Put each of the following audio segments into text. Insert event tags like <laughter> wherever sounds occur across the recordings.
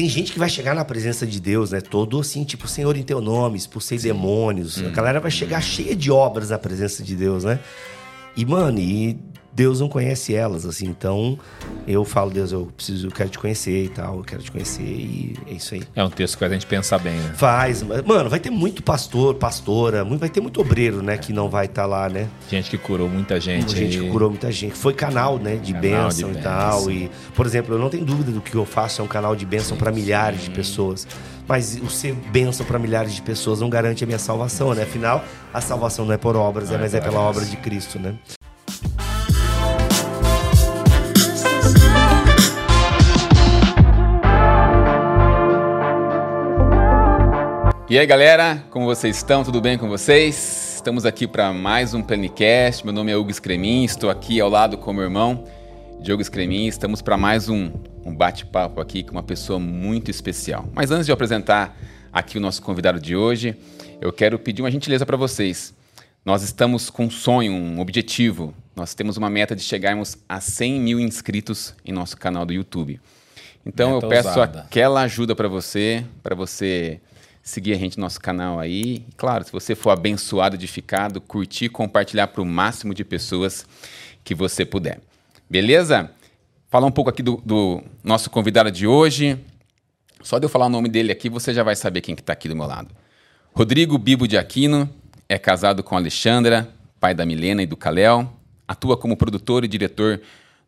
tem gente que vai chegar na presença de Deus, né? Todo assim, tipo, Senhor em teu nome, expulsei demônios. A galera vai chegar cheia de obras na presença de Deus, né? E, mano, e Deus não conhece elas, assim. Então, eu falo, Deus, eu preciso, eu quero te conhecer e tal, eu quero te conhecer e é isso aí. É um texto que faz a gente pensar bem, né? Faz, mano, vai ter muito pastor, pastora, vai ter muito obreiro, né, que não vai estar lá, né? Gente que curou muita gente. gente que aí. curou muita gente. Foi canal, né, de Canal bênção de e tal. bênção. E, por exemplo, eu não tenho dúvida do que eu faço é um canal de bênção para milhares de pessoas. Mas o ser bênção para milhares de pessoas não garante a minha salvação, né? Afinal, a salvação não é por obras, é, mas é pela obra de Cristo, né? E aí, galera, como vocês estão? Tudo bem com vocês? Estamos aqui para mais um Planicast. Meu nome é Hugo Scremin, estou aqui ao lado com meu irmão, Diogo Scremin. Estamos para mais um, um bate-papo aqui com uma pessoa muito especial. Mas antes de eu apresentar aqui o nosso convidado de hoje, eu quero pedir uma gentileza para vocês. Nós estamos com um sonho, um objetivo. Nós temos uma meta de chegarmos a 100 mil inscritos em nosso canal do YouTube. Então Meta eu peço aquela ajuda para você, para você seguir a gente no nosso canal aí. Claro, se você for abençoado, edificado, curtir, compartilhar para o máximo de pessoas que você puder. Beleza? Falar um pouco aqui do, do nosso convidado de hoje. Só de eu falar o nome dele aqui, você já vai saber quem que está aqui do meu lado. Rodrigo Bibo de Aquino é casado com Alexandra, pai da Milena e do Kalel. Atua como produtor e diretor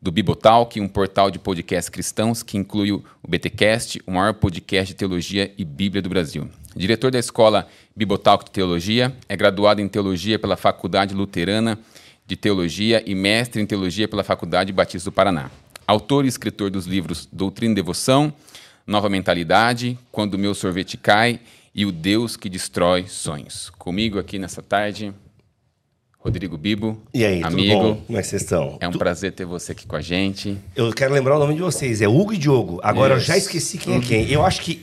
do Bibotalk, um portal de podcasts cristãos que inclui o BTcast, o maior podcast de teologia e Bíblia do Brasil. Diretor da escola Bibotalk de Teologia, é graduado em teologia pela Faculdade Luterana de Teologia e mestre em teologia pela Faculdade Batista do Paraná. Autor e escritor dos livros Doutrina e Devoção, Nova Mentalidade, Quando o Meu Sorvete Cai e O Deus que Destrói Sonhos. Comigo aqui nessa tarde, Rodrigo Bibo. E aí, amigo. tudo bom? Como é que vocês estão? É um Tu- prazer ter você aqui com a gente. Eu quero lembrar o nome de vocês, é Hugo e Diogo. Agora, eu Isso. já esqueci quem é quem. Eu acho que...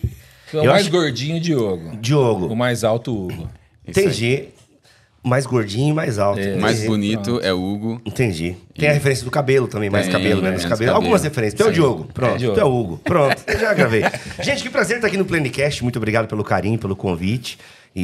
O Eu mais acho- gordinho, Diogo. Diogo. O mais alto, Hugo. Isso aí. Entendi. Mais gordinho e mais alto. É. O mais bonito é o Hugo. Entendi. Tem a referência do cabelo também, mais Tem, cabelo, menos menos cabelo. cabelo. Algumas referências. Tu é o. Diogo. Pronto. É, Diogo. Tu é o Hugo. Pronto. Eu já gravei. <laughs> Gente, que prazer estar aqui no Planicast. Muito obrigado pelo carinho, pelo convite.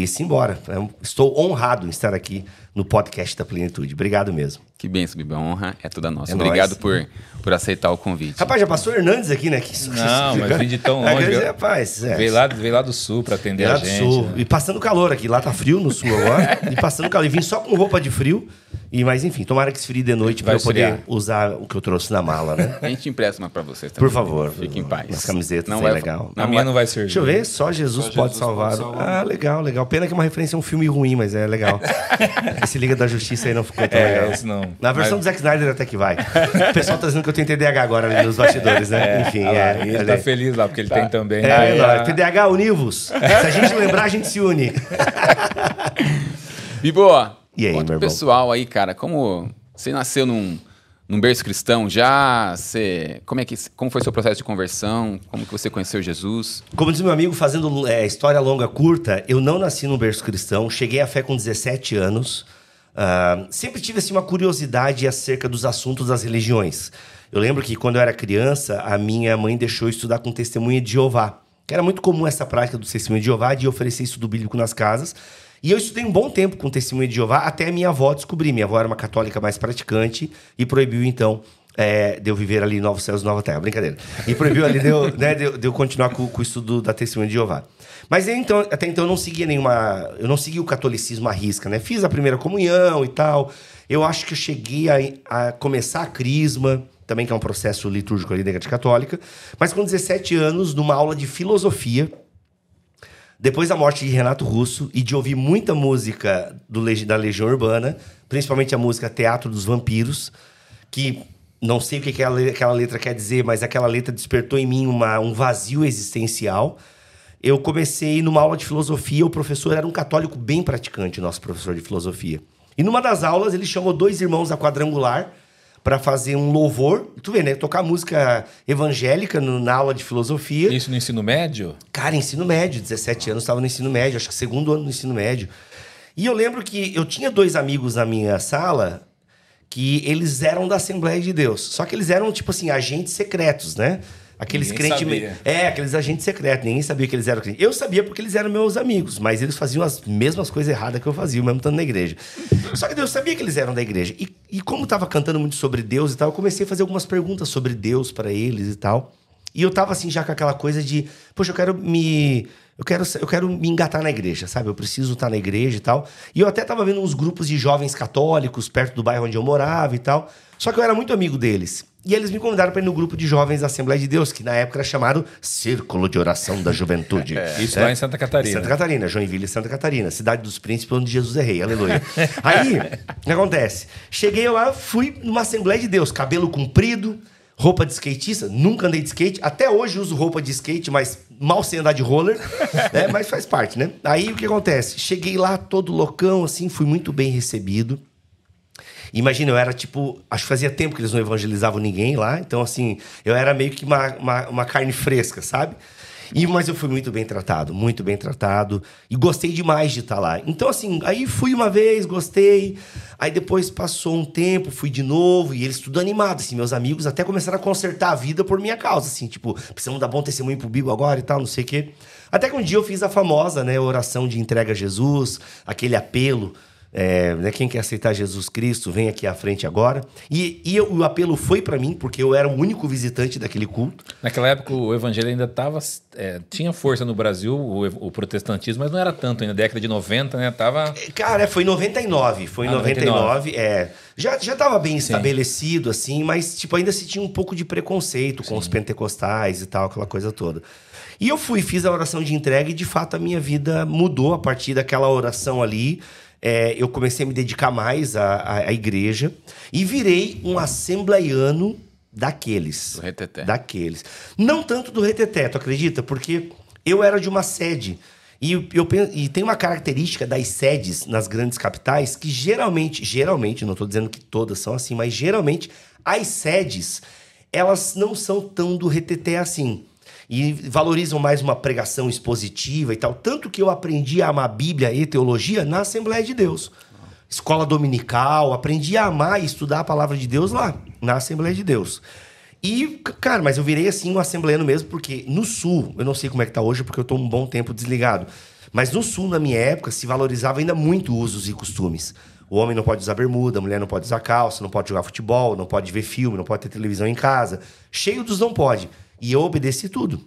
E simbora. Eu Estou honrado em estar aqui no podcast da Plenitude. Obrigado mesmo. Que benção, Bibo. A honra é toda nossa. É Obrigado por, por aceitar o convite. Rapaz, já passou o Hernandes aqui, né? Que isso- Não, mas vim de tão longe, É, dizer, viu? rapaz, é. Veio lá, veio lá do sul pra atender Lá a do gente. sul. né? E passando calor aqui. Lá tá frio no sul agora. <laughs> e passando calor. E vim só com roupa de frio. E, mas enfim, tomara que esfrie de noite pra Vai eu poder esfriar. usar o que eu trouxe na mala, né? A gente empresta uma pra vocês também. Por favor. Fique em paz. Umas camisetas Não aí, vai legal. A minha não vai servir. Deixa eu ver, só Jesus, Só pode, Jesus salvar. pode salvar. Ah, legal, legal. Pena que é uma referência a um filme ruim, mas é legal. <laughs> Esse Liga da Justiça aí não ficou tão É, legal. esse não. Na versão Mas- do Zack Snyder até que vai. <laughs> O pessoal tá dizendo que eu tenho TDAH agora ali nos bastidores, né? Enfim, Olha lá, é. ele tá feliz lá, porque ele tem também. É, Aí, nóis. a- TDAH univos. Se a gente lembrar, a gente se une. <laughs> Bibo, E aí, conta meu irmão? pessoal aí, cara, como você nasceu num, num berço cristão já? Você, como, é que, como foi seu processo de conversão? Como que você conheceu Jesus? Como diz meu amigo, fazendo é, história longa curta, eu não nasci num berço cristão, cheguei à fé com 17 anos. Ah, sempre tive assim, uma curiosidade acerca dos assuntos das religiões. Eu lembro que quando eu era criança, a minha mãe deixou eu estudar com testemunha de Jeová. Que era muito comum essa prática do testemunho de Jeová, de oferecer estudo bíblico nas casas. E eu estudei um bom tempo com testemunha de Jeová, até a minha avó descobrir. Minha avó era uma católica mais praticante e proibiu, então, é, de eu viver ali Novos Céus e Nova Terra. Brincadeira. E proibiu ali de eu, <laughs> né, de eu- de eu continuar com, com o estudo da testemunha de Jeová. Mas eu, então, até então eu não seguia nenhuma. Eu não seguia o catolicismo à risca, né? Fiz a primeira comunhão e tal. Eu acho que eu cheguei a, a começar a crisma, também que é um processo litúrgico ali da Igreja Católica. Mas com 17 anos, numa aula de filosofia, depois da morte de Renato Russo e de ouvir muita música do, da Legião Urbana, principalmente a música Teatro dos Vampiros, que não sei o que aquela, le- aquela letra quer dizer, mas aquela letra despertou em mim uma, um vazio existencial. Eu comecei numa aula de filosofia, o professor era um católico bem praticante, nosso professor de filosofia. E numa das aulas ele chamou dois irmãos da quadrangular para fazer um louvor. Tu vê, né? Tocar música evangélica no- na aula de filosofia. Isso no ensino médio? Cara, ensino médio, 17 anos, estava no ensino médio, acho que segundo ano do ensino médio. E eu lembro que eu tinha dois amigos na minha sala que eles eram da Assembleia de Deus. Só que eles eram, tipo assim, agentes secretos, né? Aqueles Ninguém crentes. sabia. É, aqueles agentes secretos. Ninguém sabia que eles eram crentes. Eu sabia porque eles eram meus amigos, mas eles faziam as mesmas coisas erradas que eu fazia, mesmo estando na igreja. Só que eu sabia que eles eram da igreja. E, e como tava cantando muito sobre Deus e tal, eu comecei a fazer algumas perguntas sobre Deus para eles e tal. E eu tava assim já com aquela coisa de, poxa, eu quero me eu quero, eu quero me engatar na igreja, sabe? Eu preciso estar na igreja e tal. E eu até tava vendo uns grupos de jovens católicos perto do bairro onde eu morava e tal. Só que eu era muito amigo deles. E eles me convidaram para ir no grupo de jovens da Assembleia de Deus, que na época era chamado Círculo de Oração da Juventude. <laughs> Isso lá em Santa Catarina. Santa Catarina, Joinville, Santa Catarina, cidade dos príncipes onde Jesus é rei, aleluia. Aí, o que acontece? Cheguei lá, fui numa Assembleia de Deus, cabelo comprido, roupa de skatista, nunca andei de skate, até hoje uso roupa de skate, mas mal sei andar de roller, <laughs> né? Mas faz parte, né? Aí o que acontece? Cheguei lá todo loucão, assim, fui muito bem recebido. Imagina, eu era tipo. Acho que fazia tempo que eles não evangelizavam ninguém lá. Então, assim, eu era meio que uma, uma, uma carne fresca, sabe? E, mas eu fui muito bem tratado, muito bem tratado. E gostei demais de estar lá. Então, assim, aí fui uma vez, gostei. Aí depois passou um tempo, fui de novo. E eles tudo animados, assim. Meus amigos até começaram a consertar a vida por minha causa, assim. Tipo, precisamos dar bom testemunho pro Bigo agora e tal, não sei o quê. Até que um dia eu fiz a famosa, né, oração de entrega a Jesus, aquele apelo é, né, quem quer aceitar Jesus Cristo, vem aqui à frente agora. E, e eu- o apelo foi para mim, porque eu era o único visitante daquele culto. Naquela época o evangelho ainda tava, é, tinha força no Brasil, o, o protestantismo, mas não era tanto ainda. Década de 90, né? Tava. Cara, é, foi em 99. Foi em Ah, 99, é. Já, já tava bem estabelecido, assim, mas tipo, ainda se tinha um pouco de preconceito com os pentecostais e tal, aquela coisa toda. E eu fui, fiz a oração de entrega e de fato a minha vida mudou a partir daquela oração ali. É, eu comecei a me dedicar mais à, à, à igreja e virei um assembleiano daqueles. Do reteté. Daqueles. Não tanto do reteté, tu acredita? Porque eu era de uma sede. E, eu, e tem uma característica das sedes nas grandes capitais que geralmente, geralmente, não estou dizendo que todas são assim, mas geralmente as sedes, elas não são tão do reteté assim. E valorizam mais uma pregação expositiva e tal. Tanto que eu aprendi a amar Bíblia e teologia na Assembleia de Deus. Escola dominical, aprendi a amar e estudar a palavra de Deus lá, na Assembleia de Deus. E, cara, mas eu virei assim um assembleano mesmo, porque no Sul, eu não sei como é que tá hoje, porque eu tô um bom tempo desligado. Mas no Sul, na minha época, se valorizava ainda muito usos e costumes. O homem não pode usar bermuda, a mulher não pode usar calça, não pode jogar futebol, não pode ver filme, não pode ter televisão em casa. Cheio dos não pode. E eu obedeci tudo.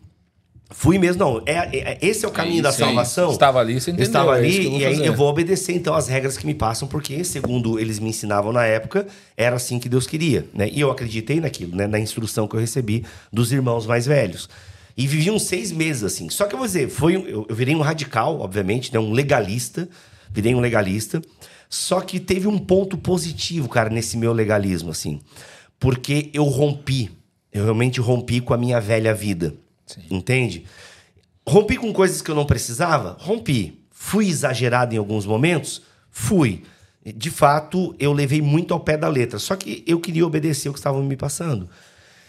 Fui mesmo, não. É, é- esse é o caminho da aí. salvação. Estava ali, você entendeu, Estava é ali vou e aí eu vou obedecer então as regras que me passam, porque segundo eles me ensinavam na época, era assim que Deus queria, né? E eu acreditei naquilo, né? Na instrução que eu recebi dos irmãos mais velhos. E vivi uns seis meses assim. Só que eu vou dizer, foi um- eu, eu virei um radical, obviamente, né? Um legalista, virei um legalista. Só que teve um ponto positivo, cara, nesse meu legalismo, assim, porque eu rompi, eu realmente rompi com a minha velha vida, entende? Rompi com coisas que eu não precisava? Rompi. Fui exagerado em alguns momentos? Fui. De fato, eu levei muito ao pé da letra. Só que eu queria obedecer o que estavam me passando.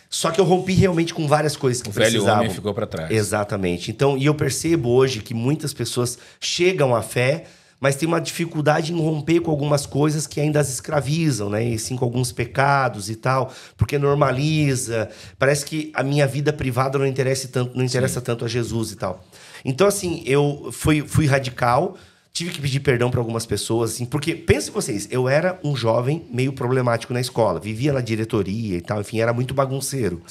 Só que eu rompi realmente com várias coisas que O velho precisavam. homem ficou pra trás. Exatamente. Então, e eu percebo hoje que muitas pessoas chegam à fé, mas tem uma dificuldade em romper com algumas coisas que ainda as escravizam, né? E sim com alguns pecados e tal, porque normaliza. Parece que a minha vida privada não interessa tanto, não interessa tanto a Jesus e tal. Então, assim, eu fui, fui radical, tive que pedir perdão para algumas pessoas, assim, porque pensem vocês, eu era um jovem meio problemático na escola, vivia na diretoria e tal, enfim, era muito bagunceiro.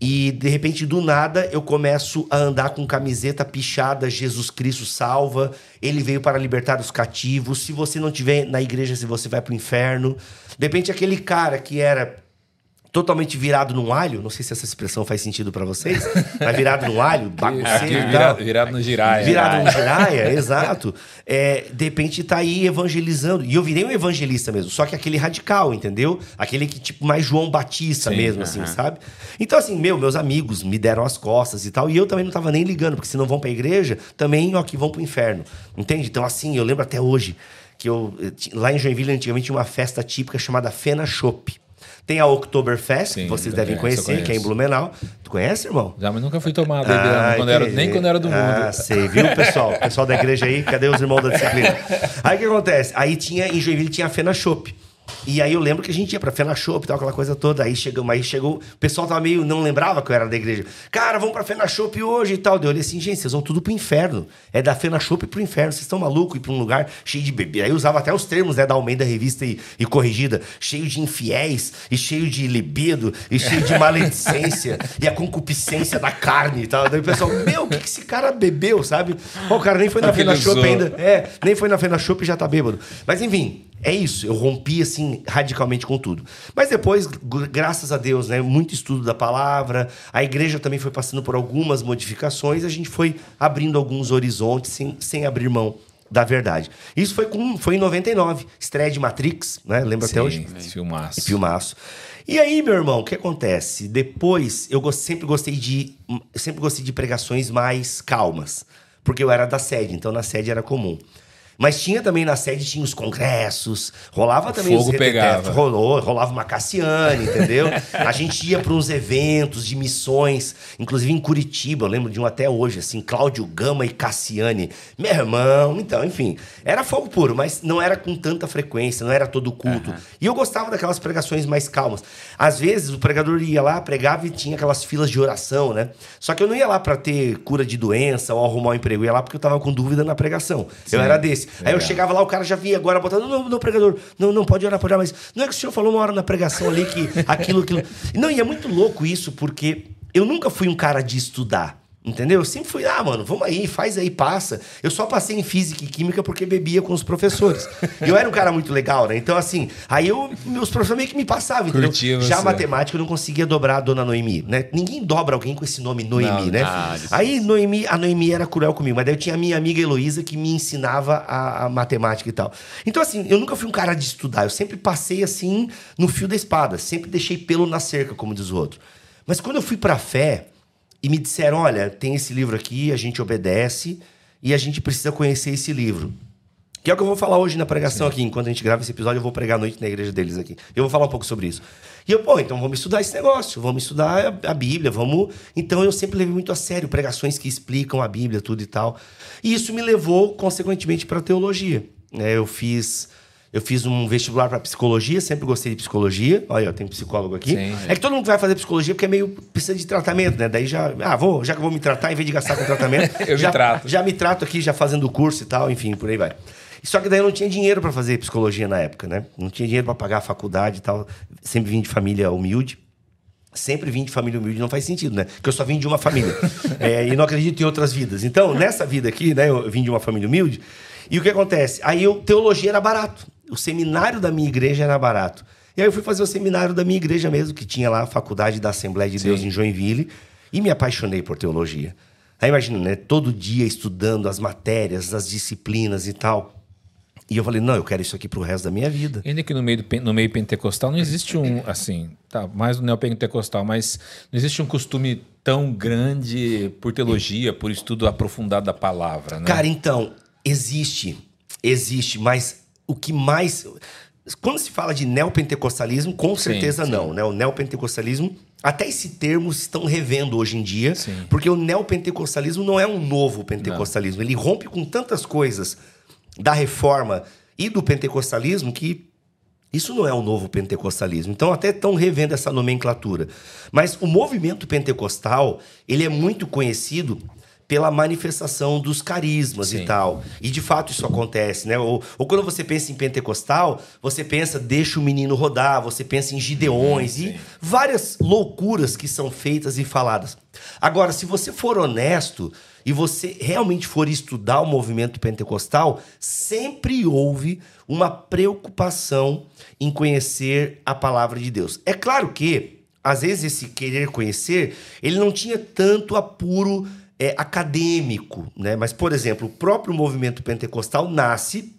E de repente, do nada, eu começo a andar com camiseta pichada, Jesus Cristo salva, ele veio para libertar os cativos. Se você não tiver na igreja, se você vai para o inferno. De repente, aquele cara que era totalmente virado num alho, não sei se essa expressão faz sentido para vocês, <laughs> mas virado num alho, bagunceiro virado, virado no giraia. Virado um giraia, <laughs> exato. É, de repente tá aí evangelizando. E eu virei um evangelista mesmo, só que aquele radical, entendeu? Aquele que, tipo, mais João Batista Sim, mesmo, assim, sabe? Então, assim, meu, meus amigos me deram as costas e tal. E eu também não tava nem ligando, porque se não vão pra igreja, também, ó, que vão pro inferno. Entende? Então, assim, eu lembro até hoje que eu. eh, Lá em Joinville, antigamente, tinha uma festa típica chamada Fena Chopp. Tem a Oktoberfest, que vocês devem conhecer, que é em. Blumenau. Tu conhece, irmão? Já, mas nunca fui tomado bebendo, Ah, quando era, nem quando era do mundo. Ah, sei, viu, pessoal? Pessoal da igreja aí, cadê os irmãos da disciplina? Aí o que acontece? Aí tinha, em Joinville tinha a Fena Chopp. E aí eu lembro que a gente ia pra Fena Shop e tal, aquela coisa toda. Aí chegou, aí chegou, o pessoal tava meio, não lembrava que eu era da igreja. Cara, vamos pra Fena Shop hoje e tal. Daí eu olhei assim, gente, vocês vão tudo pro inferno. É da Fena Shop pro inferno. Vocês estão malucos ir pra um lugar cheio de bebê. Aí eu usava até os termos, né, da Almeida Revista e, e Corrigida. Cheio de infiéis, e cheio de libido, e cheio de maledicência, <laughs> e a concupiscência da carne e tal. Daí o pessoal, meu, o que, que esse cara bebeu, sabe? Pô, o cara nem foi na Fena Shop ainda. É, nem foi na Fena Shop e já tá bêbado. Mas enfim, é isso. Eu rompi, assim, radicalmente com tudo. Mas depois, graças a Deus, né? Muito estudo da palavra. A igreja também foi passando por algumas modificações. A gente foi abrindo alguns horizontes sem, sem abrir mão da verdade. Isso foi, com, foi em 99. Estreia de Matrix, né? Lembra até hoje? Sim, filmaço. Filmaço. E aí, meu irmão, o que acontece? Depois, eu sempre gostei de sempre gostei de pregações mais calmas, porque eu era da sede, então na sede era comum. Mas tinha também na sede, tinha os congressos, rolava também fogo os pegava. rolou, rolava uma Cassiane, entendeu? <laughs> a gente ia para uns eventos de missões, inclusive em Curitiba, eu lembro de um até hoje, assim, Cláudio Gama e Cassiane. Meu irmão, então, enfim, era fogo puro, mas não era com tanta frequência, não era todo culto. E eu gostava daquelas pregações mais calmas. Às vezes o pregador ia lá, pregava e tinha aquelas filas de oração, né? Só que eu não ia lá para ter cura de doença ou arrumar um emprego, eu ia lá porque eu tava com dúvida na pregação. Eu era desse. Aí eu legal. chegava lá, o cara já vinha agora botando, não, não, pregador, não, não, pode orar, pode orar, mas não é que o senhor falou uma hora na pregação ali que aquilo, aquilo. Não, e é muito louco isso, porque eu nunca fui um cara de estudar. Entendeu? Eu sempre fui, ah, mano, vamos aí, faz aí, passa. Eu só passei em física e química porque bebia com os professores. E <laughs> eu era um cara muito legal, né? Então, assim, aí eu, meus professores meio que me passavam, entendeu? Curtia Já você. a matemática eu não conseguia dobrar a dona Noemi, né? Ninguém dobra alguém com esse nome Noemi, Não, né? difícil. aí Noemi, a Noemi era cruel comigo, mas daí eu tinha a minha amiga Heloísa que me ensinava a, a matemática e tal. Então, assim, eu nunca fui um cara de estudar, eu sempre passei assim no fio da espada, sempre deixei pelo na cerca, como diz o outro. Mas quando eu fui pra fé e me disseram: olha, tem esse livro aqui, a gente obedece e a gente precisa conhecer esse livro. Que é o que eu vou falar hoje na pregação aqui. Enquanto a gente grava esse episódio, eu vou pregar à noite na igreja deles aqui. Eu vou falar um pouco sobre isso. E eu, pô, então vamos estudar esse negócio, vamos estudar a, a Bíblia, vamos. Então eu sempre levei muito a sério pregações que explicam a Bíblia, tudo e tal. E isso me levou, consequentemente, para teologia. né? eu fiz. Eu fiz um vestibular para psicologia, sempre gostei de psicologia. Olha, tenho psicólogo aqui. Sim. É que todo mundo vai fazer psicologia porque é meio precisa de tratamento, né? Daí já, ah, vou, já que eu vou me tratar, em vez de gastar com tratamento, <laughs> Eu me já, trato. já me trato aqui, já fazendo o curso e tal, enfim, por aí vai. Só que daí eu não tinha dinheiro para fazer psicologia na época, né? Não tinha dinheiro para pagar a faculdade e tal. Sempre vim de família humilde. Sempre vim de família humilde, não faz sentido, né? Porque eu só vim de uma família. <laughs> É, e não acredito em outras vidas. Então, nessa vida aqui, né? Eu vim de uma família humilde. E o que acontece? Aí eu, teologia era barato. O seminário da minha igreja era barato. E aí eu fui fazer o seminário da minha igreja mesmo, que tinha lá a faculdade da Assembleia de Deus em Joinville. E me apaixonei por teologia. Aí imagina, né? Todo dia estudando as matérias, as disciplinas e tal. E eu falei, não, eu quero isso aqui pro resto da minha vida. Ainda que no meio, do no meio pentecostal não existe um, assim, tá, mais no neopentecostal, mas não existe um costume tão grande por teologia, por estudo aprofundado da palavra, né? Cara, então, existe, existe, mas o que mais. Quando se fala de neopentecostalismo, com certeza sim. não, né? O neopentecostalismo, até esse termo estão revendo hoje em dia, Sim. porque o neopentecostalismo não é um novo pentecostalismo. Ele rompe com tantas coisas da reforma e do pentecostalismo que isso não é o novo pentecostalismo. Então até estão revendo essa nomenclatura. Mas o movimento pentecostal, ele é muito conhecido pela manifestação dos carismas Sim. e tal. E de fato isso acontece, né? Ou, ou quando você pensa em pentecostal, você pensa deixa o menino rodar, você pensa em gideões e várias loucuras que são feitas e faladas. Agora, se você for honesto e você realmente for estudar o movimento pentecostal, sempre houve uma preocupação em conhecer a palavra de Deus. É claro que, às vezes, esse querer conhecer, ele não tinha tanto apuro é, acadêmico, né? Mas, por exemplo, o próprio movimento pentecostal nasce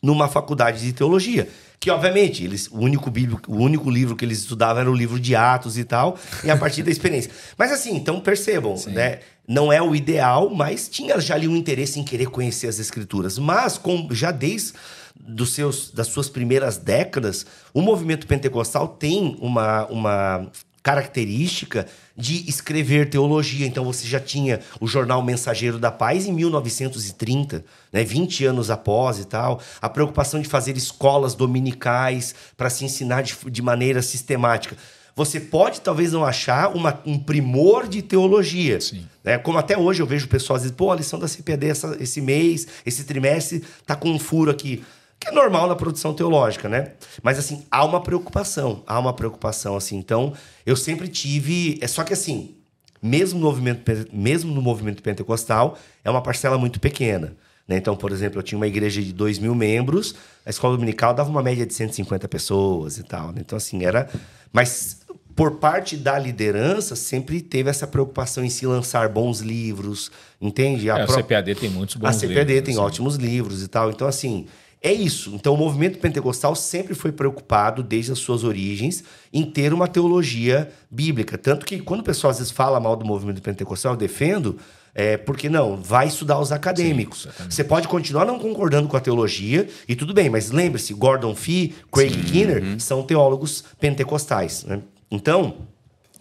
numa faculdade de teologia. Que, obviamente, eles, o, único bíblia, o único livro que eles estudavam era o livro de Atos e tal, e a partir da experiência. Mas assim, então percebam, né? Não é o ideal, mas tinha já ali um interesse em querer conhecer as escrituras. Mas, com, já desde dos seus, das suas primeiras décadas, o movimento pentecostal tem uma, uma característica de escrever teologia. Então você já tinha o jornal Mensageiro da Paz em 1930, né, 20 anos após e tal. A preocupação de fazer escolas dominicais para se ensinar de, de, maneira sistemática. Você pode talvez não achar uma, um primor de teologia. Sim. Né? Como até hoje eu vejo pessoas dizendo, pô, a lição da CPD essa, esse mês, esse trimestre, tá com um furo aqui que é normal na produção teológica, né? Mas assim, há uma preocupação, há uma preocupação assim. Então, eu sempre tive, é só que assim, mesmo no movimento, mesmo no movimento pentecostal, é uma parcela muito pequena. Né? Então, por exemplo, eu tinha uma igreja de 2 mil membros, a escola dominical dava uma média de 150 pessoas e tal. Né? Então, assim, era. Mas por parte da liderança, sempre teve essa preocupação em se lançar bons livros, entende? A, é, pro... a CPAD tem muitos bons livros. A CPAD livros, tem assim. ótimos livros e tal. Então, assim, é isso. Então, o movimento pentecostal sempre foi preocupado, desde as suas origens, em ter uma teologia bíblica. Tanto que, quando o pessoal às vezes fala mal do movimento pentecostal, eu defendo, é, porque não, vai estudar os acadêmicos. Sim, Você pode continuar não concordando com a teologia, e tudo bem, mas lembre-se: Gordon Fee, Craig Sim, Kinner uhum. são teólogos pentecostais. Né? Então,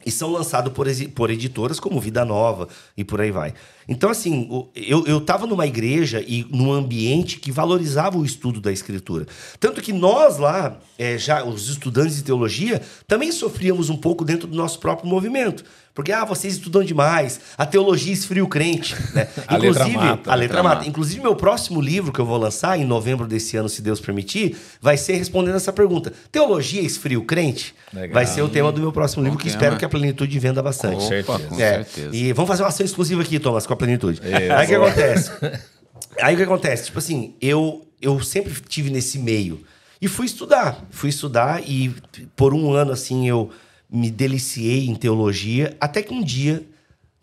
e são lançados por, por editoras como Vida Nova e por aí vai. Então, assim, eu, eu tava numa igreja e num ambiente que valorizava o estudo da escritura. Tanto que nós lá, é, já os estudantes de teologia, também sofríamos um pouco dentro do nosso próprio movimento. Porque, ah, vocês estudam demais, a teologia esfria o crente. <laughs> Né? a Inclusive, letra mata. A letra mata. Inclusive, meu próximo livro que eu vou lançar, em novembro desse ano, se Deus permitir, vai ser respondendo essa pergunta. Teologia esfria o crente? Legal. Vai ser o tema do meu próximo livro, que espero que a plenitude venda bastante. Com certeza. Com é. certeza. E vamos fazer uma ação exclusiva aqui, Thomas, com a plenitude. Isso. Aí o que acontece? <laughs> Aí o que acontece? Tipo assim, eu, eu sempre tive nesse meio. E fui estudar. Fui estudar e por um ano, assim, eu me deliciei em teologia, até que um dia,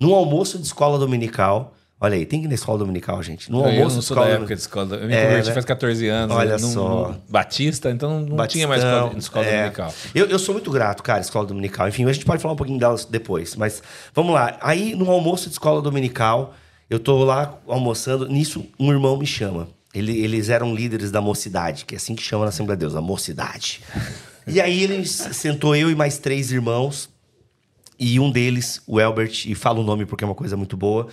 num almoço de escola dominical, Olha aí, tem que ir na escola dominical, gente. No eu almoço, eu não sou da época de escola. Eu me é, converti né? faz 14 anos. Olha num, só. Num Batista, então não Batistão, tinha mais escola, escola é. dominical. Eu, eu sou muito grato, cara, escola dominical. Enfim, a gente pode falar um pouquinho delas depois. Mas vamos lá. Aí, no almoço de escola dominical, eu tô lá almoçando. Nisso, um irmão me chama. Ele, eles eram líderes da mocidade, que é assim que chama na Assembleia de Deus, a mocidade. E aí ele sentou eu e mais três irmãos, e um deles, o Elbert, e fala o nome porque é uma coisa muito boa.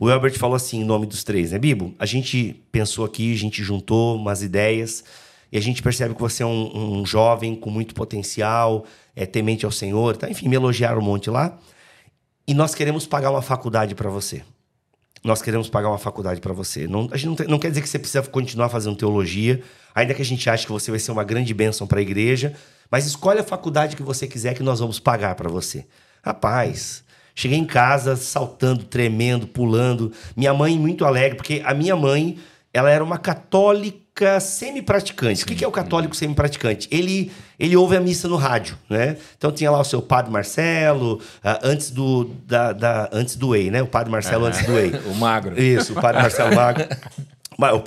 O Elbert falou assim, em nome dos três, né, Bibo? A gente pensou aqui, a gente juntou umas ideias, e a gente percebe que você é um, um jovem com muito potencial, é temente ao Senhor, tá? enfim, me elogiaram um monte lá. E nós queremos pagar uma faculdade para você. Nós queremos pagar uma faculdade para você. Não, a gente não, tem, não quer dizer que você precisa continuar fazendo teologia, ainda que a gente ache que você vai ser uma grande bênção para a igreja, mas escolhe a faculdade que você quiser que nós vamos pagar para você. Rapaz, cheguei em casa saltando, tremendo, pulando. Minha mãe muito alegre, porque a minha mãe, ela era uma católica semi-praticante. O que, que é o católico semi-praticante? Ele, ele ouve a missa no rádio, né? Então tinha lá o seu padre Marcelo, uh, antes do da, da, antes do Whey, né? O padre Marcelo antes do Whey. <laughs> o magro. Isso, o padre Marcelo Magro. <laughs>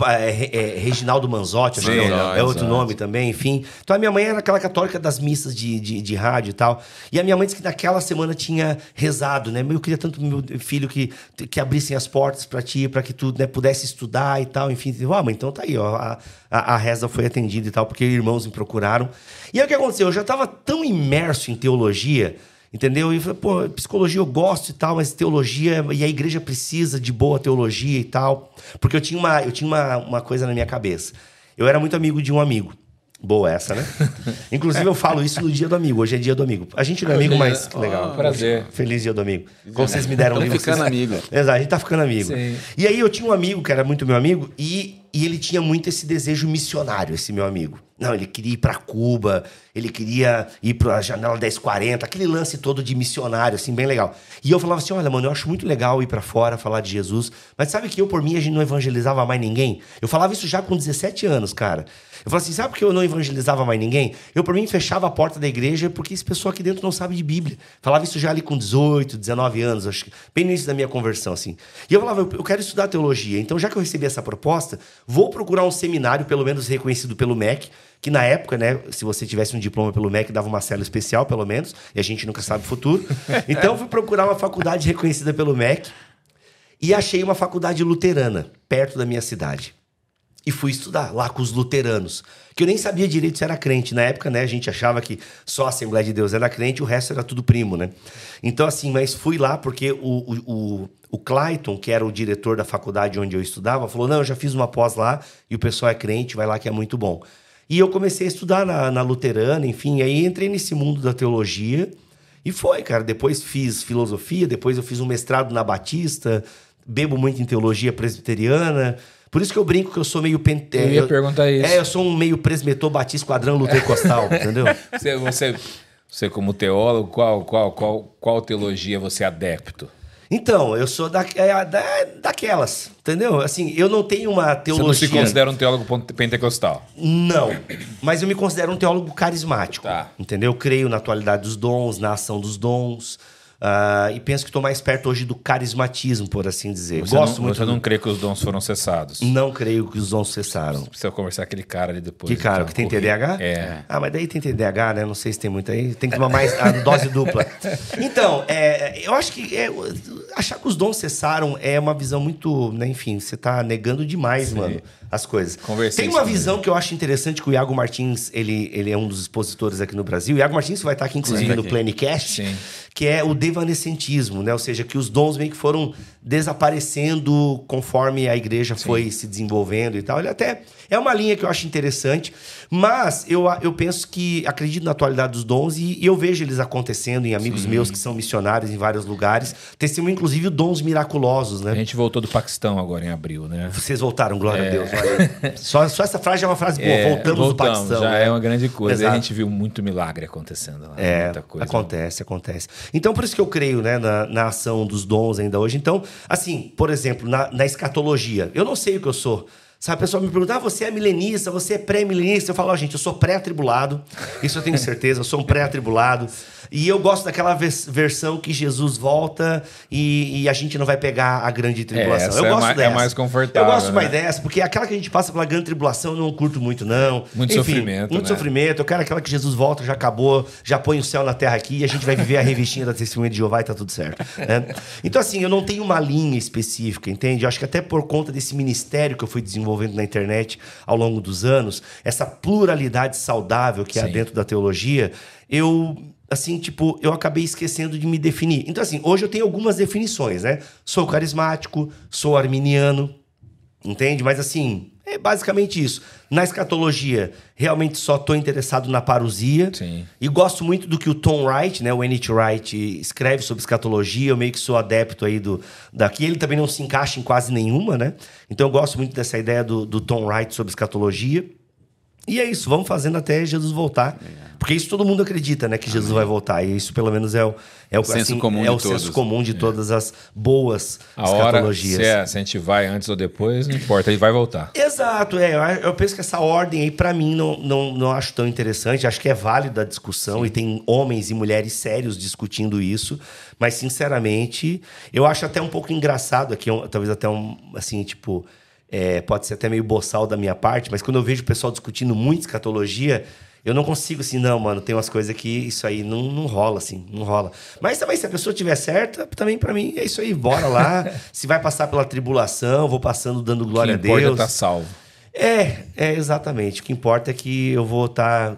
É, é, Reginaldo Manzotti, acho Sim, é, é outro nome também, enfim. Então a minha mãe era aquela católica das missas de, de, de, rádio e tal. E a minha mãe disse que naquela semana tinha rezado, né? Eu queria tanto meu filho que, que abrissem as portas para ti, para que tu né, pudesse estudar e tal, enfim. Ah, mãe, então tá aí, ó. A, a, a, reza foi atendida e tal, porque irmãos me procuraram. E aí o que aconteceu? Eu já estava tão imerso em teologia Entendeu? E falei, pô, psicologia eu gosto e tal, mas teologia, e a igreja precisa de boa teologia e tal. Porque eu tinha uma, eu tinha uma, uma coisa na minha cabeça. Eu era muito amigo de um amigo. Boa essa, né? <laughs> Inclusive, eu falo isso no dia do amigo. Hoje é dia do amigo. A gente não é amigo, mas que legal. Oh, prazer. Feliz dia do amigo. Como vocês me deram livro. ficando vocês... amigo. Exato, a gente tá ficando amigo. Sim. E aí eu tinha um amigo que era muito meu amigo e, e ele tinha muito esse desejo missionário, esse meu amigo. Não, ele queria ir para Cuba, ele queria ir para a janela 1040, aquele lance todo de missionário, assim, bem legal. E eu falava assim: olha, mano, eu acho muito legal ir para fora falar de Jesus, mas sabe que eu, por mim, a gente não evangelizava mais ninguém? Eu falava isso já com 17 anos, cara. Eu falava assim: sabe por que eu não evangelizava mais ninguém? Eu, por mim, fechava a porta da igreja porque esse pessoal aqui dentro não sabe de Bíblia. Falava isso já ali com 18, 19 anos, acho que bem no início da minha conversão, assim. E eu falava: eu quero estudar teologia, então já que eu recebi essa proposta, vou procurar um seminário, pelo menos reconhecido pelo MEC que na época, né, se você tivesse um diploma pelo MEC, dava uma célula especial, pelo menos, e a gente nunca sabe o futuro. <laughs> Então, eu fui procurar uma faculdade reconhecida pelo MEC e achei uma faculdade luterana, perto da minha cidade. E fui estudar lá com os luteranos. Que eu nem sabia direito se era crente. Na época, né, a gente achava que só a Assembleia de Deus era crente, o resto era tudo primo, né? Então, assim, mas fui lá porque o, o, o, o Clayton, que era o diretor da faculdade onde eu estudava, falou: não, eu já fiz uma pós lá e o pessoal é crente, vai lá que é muito bom. E eu comecei a estudar na, na luterana, enfim, aí entrei nesse mundo da teologia. E foi, cara. Depois fiz filosofia, depois eu fiz um mestrado na Batista, bebo muito em teologia presbiteriana. Por isso que eu brinco que eu sou meio pente... Eu ia perguntar isso. É, eu sou um meio presmetor, batista, quadrão, lutercostal, <laughs> entendeu? Você, você, você, como teólogo, qual, qual, qual, qual teologia você é adepto? Então, eu sou da, é, da, daquelas, entendeu? Assim, eu não tenho uma teologia... Você não se considera um teólogo pentecostal? Não, mas eu me considero um teólogo carismático, Tá. entendeu? Eu creio na atualidade dos dons, na ação dos dons, ah, e penso que estou mais perto hoje do carismatismo, por assim dizer. Você, Gosto não, muito você não crê que os dons foram cessados? Não creio que os dons cessaram. Precisa conversar com aquele cara ali depois. Que cara, então, que tem corri- TDAH? É. Ah, mas daí tem TDAH, né? Não sei se tem muito aí. Tem que tomar mais a dose dupla. Então, é, eu acho que é, achar que os dons cessaram é uma visão muito. Né, enfim, você tá negando demais, mano, as coisas. Conversei tem uma visão que eu acho interessante que o Iago Martins, ele, ele é um dos expositores aqui no Brasil. O Iago Martins vai estar aqui, inclusive, Sim. no Planicast, Sim. que é o devanescentismo, né? Ou seja, que os dons meio que foram desaparecendo conforme a igreja foi se desenvolvendo e tal. Ele até é uma linha que eu acho interessante, mas eu, eu penso que acredito na atualidade dos dons e, e eu vejo eles acontecendo em amigos meus que são missionários em vários lugares. Testemunho, inclusive, dons miraculosos, A né? gente voltou do Paquistão agora em abril, né? Vocês voltaram, glória a Deus. <laughs> Só, só essa frase é uma frase boa. É, voltamos, do Paquistão. Já né? é uma grande coisa. E a Exato. gente viu muito milagre acontecendo lá. É, muita coisa. acontece, acontece. Então, por isso que eu creio né, na, na ação dos dons ainda hoje. Então, assim, por exemplo, na, na escatologia, eu não sei o que eu sou. Sabe, a pessoa me pergunta, ah, você é milenista, você é pré-milenista. Eu falo, ó, gente, eu sou pré-atribulado. Isso eu tenho certeza, eu sou um pré-atribulado. E eu gosto daquela vers- versão que Jesus volta e, e a gente não vai pegar a grande tribulação. essa eu é gosto mais- é dessa. mais confortável, Eu gosto mais né? dessa, porque aquela que a gente passa pela grande tribulação eu não curto muito, não. Muito Enfim, sofrimento, Muito né? sofrimento. Eu quero aquela que Jesus volta, já acabou, já põe o céu na terra aqui e a gente vai viver a revistinha da testemunha de Jeová e tá tudo certo. né? Então, assim, eu não tenho uma linha específica, entende? Eu acho que até por conta desse ministério que eu fui desenvolvendo na internet ao longo dos anos, essa pluralidade saudável que há Sim. dentro da teologia, eu. Assim, tipo, eu acabei esquecendo de me definir. Então, assim, hoje eu tenho algumas definições, né? Sou carismático, sou arminiano, Entende? Mas assim, é basicamente isso. Na escatologia, realmente só estou interessado na parousia. Sim. E gosto muito do que o Tom Wright, né, o N.T. Wright, escreve sobre escatologia. Eu meio que sou adepto aí do daqui. Ele também não se encaixa em quase nenhuma, né? Então eu gosto muito dessa ideia do, do Tom Wright sobre escatologia. E é isso, vamos fazendo até Jesus voltar. Porque isso todo mundo acredita, né? Que Jesus vai voltar. E isso, pelo menos, é o, é o, Senso comum é de o todos. senso comum de todas as boas A hora, escatologias. se, é, se a gente vai antes ou depois, não importa, ele vai voltar. Exato, é. Eu- Eu penso que essa ordem aí, pra mim, não, não, não acho tão interessante. Acho que é válida a discussão e tem homens e mulheres sérios discutindo isso. Mas, sinceramente, eu acho até um pouco engraçado aqui, talvez até um, assim, tipo. É, pode ser até meio boçal da minha parte, mas quando eu vejo o pessoal discutindo muito escatologia, eu não consigo assim, não, mano, tem umas coisas que isso aí não, não rola, assim, não rola. Mas também, se a pessoa tiver certa, também pra mim é isso aí, bora lá. <laughs> se vai passar pela tribulação, vou passando dando glória a o que importa Deus. tá salvo. É, é exatamente. O que importa é que eu vou estar.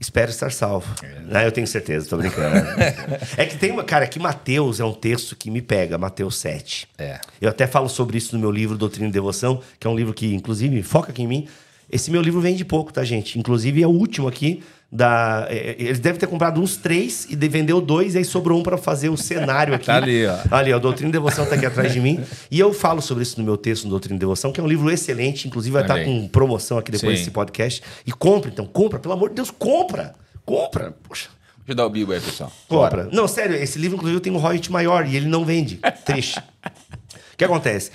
Espero estar salvo. Ah, eu tenho certeza, tô brincando. <laughs> é que tem uma. Cara, que Mateus é um texto que me pega, Mateus 7. É. Eu até falo sobre isso no meu livro Doutrina e Devoção, que é um livro que, inclusive, foca aqui em mim. Esse meu livro vende pouco, tá, gente? Inclusive, é o último aqui. Da, é, eles devem ter comprado uns três e de- vendeu dois, e aí sobrou um para fazer o cenário aqui. <laughs> Tá ali, ó. Ali, ó, Doutrina e Devoção tá aqui atrás de mim. E eu falo sobre isso no meu texto no Doutrina e Devoção, que é um livro excelente, inclusive vai estar aí. com promoção aqui depois Sim. desse podcast. E compra, então, compra, pelo amor de Deus, compra! Compra! Poxa, Deixa eu dar o bibo aí, pessoal. compra. Não, sério, esse livro, inclusive, tem um royalty maior e ele não vende. Triste. <laughs> O que acontece?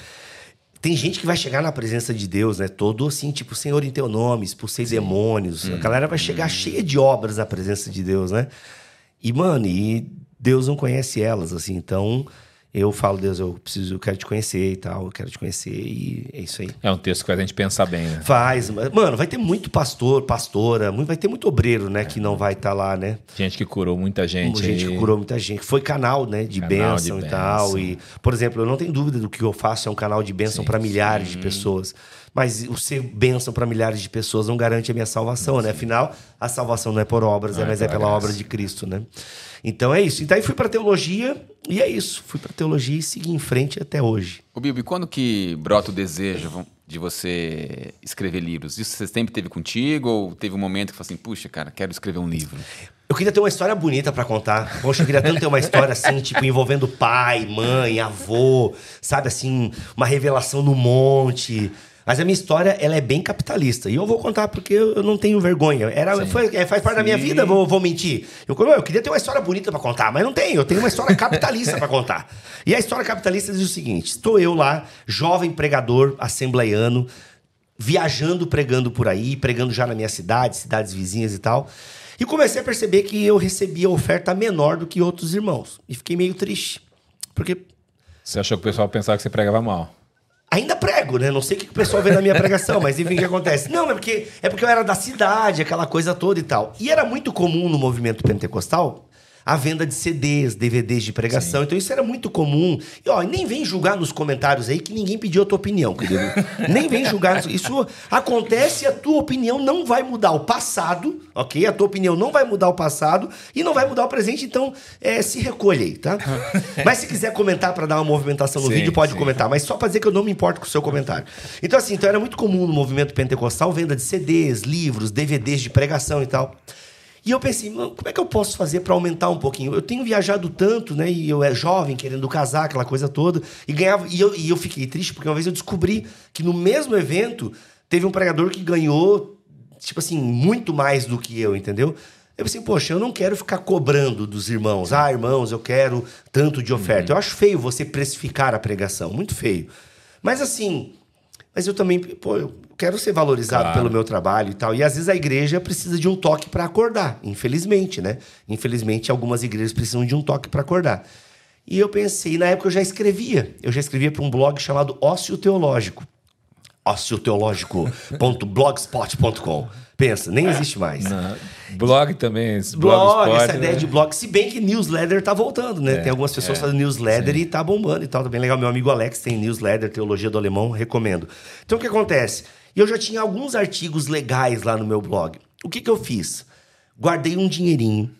Tem gente que vai chegar na presença de Deus, né? Todo assim, tipo, Senhor em teu nome, expulsei demônios. A galera vai chegar cheia de obras na presença de Deus, né? E, mano, e Deus não conhece elas, assim. Então, eu falo, Deus, eu preciso, eu quero te conhecer e tal, eu quero te conhecer e é isso aí. É um texto que faz a gente pensar bem, né? Faz, mano, vai ter muito pastor, pastora, muito- vai ter muito obreiro, né, que não vai estar lá, né? Gente que curou muita gente. gente que curou muita gente. Foi canal, né, de Canal bênção de e tal. bênção. E, por exemplo, eu não tenho dúvida do que eu faço é um canal de bênção para milhares de pessoas. Mas o ser bênção para milhares de pessoas não garante a minha salvação, né? Afinal, a salvação não é por obras, Não é, é mas é pela pela graça. obra de Cristo, né? Então é isso. Então aí fui para teologia e é isso. Fui para teologia e segui em frente até hoje. Ô, Bibi, quando que brota o desejo de você escrever livros? Isso você sempre teve contigo ou teve um momento que falou assim, puxa, cara, quero escrever um livro? Eu queria ter uma história bonita pra contar. Poxa, eu queria tanto ter uma história assim, <laughs> tipo, envolvendo pai, mãe, avô, sabe assim, uma revelação no monte. Mas a minha história, ela é bem capitalista. E eu vou contar porque eu não tenho vergonha. Era, foi, é, faz parte da minha vida, vou, vou mentir. Eu, eu queria ter uma história bonita pra contar, mas não tenho. Eu tenho uma história capitalista pra contar. E a história capitalista diz o seguinte: estou eu lá, jovem pregador assembleiano, viajando, pregando por aí, pregando já na minha cidade, cidades vizinhas e tal. E comecei a perceber que eu recebia oferta menor do que outros irmãos. E fiquei meio triste. Porque Você achou que o pessoal pensava que você pregava mal? Ainda prego, né? Não sei o que o pessoal vê na minha <laughs> pregação, mas enfim, o que acontece? Não, é porque, é porque eu era da cidade, aquela coisa toda e tal. E era muito comum no movimento pentecostal a venda de CDs, DVDs de pregação. Então isso era muito comum. E ó, nem vem julgar nos comentários aí que ninguém pediu a tua opinião, querido. <laughs> nem vem julgar. Isso, isso acontece e a tua opinião não vai mudar o passado, ok? A tua opinião não vai mudar o passado e não vai mudar o presente, então é, se recolhe aí, tá? <laughs> Mas se quiser comentar para dar uma movimentação no Sim, vídeo, pode sim. comentar, mas só pra dizer que eu não me importo com o seu comentário. Então, assim, então era muito comum no movimento pentecostal venda de CDs, livros, DVDs de pregação e tal. E eu pensei, "Mano, como é que eu posso fazer para aumentar um pouquinho? Eu tenho viajado tanto, né? E eu é jovem, querendo casar, aquela coisa toda. E ganhava. E eu, e eu fiquei triste, porque uma vez eu descobri que no mesmo evento teve um pregador que ganhou, tipo assim, muito mais do que eu, entendeu? Eu pensei, poxa, eu não quero ficar cobrando dos irmãos. Ah, irmãos, eu quero tanto de oferta. Eu acho feio você precificar a pregação, muito feio. Mas assim, mas eu também, pô, eu quero ser valorizado Claro. pelo meu trabalho e tal. E às vezes a igreja precisa de um toque para acordar, infelizmente, né? Infelizmente, algumas igrejas precisam de um toque para acordar. E eu pensei, na época eu já escrevia. Eu já escrevia para um blog chamado Ócio Teológico. ocioteológico.blogspot.com. <laughs> Pensa, nem existe mais. Na- Blog também. Blog, blogspot, essa ideia né? de blog. Se bem que newsletter tá voltando, né? tem algumas pessoas é, fazendo newsletter e tá bombando e tal. Tá bem legal. Meu amigo Alex tem newsletter, Teologia do Alemão, recomendo. Então o que acontece? Eu já tinha alguns artigos legais lá no meu blog. O que, que eu fiz? Guardei um dinheirinho,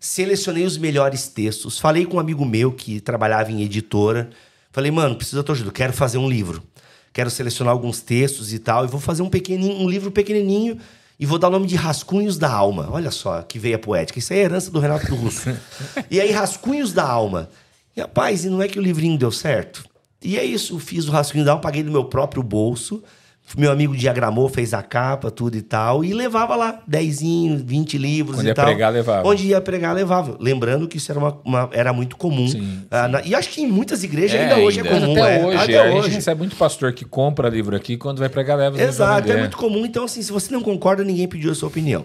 selecionei os melhores textos, falei com um amigo meu que trabalhava em editora. Falei, mano, preciso da tua ajuda, quero fazer um livro. Quero selecionar alguns textos e tal, e vou fazer um pequenininho, um livro pequenininho e vou dar o nome de Rascunhos da Alma. Olha só que veia poética. Isso é herança do Renato do Russo. <laughs> e aí, Rascunhos da Alma. E rapaz, e não é que o livrinho deu certo? E é isso, fiz o Rascunho da Alma, paguei do meu próprio bolso. Meu amigo diagramou, fez a capa, tudo e tal, e levava lá dezinho, 20 livros Onde e ia tal. pregar, levava. Onde ia pregar, levava. Lembrando que isso era, uma, uma- era muito comum. Sim, Ah, na- e acho que em muitas igrejas É, ainda hoje ainda. é comum. Até é. hoje, Até a gente hoje. recebe muito pastor que compra livro aqui quando vai pregar leva Exato, é vender. muito comum. Então, assim, se você não concorda, ninguém pediu a sua opinião.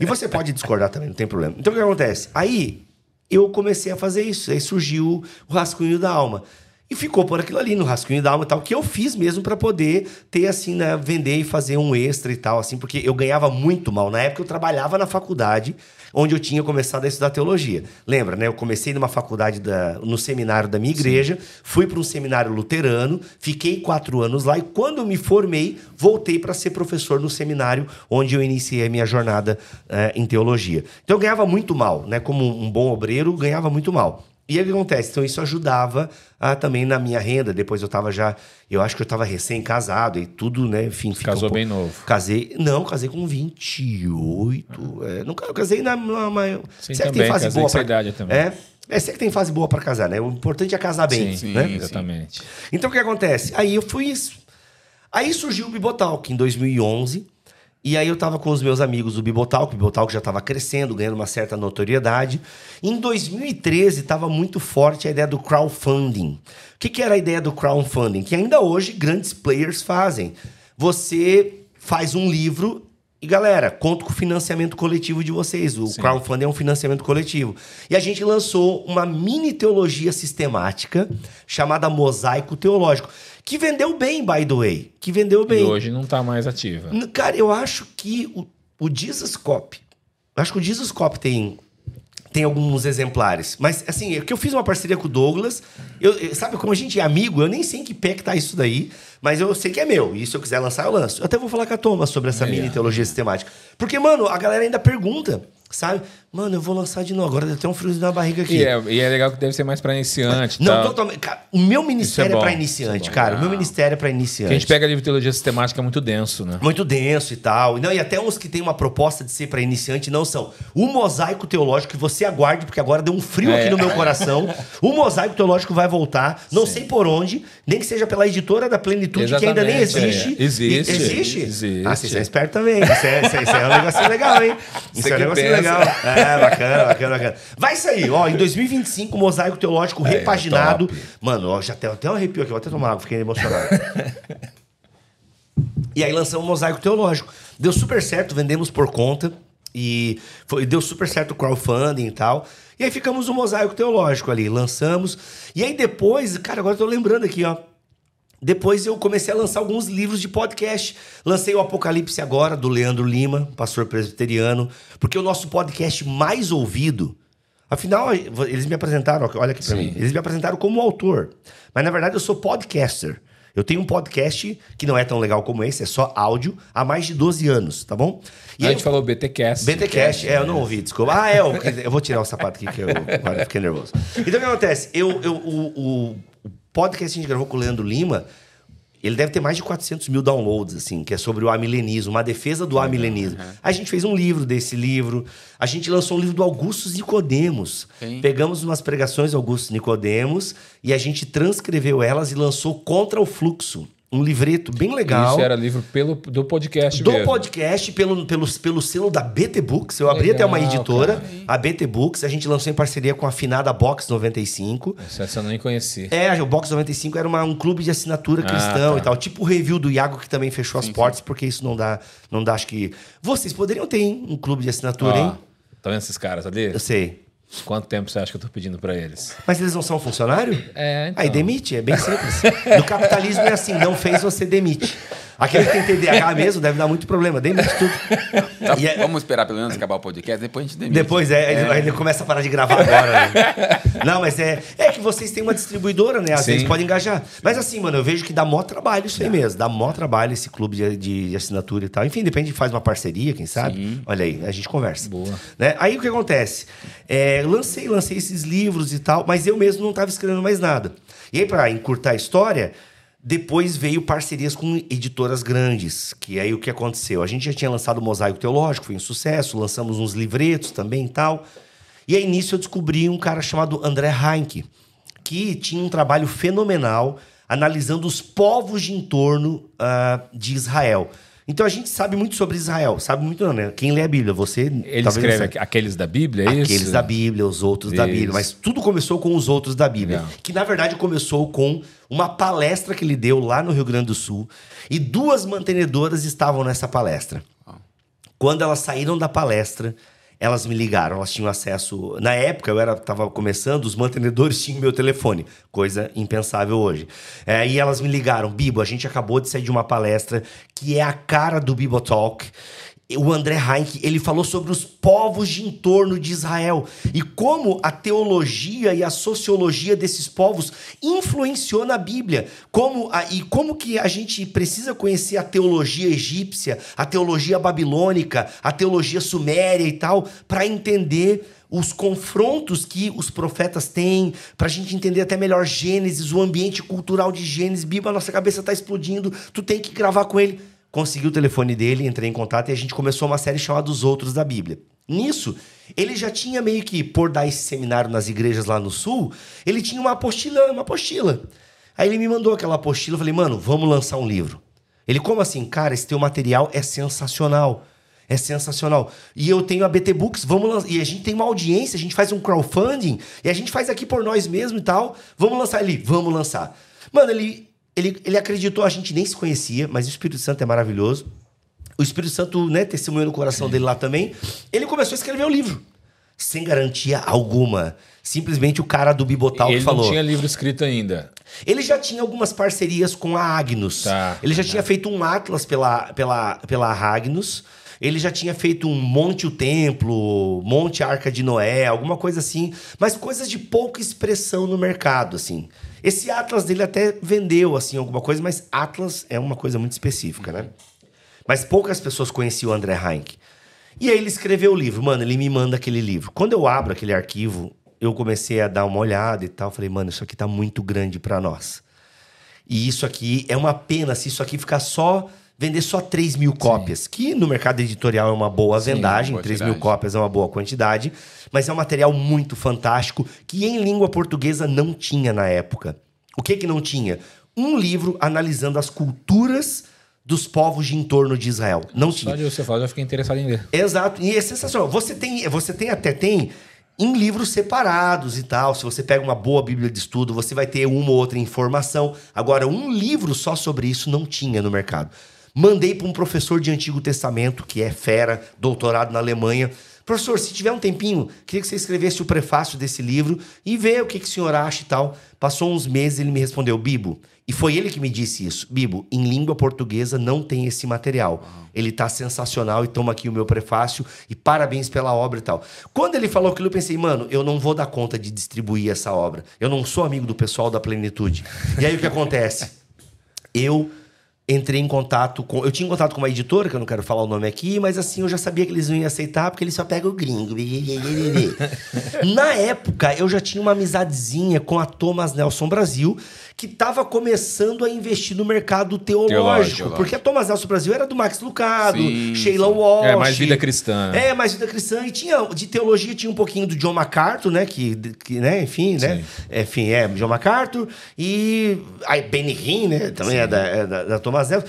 E você <laughs> pode discordar também, não tem problema. Então, o que acontece? Aí, eu comecei a fazer isso. Aí surgiu o rascunho da alma. E ficou por aquilo ali, no rascunho da alma e tal, que eu fiz mesmo para poder ter, assim, né, vender e fazer um extra e tal, assim, porque eu ganhava muito mal. Na época, eu trabalhava na faculdade, onde eu tinha começado a estudar teologia. Lembra, né? Eu comecei numa faculdade, da, no seminário da minha igreja, fui para um seminário luterano, fiquei quatro anos lá e quando eu me formei, voltei para ser professor no seminário onde eu iniciei a minha jornada eh, em teologia. Então eu ganhava muito mal, né? Como um bom obreiro, ganhava muito mal. E aí o que acontece? Então isso ajudava ah, também na minha renda. Depois eu estava já, eu acho que eu estava recém-casado e tudo, né? Enfim, Casou um pouco- bem novo. Casei, não, casei com 28. É, nunca, eu casei na. na, na Sim, se que também, tem fase boa pra- idade também. É, é, se é que tem fase boa para casar, né? O importante é casar bem, Sim, né? sim. exatamente. Então o que acontece? Aí eu fui. Aí surgiu o Bibotalk em 2011. E aí eu tava com os meus amigos do Bibotalk, o Bibotalk já estava crescendo, ganhando uma certa notoriedade. Em 2013 estava muito forte a ideia do crowdfunding. O que, que era a ideia do crowdfunding? Que ainda hoje grandes players fazem. Você faz um livro E galera, conto com o financiamento coletivo de vocês. O Sim. crowdfunding é um financiamento coletivo. E a gente lançou uma mini teologia sistemática chamada Mosaico Teológico, que vendeu bem, by the way. Que vendeu E bem. hoje não tá mais ativa. Cara, eu acho que o, o Jesus Cop, acho que o Jesus Cop tem, tem alguns exemplares. Mas, assim, é que eu fiz uma parceria com o Douglas. Eu, eu- sabe, como a gente é amigo, eu nem sei em que pé que tá isso daí, mas eu sei que é meu. E se eu quiser lançar, eu lanço. Eu até vou falar com a Thomas sobre essa Aí, mini teologia sistemática. Porque, mano, a galera ainda pergunta, sabe? Mano, eu vou lançar de novo. Agora deu até um friozinho na barriga aqui. E é, e é legal que deve ser mais pra iniciante. Não, tal. totalmente. Cara, o meu ministério é, bom, pra é iniciante, bom. cara. O meu Ah. ministério é pra iniciante. a gente pega livro de teologia sistemática é muito denso, né? Muito denso e tal. E Não, e até uns que tem uma proposta de ser para iniciante não são. O mosaico teológico, que você aguarde, porque agora deu um frio É. aqui no meu coração. <laughs> O mosaico teológico vai voltar, não sei por onde, nem que seja pela editora da Plenitude, que ainda nem Exatamente, existe. é. Existe, existe? existe. Ah, você é esperto também. Isso é, isso é- isso é um negocinho legal, hein? Isso é um que negocinho pensa. legal. É, <laughs> bacana, bacana, bacana. Vai sair, ó, em 2025, o mosaico teológico É, repaginado. Mano, ó, já tem até um arrepio aqui, vou até tomar água, fiquei emocionado. <laughs> E aí lançamos o Mosaico Teológico. Deu super certo, vendemos por conta. E foi, deu super certo o crowdfunding e tal. E aí ficamos no Mosaico Teológico ali, lançamos. E aí depois, cara, agora eu tô lembrando aqui, ó. Depois eu comecei a lançar alguns livros de podcast. Lancei o Apocalipse Agora, do Leandro Lima, pastor presbiteriano, porque o nosso podcast mais ouvido. Afinal, eles me apresentaram, olha aqui pra Sim. mim. Eles me apresentaram como autor. Mas na verdade eu sou podcaster. Eu tenho um podcast que não é tão legal como esse, é só áudio, há mais de 12 anos, tá bom? a aí gente falou BTcast. BTcast, é, eu não ouvi, desculpa. Ah, é, eu, eu vou tirar o sapato aqui que eu eu fiquei nervoso. Então o que acontece? Eu, eu, o, o podcast que a gente gravou com o Leandro Lima, ele deve ter mais de 400 mil downloads, assim, que é sobre o amilenismo, uma defesa do amilenismo. A gente fez um livro desse livro, a gente lançou um livro do Augusto Nicodemos. Sim. Pegamos umas pregações do Augusto Nicodemos e a gente transcreveu elas e lançou Contra o Fluxo. Um livreto bem legal. Isso era livro pelo, do podcast Do mesmo. podcast, pelo, pelo, pelo selo da BT Books. Eu abri Legal, até uma editora, cara. a BT Books. A gente lançou em parceria com a afinada Box 95. Essa eu nem conheci. É, o Box 95 era uma, um clube de assinatura Ah, cristão tá. e tal. Tipo o review do Iago, que também fechou as portas, porque isso não dá, não dá, acho que... Vocês poderiam ter, hein, um clube de assinatura, Ó, hein? tá vendo esses caras ali? Eu sei. Quanto tempo você acha que eu tô pedindo pra eles? Mas eles não são funcionário? É, então. Aí demite, é bem simples. No capitalismo é assim, não fez, você demite. Aquele que tem TDAH mesmo deve dar muito problema, demite tudo. Tá, é- Vamos esperar pelo menos acabar o podcast, depois a gente demite. Depois é, Ele, aí ele começa a parar de gravar agora. né? Não, mas é, é que vocês têm uma distribuidora, né? Às Sim. vezes podem engajar. Mas assim, mano, eu vejo que dá mó trabalho isso aí mesmo. Dá mó trabalho esse clube de, de- de assinatura e tal. Enfim, depende, faz uma parceria, quem sabe? Sim. Olha aí, a gente conversa. Boa. Né? Aí o que acontece? É, lancei, lancei esses livros e tal, mas eu mesmo não estava escrevendo mais nada. E aí, pra encurtar a história, depois veio parcerias com editoras grandes. Que aí o que aconteceu? A gente já tinha lançado o Mosaico Teológico, foi um sucesso, lançamos uns livretos também e tal. E aí nisso eu descobri um cara chamado André Heinck, que tinha um trabalho fenomenal analisando os povos de entorno ah, de Israel. Então a gente sabe muito sobre Israel, sabe muito não, né? Quem lê a Bíblia, você Ele talvez não escreve aqueles da Bíblia, é isso? Aqueles da Bíblia, os outros da Isso. Bíblia. Mas tudo começou com os outros da Bíblia. Legal. Que na verdade começou com uma palestra que ele deu lá no Rio Grande do Sul. E duas mantenedoras estavam nessa palestra. Quando elas saíram da palestra, elas me ligaram, elas tinham acesso. Na época, eu era estava começando, os mantenedores <laughs> tinham meu telefone, coisa impensável hoje. É, e elas me ligaram, Bibo, a gente acabou de sair de uma palestra que é a cara do Bibo Talk. O André Heinck, ele falou sobre os povos de entorno de Israel e como a teologia e a sociologia desses povos influenciou na Bíblia. Como a- e como que a gente precisa conhecer a teologia egípcia, a teologia babilônica, a teologia suméria e tal, para entender os confrontos que os profetas têm, para a gente entender até melhor Gênesis, o ambiente cultural de Gênesis. Bíblia, nossa cabeça está explodindo, tu tem que gravar com ele. Consegui o telefone dele, entrei em contato e a gente começou uma série chamada Os Outros da Bíblia. Nisso, ele já tinha meio que, por dar esse seminário nas igrejas lá no Sul, ele tinha uma apostila, uma apostila. Aí ele me mandou aquela apostila, eu falei, mano, vamos lançar um livro. Ele, como assim? Cara, esse teu material é sensacional. É sensacional. E eu tenho a BT Books, vamos lançar. E a gente tem uma audiência, a gente faz um crowdfunding, e a gente faz aqui por nós mesmos e tal. Vamos lançar ele, vamos lançar. Mano, ele, ele, ele acreditou, a gente nem se conhecia, mas o Espírito Santo é maravilhoso. o Espírito Santo, né, testemunhou no coração dele lá também. Ele começou a escrever o livro, sem garantia alguma. Simplesmente o cara do Bibotal Ele que falou. não tinha livro escrito ainda. Ele já tinha algumas parcerias com a Agnus. Tá. Ele já tinha feito um Atlas pela, pela, pela Agnus. Ele já tinha feito um Monte o Templo, Monte Arca de Noé, alguma coisa assim, mas coisas de pouca expressão no mercado, assim. Esse Atlas dele até vendeu, assim, alguma coisa, mas Atlas é uma coisa muito específica, né? Mas poucas pessoas conheciam o André Heinck. E aí ele escreveu o livro. Mano, ele me manda aquele livro. Quando eu abro aquele arquivo, eu comecei a dar uma olhada e tal. Falei, mano, isso aqui tá muito grande para nós. E isso aqui é uma pena se isso aqui ficar só. Vender só 3 mil cópias, que no mercado editorial é uma boa vendagem, boa 3 mil cópias é uma boa quantidade, mas é um material muito fantástico que em língua portuguesa não tinha na época. O que que não tinha? Um livro analisando as culturas dos povos de entorno de Israel. Não tinha. Só de você falar, eu já fiquei interessado em ler. Exato, e é sensacional. Você tem, você tem até tem em livros separados e tal. Se você pega uma boa Bíblia de estudo, você vai ter uma ou outra informação. Agora, um livro só sobre isso não tinha no mercado. Mandei para um professor de Antigo Testamento, que é fera, doutorado na Alemanha. Professor, se tiver um tempinho, queria que você escrevesse o prefácio desse livro e ver o que, que o senhor acha e tal. Passou uns meses, ele me respondeu, Bibo, e foi ele que me disse isso. Bibo, em língua portuguesa não tem esse material. Ele tá sensacional e toma aqui o meu prefácio e parabéns pela obra e tal. Quando ele falou aquilo, eu pensei, mano, eu não vou dar conta de distribuir essa obra. Eu não sou amigo do pessoal da Plenitude. E aí o que acontece? Eu entrei em contato com. Eu tinha um contato com uma editora, que eu não quero falar o nome aqui, mas assim, eu já sabia que eles não iam aceitar, porque eles só pegam o gringo. <laughs> Na época, eu já tinha uma amizadezinha com a Thomas Nelson Brasil, que estava começando a investir no mercado teológico. Teológico. Porque a Thomas Nelson Brasil era do Max Lucado, Sim, Sheila sim. Walsh. É, mais vida cristã. É, mais vida cristã. E tinha, de teologia tinha um pouquinho do John MacArthur, né? Que, que né? Enfim, né? Enfim, é, John MacArthur. E aí Benny Hinn, né? Também é da, é da, da Thomas Nelson.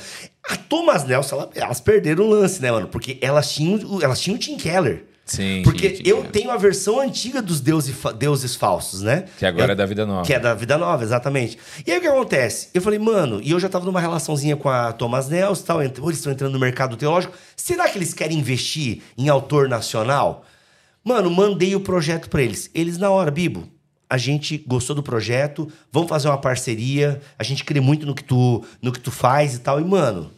A Thomas Nelson, ela- elas perderam o lance, né, mano? Porque elas tinham, elas tinham o Tim Keller. Sim. Porque tinha, eu tinha. tenho a versão antiga dos deuses, deuses falsos, né? Que agora Eu- é da Vida Nova. que é da Vida Nova, exatamente. E aí o que acontece? Eu falei, mano, e eu já tava numa relaçãozinha com a Thomas Nelson e tal, ent- eles estão entrando no mercado teológico. Será que eles querem investir em autor nacional? Mano, mandei o projeto pra eles. Eles na hora, Bibo, a gente gostou do projeto, vamos fazer uma parceria, a gente crê muito no que tu, no que tu faz e tal. E, mano,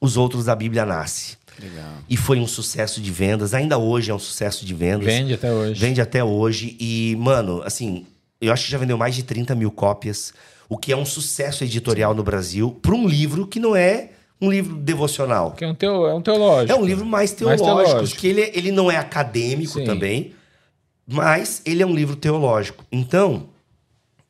os outros da Bíblia nasce. Legal. E foi um sucesso de vendas, ainda hoje é um sucesso de vendas. Vende até hoje. Vende até hoje. E, mano, assim, eu acho que já vendeu mais de 30 mil cópias, o que é um sucesso editorial no Brasil, para um livro que não é um livro devocional. Que é um, teo, é um teológico. É um livro mais Mais teológico, teológico. que ele, ele não é acadêmico Sim. também, mas ele é um livro teológico. Então,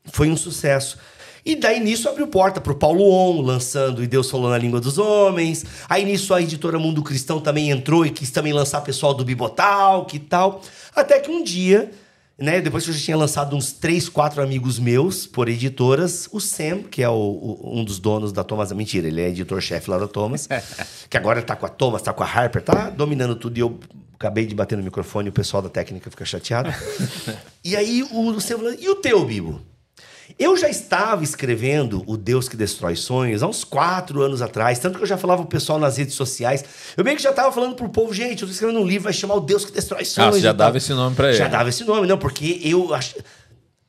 foi um sucesso. E daí nisso abriu porta pro Paulo On, lançando E Deus Falou na Língua dos Homens. Aí nisso a editora Mundo Cristão também entrou e quis também lançar pessoal do Bibotal, que tal. Até que um dia, né, depois que eu já tinha lançado uns três, quatro amigos meus por editoras, o Sam, que é o- o- um dos donos da Thomas, mentira, ele é editor-chefe lá da Thomas, <laughs> que agora tá com a Thomas, tá com a Harper, tá dominando tudo e eu acabei de bater no microfone e o pessoal da técnica fica chateado. <laughs> e aí o Sam falou, e o teu, Bibo? Eu já estava escrevendo O Deus que Destrói Sonhos há uns quatro anos atrás, tanto que eu já falava pro pessoal nas redes sociais. Eu meio que já estava falando pro povo, gente, eu tô escrevendo um livro, vai chamar O Deus que Destrói Sonhos. Ah, você já tal. dava esse nome pra ele. Já dava esse nome, não, porque eu acho.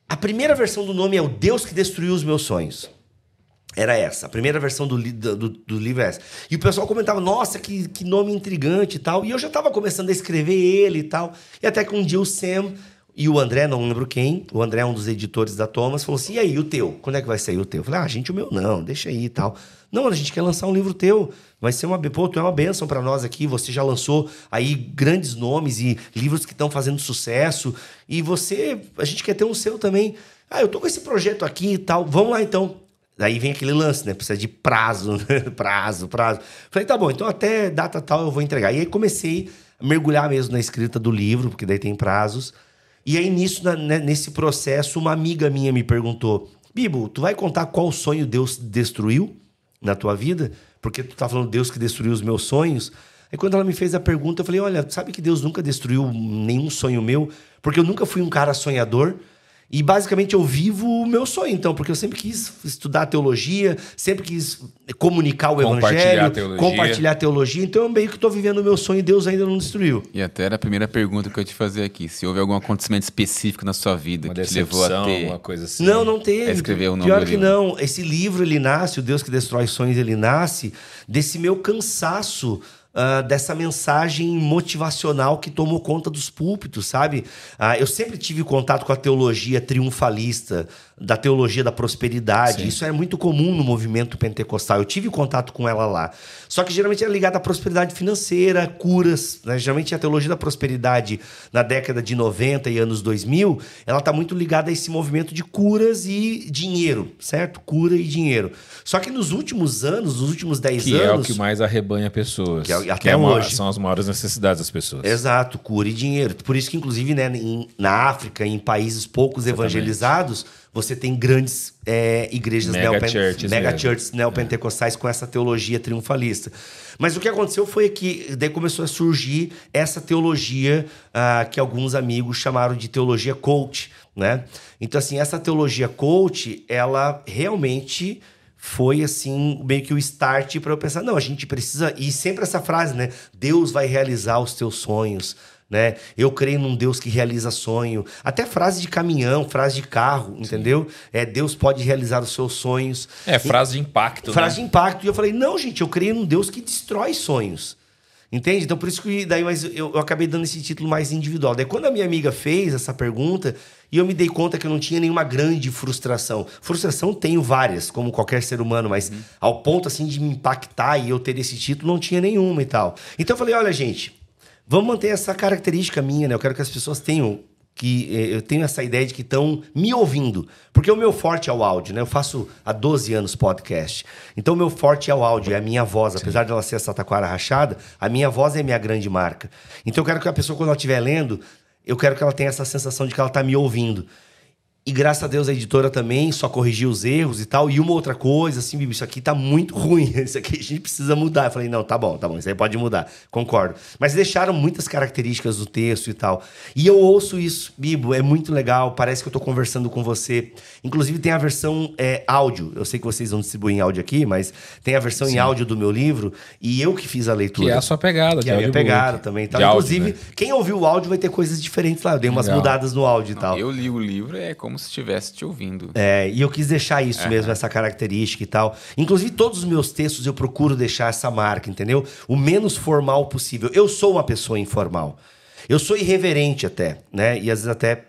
A primeira versão do nome é O Deus que Destruiu os Meus Sonhos. Era essa. A primeira versão do, li- do- do livro é essa. E o pessoal comentava, nossa, que, que nome intrigante e tal. E eu já estava começando a escrever ele e tal. E até que um dia o Sam e o André, não lembro quem, o André é um dos editores da Thomas, falou assim: e aí, o teu? Quando é que vai sair o teu? Eu falei, ah, gente, o meu não, deixa aí e tal. Não, a gente quer lançar um livro teu. Vai ser uma. Pô, tu é uma bênção para nós aqui. Você já lançou aí grandes nomes e livros que estão fazendo sucesso. E você, a gente quer ter um seu também. Ah, eu tô com esse projeto aqui e tal. Vamos lá então. Daí vem aquele lance, né? Precisa de prazo, <laughs> né? prazo, prazo. Falei, tá bom, então até data tal eu vou entregar. E aí comecei a mergulhar mesmo na escrita do livro, porque daí tem prazos. E aí nisso, na- né, nesse processo, uma amiga minha me perguntou: Bibo, tu vai contar qual sonho Deus destruiu na tua vida? Porque tu tá falando Deus que destruiu os meus sonhos. Aí quando ela me fez a pergunta, eu falei: olha, sabe que Deus nunca destruiu nenhum sonho meu? Porque eu nunca fui um cara sonhador. E basicamente eu vivo o meu sonho, então, porque eu sempre quis estudar teologia, sempre quis comunicar o Compartilhar evangelho, a teologia. compartilhar a teologia. Então eu meio que estou vivendo o meu sonho e Deus ainda não destruiu. E até era a primeira pergunta que eu ia te fazer aqui. Se houve algum acontecimento específico na sua vida Uma que te levou a ter. alguma coisa assim. Não, não teve. É escrever o nome Pior que livro. não. Esse livro, ele nasce, o Deus que destrói sonhos, ele nasce desse meu cansaço. Ah, dessa mensagem motivacional que tomou conta dos púlpitos, sabe? Ah, eu sempre tive contato com a teologia triunfalista, da teologia da prosperidade. Isso é muito comum no movimento pentecostal. Eu tive contato com ela lá. Só que geralmente era ligada à prosperidade financeira, curas. Né? Geralmente a teologia da prosperidade na década de 90 e anos 2000, ela está muito ligada a esse movimento de curas e dinheiro, certo? Cura e dinheiro. Só que nos últimos anos, nos últimos 10 Que é o anos. que mais arrebanha pessoas. Que é- até Que é uma- hoje. São as maiores necessidades das pessoas. Exato, cura e dinheiro. Por isso que, inclusive, né, em- na África, em países poucos evangelizados, você tem grandes é, igrejas Mega neopen- churches mega mesmo. churches neopentecostais com essa teologia triunfalista. Mas o que aconteceu foi que daí começou a surgir essa teologia ah, que alguns amigos chamaram de teologia coach, né? Então, assim, essa teologia coach, ela realmente foi assim meio que o start para eu pensar não a gente precisa e sempre essa frase né Deus vai realizar os teus sonhos né eu creio num Deus que realiza sonho até frase de caminhão frase de carro entendeu é Deus pode realizar os seus sonhos É, frase de impacto. frase né? de impacto e eu falei não gente eu creio num Deus que destrói sonhos Entende? Então, por isso que daí mas eu, eu acabei dando esse título mais individual. Daí, quando a minha amiga fez essa pergunta, e eu me dei conta que eu não tinha nenhuma grande frustração. Frustração tenho várias, como qualquer ser humano, mas ao ponto assim de me impactar e eu ter esse título, não tinha nenhuma e tal. Então eu falei: olha, gente, vamos manter essa característica minha, né? Eu quero que as pessoas tenham. Que eh, eu tenho essa ideia de que estão me ouvindo. Porque o meu forte é o áudio, né? Eu faço há 12 anos podcast. Então o meu forte é o áudio, é a minha voz. Apesar de ela ser essa taquara rachada, a minha voz é a minha grande marca. Então eu quero que a pessoa, quando ela estiver lendo, eu quero que ela tenha essa sensação de que ela está me ouvindo. E graças a Deus a editora também só corrigiu os erros e tal. E uma outra coisa, assim, Bibi, isso aqui tá muito <laughs> ruim. Isso aqui a gente precisa mudar. Eu falei, não, tá bom, tá bom, isso aí pode mudar. Concordo. Mas deixaram muitas características do texto e tal. E eu ouço isso, Bibo, é muito legal. Parece que eu tô conversando com você. Inclusive tem a versão é, áudio. Eu sei que vocês vão distribuir em áudio aqui, mas tem a versão em áudio do meu livro. E eu que fiz a leitura. Que é a sua pegada. Que de é a minha pegada também. e Tal. Áudio, Inclusive, né? quem ouviu o áudio vai ter coisas diferentes lá. Eu dei umas Legal. mudadas no áudio e tal. Eu li o livro, é como se estivesse te ouvindo. É, e eu quis deixar isso mesmo, essa característica e tal. Inclusive, todos os meus textos eu procuro deixar essa marca, entendeu? O menos formal possível. Eu sou uma pessoa informal. Eu sou irreverente até, né? E às vezes até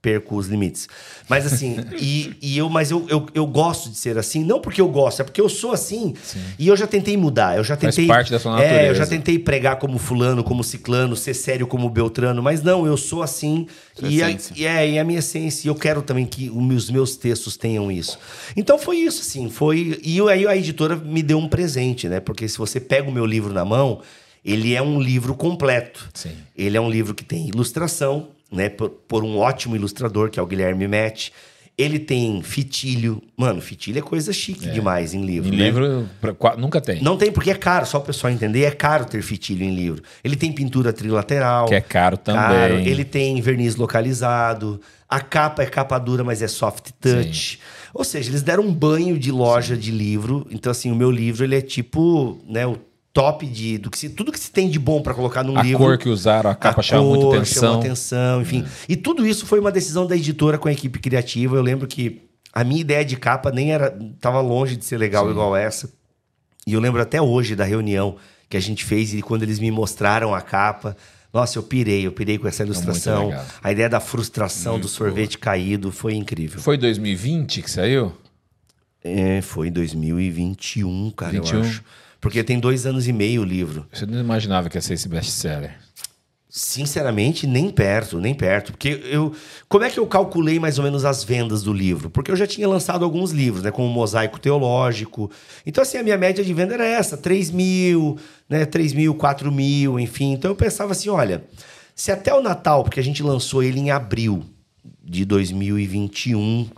perco os limites. Mas assim, <laughs> e, e eu, mas eu, eu, eu gosto de ser assim, não porque eu gosto, é porque eu sou assim. E eu já tentei mudar, eu já Faz tentei. parte da sua É, eu natureza. já tentei pregar como fulano, como ciclano, ser sério como Beltrano, mas não, eu sou assim. Sua E a, e é, e a minha essência, e eu quero também que os meus textos tenham isso. Então foi isso, assim, foi. E aí a editora me deu um presente, né? Porque se você pega o meu livro na mão, ele é um livro completo. Sim. Ele é um livro que tem ilustração, né? Por, por um ótimo ilustrador, que é o Guilherme Mete. Ele tem fitilho. Mano, fitilho é coisa chique demais em livro. Em né? livro, pra- nunca tem. Não tem porque é caro, só o pessoal entender, é caro ter fitilho em livro. Ele tem pintura trilateral. Que é caro também. Caro. Ele tem verniz localizado. A capa é capa dura, mas é soft touch. Ou seja, eles deram um banho de loja de livro. Então, assim, o meu livro, ele é tipo, né, o top de... Do que se, tudo que se tem de bom para colocar num A livro. cor que usaram, a capa chama cor muita chamou atenção. É. atenção, enfim. E tudo isso foi uma decisão da editora com a equipe criativa. Eu lembro que a minha ideia de capa nem era... Tava longe de ser legal igual essa. E eu lembro até hoje da reunião que a gente fez e quando eles me mostraram a capa. Nossa, eu pirei, eu pirei com essa ilustração. A ideia da frustração do sorvete caído foi incrível. Foi 2020 que saiu? É, foi em 2021, cara, 21. eu acho. Porque tem dois anos e meio o livro. Você não imaginava que ia ser esse best-seller. Sinceramente, nem perto, nem perto. Porque eu. Como é que eu calculei mais ou menos as vendas do livro? Porque eu já tinha lançado alguns livros, né? Como Mosaico Teológico. Então, assim, a minha média de venda era essa: 3 mil, né? 3 mil, 4 mil, enfim. Então eu pensava assim: olha, se até o Natal, porque a gente lançou ele em abril de 2021.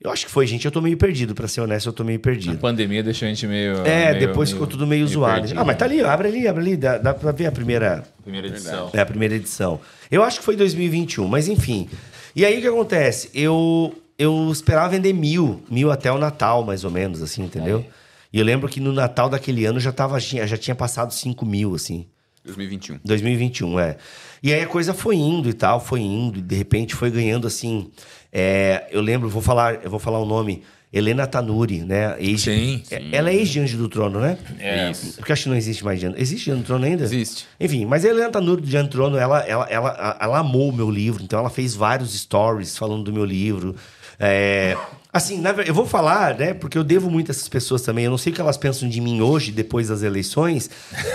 Eu acho que foi, gente. Eu tô meio perdido, pra ser honesto, eu tô meio A perdido. pandemia deixou a gente meio. É, meio- depois ficou tudo meio, zoado. perdido. Ah, mas tá ali, abre ali, abre ali. Dá, dá pra ver a primeira, Primeira edição. é a primeira edição. Eu acho que foi 2021, mas enfim. E aí o que acontece? Eu, eu esperava vender mil, mil até o Natal, mais ou menos, assim, entendeu? E eu lembro que no Natal daquele ano já, tava, já tinha passado 5 mil, assim. 2021. 2021, é. E aí a coisa foi indo e tal, foi indo, e de repente foi ganhando assim. É, eu lembro, vou falar, eu vou falar o nome. Helena Tanuri, né? Ex, Sim, é- Ela é ex de Anjo do Trono, né? É isso. Porque acho que não existe mais de Anjo. Existe Anjo do Trono ainda? Existe. Enfim, mas a Helena Tanuri de Anjo do Trono, ela, ela, ela, ela amou o meu livro, então ela fez vários stories falando do meu livro. É, assim, na eu vou falar, né? Porque eu devo muito a essas pessoas também. Eu não sei o que elas pensam de mim hoje, depois das eleições,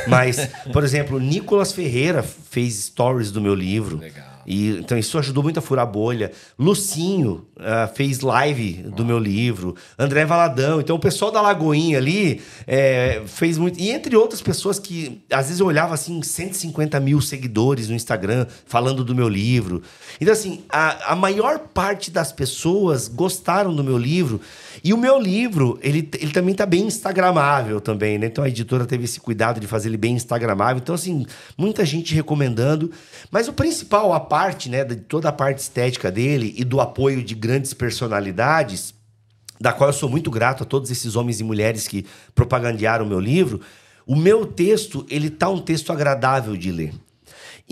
mas, <laughs> por exemplo, Nicolas Ferreira fez stories do meu livro. Legal. E, então isso ajudou muito a furar a bolha. Lucinho ah, fez live do meu livro. André Valadão. Então o pessoal da Lagoinha ali é, fez muito. E entre outras pessoas que às vezes eu olhava assim, 150 mil seguidores no Instagram falando do meu livro. Então, assim, a, a maior parte das pessoas gostaram do meu livro. E o meu livro, ele, ele também tá bem instagramável também, né? Então a editora teve esse cuidado de fazer ele bem instagramável. Então, assim, muita gente recomendando. Mas o principal, a parte, né, de toda a parte estética dele e do apoio de grandes personalidades, da qual eu sou muito grato a todos esses homens e mulheres que propagandearam o meu livro, o meu texto, ele tá um texto agradável de ler.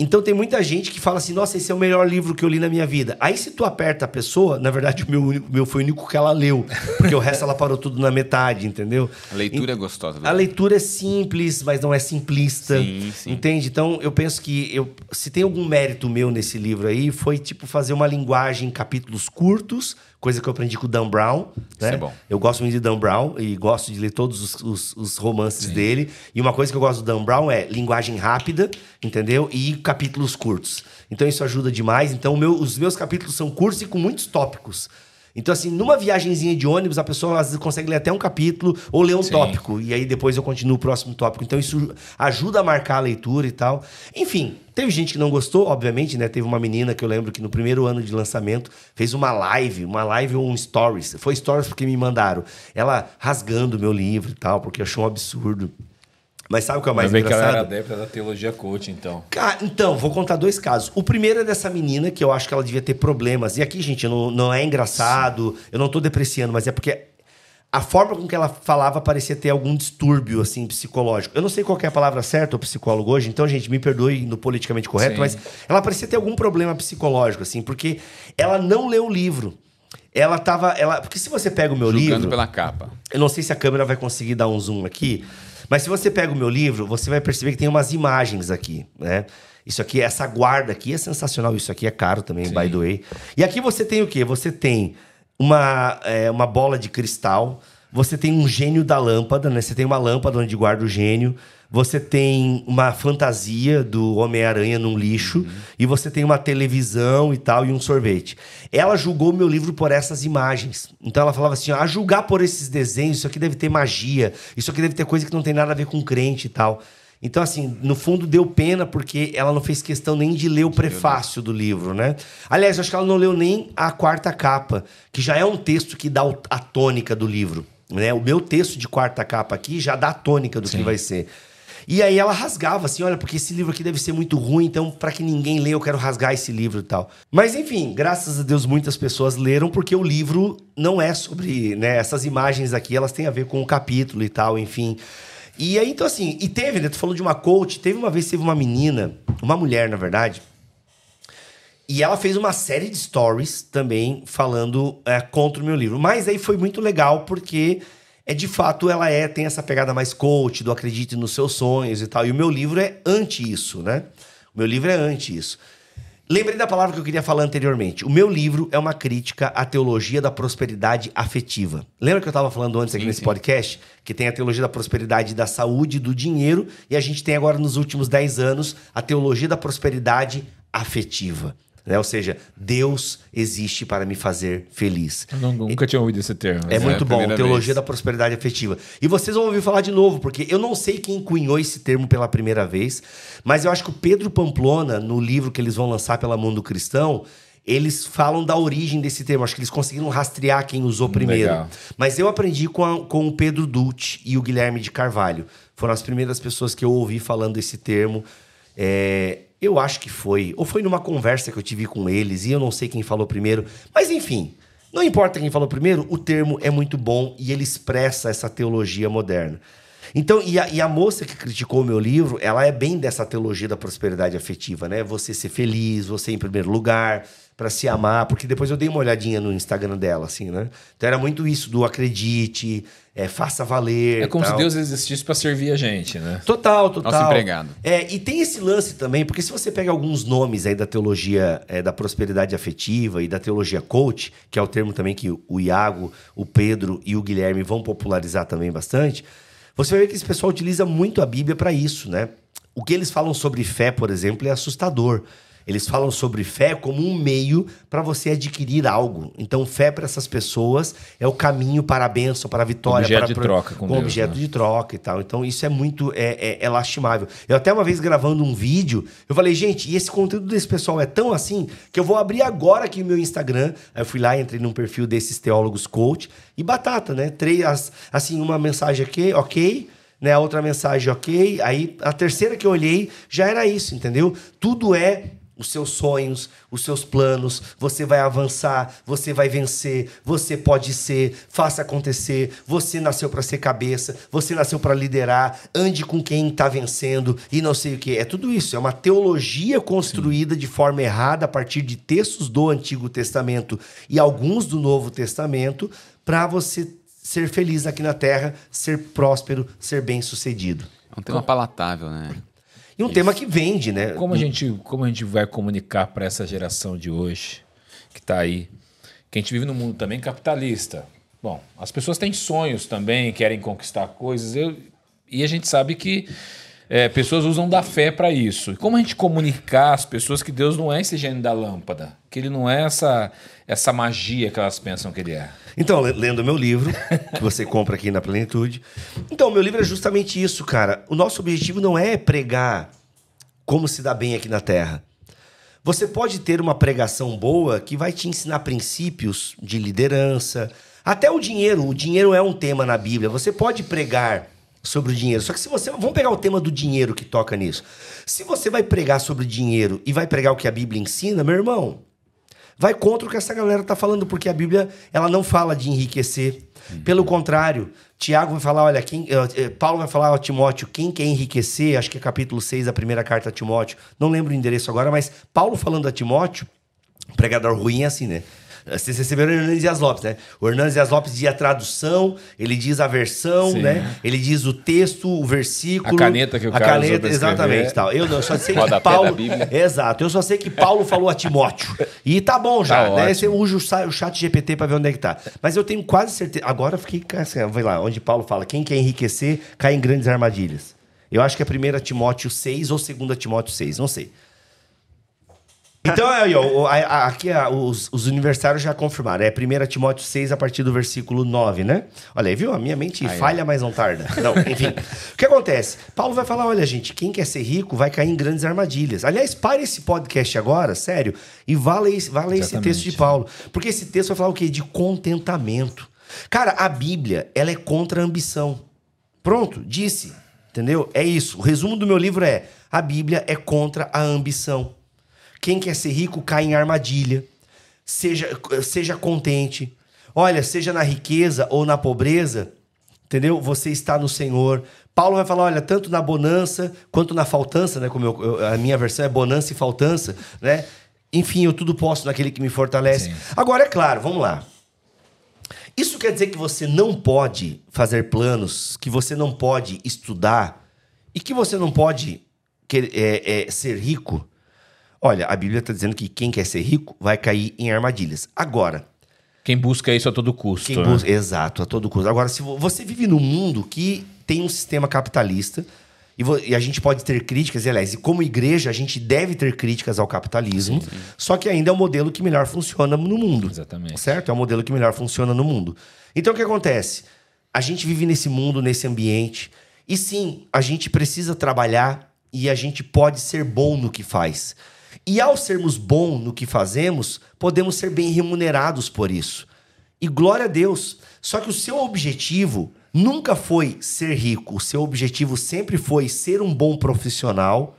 Então tem muita gente que fala assim, nossa, esse é o melhor livro que eu li na minha vida. Aí se tu aperta a pessoa, na verdade o meu, único- meu foi o único que ela leu, porque o resto ela parou tudo na metade, entendeu? A leitura é gostosa. A leitura é simples, mas não é simplista. Sim, sim. Entende? Então, eu penso que eu, se tem algum mérito meu nesse livro aí, foi tipo fazer uma linguagem em capítulos curtos, coisa que eu aprendi com o Dan Brown. Né? Isso é bom. Eu gosto muito de Dan Brown e gosto de ler todos os, os- os romances dele. E uma coisa que eu gosto do Dan Brown é linguagem rápida, entendeu? E capítulos curtos. Então, isso ajuda demais. Então, meu- os meus capítulos são curtos e com muitos tópicos. Então, assim, numa viagenzinha de ônibus, a pessoa às vezes consegue ler até um capítulo ou ler um Sim. tópico. E aí depois eu continuo o próximo tópico. Então, isso ajuda a marcar a leitura e tal. Enfim, teve gente que não gostou, obviamente, né? Teve uma menina que eu lembro que no primeiro ano de lançamento fez uma live, uma live ou um stories. Foi stories porque me mandaram. Ela rasgando o meu livro e tal, porque achou um absurdo. Mas sabe o que é o Vai mais ver que ela engraçado? era adepta da teologia coach, então. Cara, então, vou contar dois casos. O primeiro é dessa menina, que eu acho que ela devia ter problemas. E aqui, gente, não, não é engraçado, eu não tô depreciando, mas é porque a forma com que ela falava parecia ter algum distúrbio, assim, psicológico. Eu não sei qual é a palavra certa, o psicólogo hoje, então, gente, me perdoe no politicamente correto, Sim. mas ela parecia ter algum problema psicológico, assim, porque ela não leu o livro. Ela tava. Ela, porque se você pega o meu Julgando livro. pela capa. Eu não sei se a câmera vai conseguir dar um zoom aqui, mas se você pega o meu livro, você vai perceber que tem umas imagens aqui, né? Isso aqui, essa guarda aqui é sensacional. Isso aqui é caro também, by the way. E aqui você tem o quê? Você tem uma, é, uma bola de cristal, você tem um gênio da lâmpada, né? Você tem uma lâmpada onde guarda o gênio. Você tem uma fantasia do Homem-Aranha num lixo. E você tem uma televisão e tal, e um sorvete. Ela julgou o meu livro por essas imagens. Então ela falava assim: ó, a julgar por esses desenhos, isso aqui deve ter magia, isso aqui deve ter coisa que não tem nada a ver com crente e tal. Então, assim, no fundo deu pena porque ela não fez questão nem de ler o prefácio do livro, né? Aliás, eu acho que ela não leu nem a quarta capa, que já é um texto que dá a tônica do livro. Né? O meu texto de quarta capa aqui já dá a tônica do que vai ser. E aí ela rasgava assim, olha, porque esse livro aqui deve ser muito ruim, então para que ninguém leia, eu quero rasgar esse livro e tal. Mas enfim, graças a Deus muitas pessoas leram porque o livro não é sobre, né, essas imagens aqui, elas têm a ver com o capítulo e tal, enfim. E aí então assim, e teve, né, tu falou de uma coach, teve uma vez teve uma menina, uma mulher, na verdade, e ela fez uma série de stories também falando é, contra o meu livro. Mas aí foi muito legal porque é de fato ela é tem essa pegada mais coach, do acredite nos seus sonhos e tal. E o meu livro é anti isso, né? O meu livro é anti isso. Lembrei da palavra que eu queria falar anteriormente. O meu livro é uma crítica à teologia da prosperidade afetiva. Lembra que eu estava falando antes aqui Sim, nesse sim. podcast? Que tem a teologia da prosperidade da saúde e do dinheiro. E a gente tem agora, nos últimos 10 anos, a teologia da prosperidade afetiva. Né? Ou seja, Deus existe para me fazer feliz. Não- nunca tinha ouvido esse termo. É mas muito a bom, teologia vez. da prosperidade afetiva. E vocês vão ouvir falar de novo, porque eu não sei quem cunhou esse termo pela primeira vez, mas eu acho que o Pedro Pamplona, no livro que eles vão lançar pela Mundo Cristão, eles falam da origem desse termo. Acho que eles conseguiram rastrear quem usou primeiro. Legal. Mas eu aprendi com, a- com o Pedro Dulce e o Guilherme de Carvalho. Foram as primeiras pessoas que eu ouvi falando esse termo. É, Eu acho que foi. Ou foi numa conversa que eu tive com eles e eu não sei quem falou primeiro. Mas enfim, não importa quem falou primeiro, o termo é muito bom e ele expressa essa teologia moderna. Então, e a, e a moça que criticou o meu livro, ela é bem dessa teologia da prosperidade afetiva, né? Você ser feliz, você em primeiro lugar, para se amar, porque depois eu dei uma olhadinha no Instagram dela, assim, né? Então era muito isso do acredite, é, faça valer. É como tal. se Deus existisse para servir a gente, né? Total, total. Nosso empregado. É, e tem esse lance também, porque se você pega alguns nomes aí da teologia é, da prosperidade afetiva e da teologia coach, que é o termo também que o Iago, o Pedro e o Guilherme vão popularizar também bastante, você vai ver que esse pessoal utiliza muito a Bíblia para isso, né? O que eles falam sobre fé, por exemplo, é assustador. Eles falam sobre fé como um meio para você adquirir algo. Então, fé para essas pessoas é o caminho para a bênção, para a vitória. Objeto para, de troca com Deus, objeto né? de troca e tal. Então, isso é muito é, é- é lastimável. Eu até uma vez gravando um vídeo, eu falei, gente, e esse conteúdo desse pessoal é tão assim que eu vou abrir agora aqui o meu Instagram. Aí eu fui lá, entrei num perfil desses teólogos coach e batata, né? Três, as- assim, uma mensagem aqui, ok. Né, a outra mensagem, ok. Aí a terceira que eu olhei já era isso, entendeu? Tudo é os seus sonhos, os seus planos, você vai avançar, você vai vencer, você pode ser, faça acontecer, você nasceu para ser cabeça, você nasceu para liderar, ande com quem está vencendo e não sei o que. É tudo isso, é uma teologia construída de forma errada a partir de textos do Antigo Testamento e alguns do Novo Testamento para você ser feliz aqui na terra, ser próspero, ser bem-sucedido. É um tema palatável, né? E um tema que vende, né? Como a gente, como a gente vai comunicar para essa geração de hoje que está aí, que a gente vive num mundo também capitalista. Bom, as pessoas têm sonhos também, querem conquistar coisas, eu- e a gente sabe que é, pessoas usam da fé para isso. Como a gente comunicar às pessoas que Deus não é esse gênio da lâmpada, que ele não é essa essa magia que elas pensam que ele é? Então, le- lendo meu livro, <laughs> que você compra aqui na Plenitude. Então, meu livro é justamente isso, cara. O nosso objetivo não é pregar como se dá bem aqui na Terra. Você pode ter uma pregação boa que vai te ensinar princípios de liderança, até o dinheiro. O dinheiro é um tema na Bíblia. Você pode pregar sobre o dinheiro. Só que se você. Vamos pegar o tema do dinheiro que toca nisso. Se você vai pregar sobre dinheiro e vai pregar o que a Bíblia ensina, meu irmão, vai contra o que essa galera tá falando, porque a Bíblia ela não fala de enriquecer. Pelo contrário, Tiago vai falar, olha, quem, eh, eh, Paulo vai falar a Timóteo, quem quer enriquecer, acho que é capítulo 6 da primeira carta a Timóteo, não lembro o endereço agora, mas Paulo falando a Timóteo, pregador ruim é assim, né? Vocês receberam o Hernandes Dias Lopes, né? O Hernandes Dias Lopes diz a tradução, ele diz a versão, Sim. né? Ele diz o texto, o versículo. A caneta que o a cara caneta, exatamente. Tal. Eu, não, só sei que Paulo. Exato. Eu só sei que Paulo falou a Timóteo. E tá bom já. Tá né? ótimo. Você usa o chat GPT pra ver onde é que tá. Mas eu tenho quase certeza. Agora eu fiquei. Assim, vai lá, onde Paulo fala: quem quer enriquecer cai em grandes armadilhas. Eu acho que é 1 Timóteo 6 ou 2 Timóteo 6, não sei. Então, aí, ó, aqui os, os universitários já confirmaram. É 1 Timóteo 6, a partir do versículo 9, né? Olha aí, viu? A minha mente Aí, falha, mas não tarda. Não, enfim. o que acontece? Paulo vai falar: olha, gente, quem quer ser rico vai cair em grandes armadilhas. Aliás, pare esse podcast agora, sério, e vá ler, esse- vá ler esse texto de Paulo. Porque esse texto vai falar o quê? De contentamento. Cara, a Bíblia, ela é contra a ambição. Pronto, disse. Entendeu? É isso. O resumo do meu livro é: a Bíblia é contra a ambição. Quem quer ser rico cai em armadilha. Seja, seja contente. Olha, seja na riqueza ou na pobreza, entendeu? Você está no Senhor. Paulo vai falar, olha, tanto na bonança quanto na faltança, né? Como eu- eu- a minha versão é bonança e faltança, né? Enfim, eu tudo posso naquele que me fortalece. Sim. Agora, é claro, vamos lá. Isso quer dizer que você não pode fazer planos, que você não pode estudar e que você não pode quer- é, é, ser rico? Olha, a Bíblia está dizendo que quem quer ser rico vai cair em armadilhas. Agora, Quem busca isso a todo custo. quem né? busca. Exato, a todo custo. Agora, se vo- você vive num mundo que tem um sistema capitalista, e, e a gente pode ter críticas, e, aliás, e como igreja, a gente deve ter críticas ao capitalismo, só que ainda é o modelo que melhor funciona no mundo. Exatamente. Certo? É o modelo que melhor funciona no mundo. Então, o que acontece? A gente vive nesse mundo, nesse ambiente, e sim, a gente precisa trabalhar e a gente pode ser bom no que faz. E ao sermos bom no que fazemos, podemos ser bem remunerados por isso. E glória a Deus. Só que o seu objetivo nunca foi ser rico. O seu objetivo sempre foi ser um bom profissional.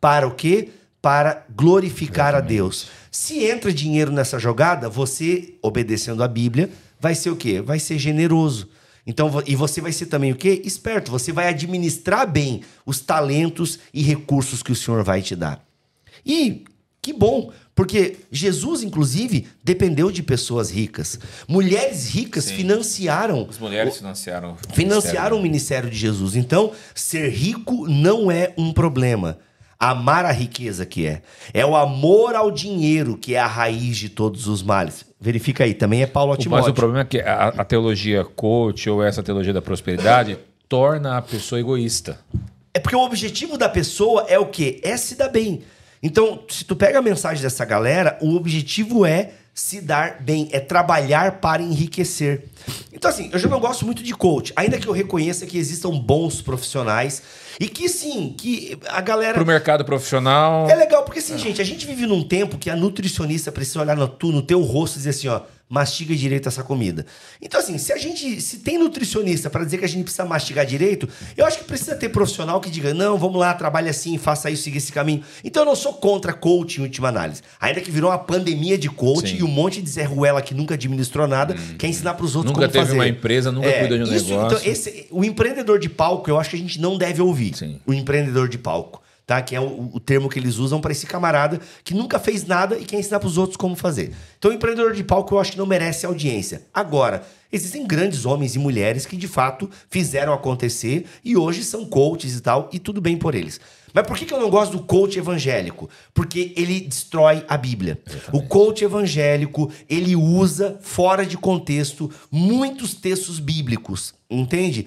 Para o quê? para glorificar Exatamente. a Deus. Se entra dinheiro nessa jogada, você, obedecendo a Bíblia, vai ser o quê? Vai ser generoso. Então, e você vai ser também o quê? Esperto. Você vai administrar bem os talentos e recursos que o Senhor vai te dar. E que bom, porque Jesus, inclusive, dependeu de pessoas ricas. Mulheres ricas Sim. financiaram. As mulheres financiaram. Financiaram o ministério de Jesus. Então, ser rico não é um problema. Amar a riqueza que é. É o amor ao dinheiro que é a raiz de todos os males. Verifica aí, também é Paulo Timóteo. Mas o problema é que a, a teologia coach ou essa teologia da prosperidade torna a pessoa egoísta. É porque o objetivo da pessoa é o quê? É se dar bem. Então, se tu pega a mensagem dessa galera, o objetivo é se dar bem, é trabalhar para enriquecer. Então, assim, eu já não gosto muito de coach, ainda que eu reconheça que existam bons profissionais e que sim, que a galera. Pro mercado profissional. É legal, porque assim, é. gente, a gente vive num tempo que a nutricionista precisa olhar no, tu, no teu rosto e dizer assim, ó mastiga direito essa comida. Então, assim, se a gente se tem nutricionista para dizer que a gente precisa mastigar direito, eu acho que precisa ter profissional que diga: não, vamos lá, trabalhe assim, faça isso, siga esse caminho. Então, eu não sou contra coaching em última análise. Ainda que virou uma pandemia de coaching Sim. e um monte de Zé Ruela que nunca administrou nada, hum. quer ensinar para os outros nunca como fazer. Nunca teve uma empresa, nunca é, cuidou de um isso, então, negócio. Então, esse, o empreendedor de palco, eu acho que a gente não deve ouvir. Sim. O empreendedor de palco tá? Que é o, o termo que eles usam para esse camarada que nunca fez nada e quer ensinar para os outros como fazer. Então, empreendedor de palco eu acho que não merece audiência. Agora, existem grandes homens e mulheres que de fato fizeram acontecer e hoje são coaches e tal, e tudo bem por eles. Mas por que, que eu não gosto do coach evangélico? Porque ele destrói a Bíblia. O coach evangélico, ele usa fora de contexto muitos textos bíblicos, entende?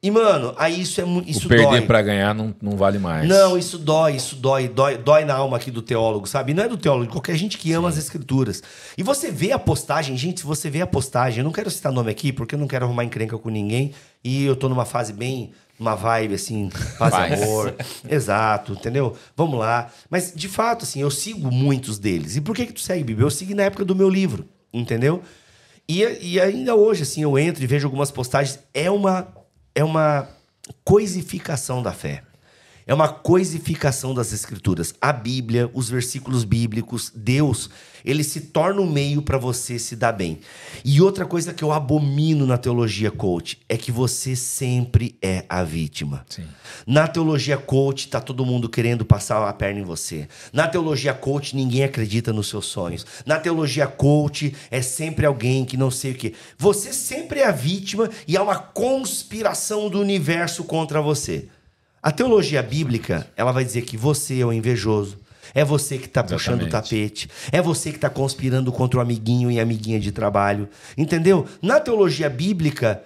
E, mano, aí isso é isso o perder para ganhar não, não vale mais. Não, isso dói, isso dói, dói, dói na alma aqui do teólogo, sabe? Não é do teólogo, de qualquer gente que ama Sim. as escrituras. E você vê a postagem, gente, se você vê a postagem, eu não quero citar nome aqui, porque eu não quero arrumar encrenca com ninguém. E eu tô numa fase bem, uma vibe assim, paz e amor. <laughs> Exato, entendeu? Vamos lá. Mas, de fato, assim, eu sigo muitos deles. E por que que tu segue, Bíblia? Eu sigo na época do meu livro, entendeu? E, e ainda hoje, assim, eu entro e vejo algumas postagens. É uma é uma coisificação da fé. É uma coisificação das escrituras. A Bíblia, os versículos bíblicos, Deus, ele se torna um meio para você se dar bem. E outra coisa que eu abomino na teologia coach é que você sempre é a vítima. Sim. Na teologia coach, tá todo mundo querendo passar a perna em você. Na teologia coach, ninguém acredita nos seus sonhos. Na teologia coach, é sempre alguém que não sei o quê. Você sempre é a vítima e há uma conspiração do universo contra você. A teologia bíblica, ela vai dizer que você é o invejoso, é você que está puxando o tapete, é você que está conspirando contra o amiguinho e amiguinha de trabalho, entendeu? Na teologia bíblica,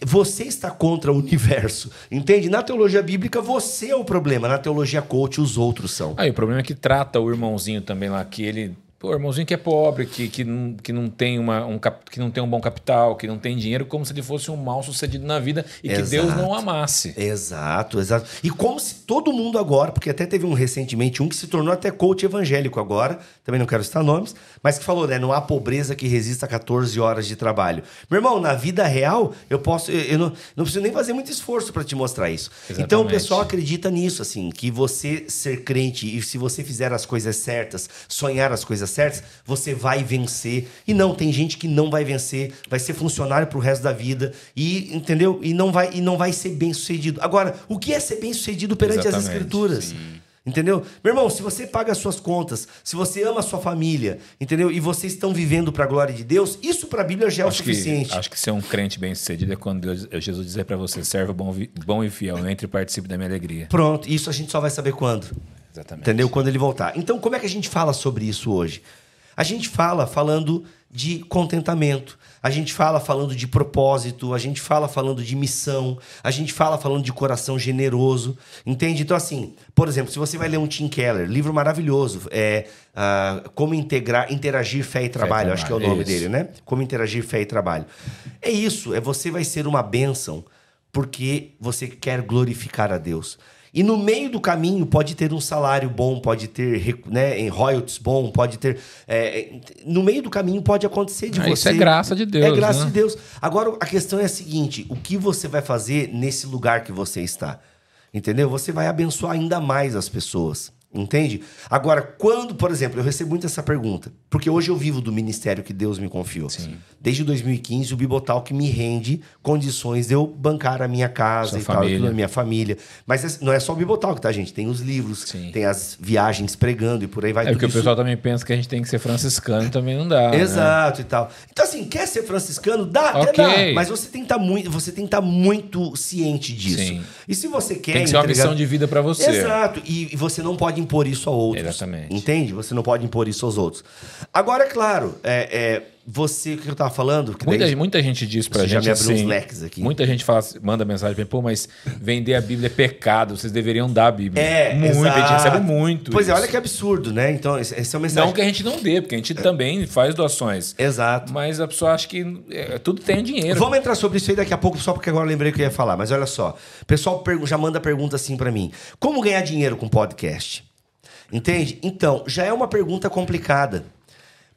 você está contra o universo, entende? Na teologia bíblica, você é o problema. Na teologia coach, os outros são. Aí, o problema é que trata o irmãozinho também lá, que ele Pô, irmãozinho que é pobre, que, que, não, que, não tem uma, um, que não tem um bom capital, que não tem dinheiro, como se ele fosse um mal sucedido na vida e exato. que Deus não amasse. Exato, exato. E como se todo mundo agora, porque até teve um recentemente, um que se tornou até coach evangélico agora, também não quero citar nomes, mas que falou, né? Não há pobreza que resista a 14 horas de trabalho. Meu irmão, na vida real, eu posso. Eu não, não preciso nem fazer muito esforço para te mostrar isso. Exatamente. Então o pessoal acredita nisso, assim, que você ser crente e se você fizer as coisas certas, sonhar as coisas certas, você vai vencer. E não, tem gente que não vai vencer, vai ser funcionário pro resto da vida e, entendeu? E não vai, e não vai ser bem sucedido. Agora, o que é ser bem sucedido perante Exatamente, as escrituras? Sim. Entendeu? Meu irmão, se você paga as suas contas, se você ama a sua família, entendeu? E vocês estão vivendo para a glória de Deus, isso para a Bíblia já é acho o suficiente. Que, acho que ser um crente bem-sucedido é quando Deus, Jesus dizer para você, servo bom, bom e fiel, entre e participe da minha alegria. Pronto, isso a gente só vai saber quando. Exatamente. Entendeu? Quando ele voltar. Então, como é que a gente fala sobre isso hoje? A gente fala falando de contentamento, a gente fala falando de propósito, a gente fala falando de missão, a gente fala falando de coração generoso, entende? Então, assim, por exemplo, se você vai ler um Tim Keller, livro maravilhoso, é uh, Como integrar, Interagir Fé e Trabalho, fé e trabalho acho que é o nome isso. dele, né? Como Interagir Fé e Trabalho. É isso, é você vai ser uma bênção porque você quer glorificar a Deus. E no meio do caminho pode ter um salário bom, pode ter né, em royalties bom, pode ter. É, no meio do caminho pode acontecer de ah, você. Isso é graça de Deus. É graça né? de Deus. Agora a questão é a seguinte: o que você vai fazer nesse lugar que você está? Entendeu? Você vai abençoar ainda mais as pessoas. Entende? Agora, quando, por exemplo, eu recebo muito essa pergunta, porque hoje eu vivo do ministério que Deus me confiou. Sim. Desde 2015, o Bibotal que me rende condições de eu bancar a minha casa Sua e tal, família. tudo, a minha família. Mas não é só o Bibotal, tá, gente? Tem os livros, Sim. tem as viagens pregando e por aí vai É porque o isso. pessoal também pensa que a gente tem que ser franciscano, também não dá. né? Exato e tal. Então, assim, quer ser franciscano? Dá, até Ok. dá. Mas você tem que estar muito, você tem que estar muito ciente disso. Sim. E se você quer. Tem que ser uma entregar- missão de vida pra você. Exato. E, e você não pode impor isso a outros. Exatamente. Entende? Você não pode impor isso aos outros. Agora, é claro, é, é, você, o que eu tava falando? Que Muita, daí- muita gente diz pra Você já gente me abriu uns assim, leques aqui. Muita gente fala, manda mensagem pra mim, pô, mas vender a Bíblia é pecado, vocês deveriam dar a Bíblia. É, muito, a gente exato. recebe muito. Pois é, isso. olha que absurdo, né? Então, esse, é uma mensagem. Não que a gente não dê, porque a gente também faz doações. Exato. Mas a pessoa acha que é, tudo tem dinheiro. Vamos entrar sobre isso aí daqui a pouco, só porque agora eu lembrei que eu ia falar. Mas olha só, o pessoal já manda pergunta assim pra mim: como ganhar dinheiro com podcast? Entende? Então, já é uma pergunta complicada.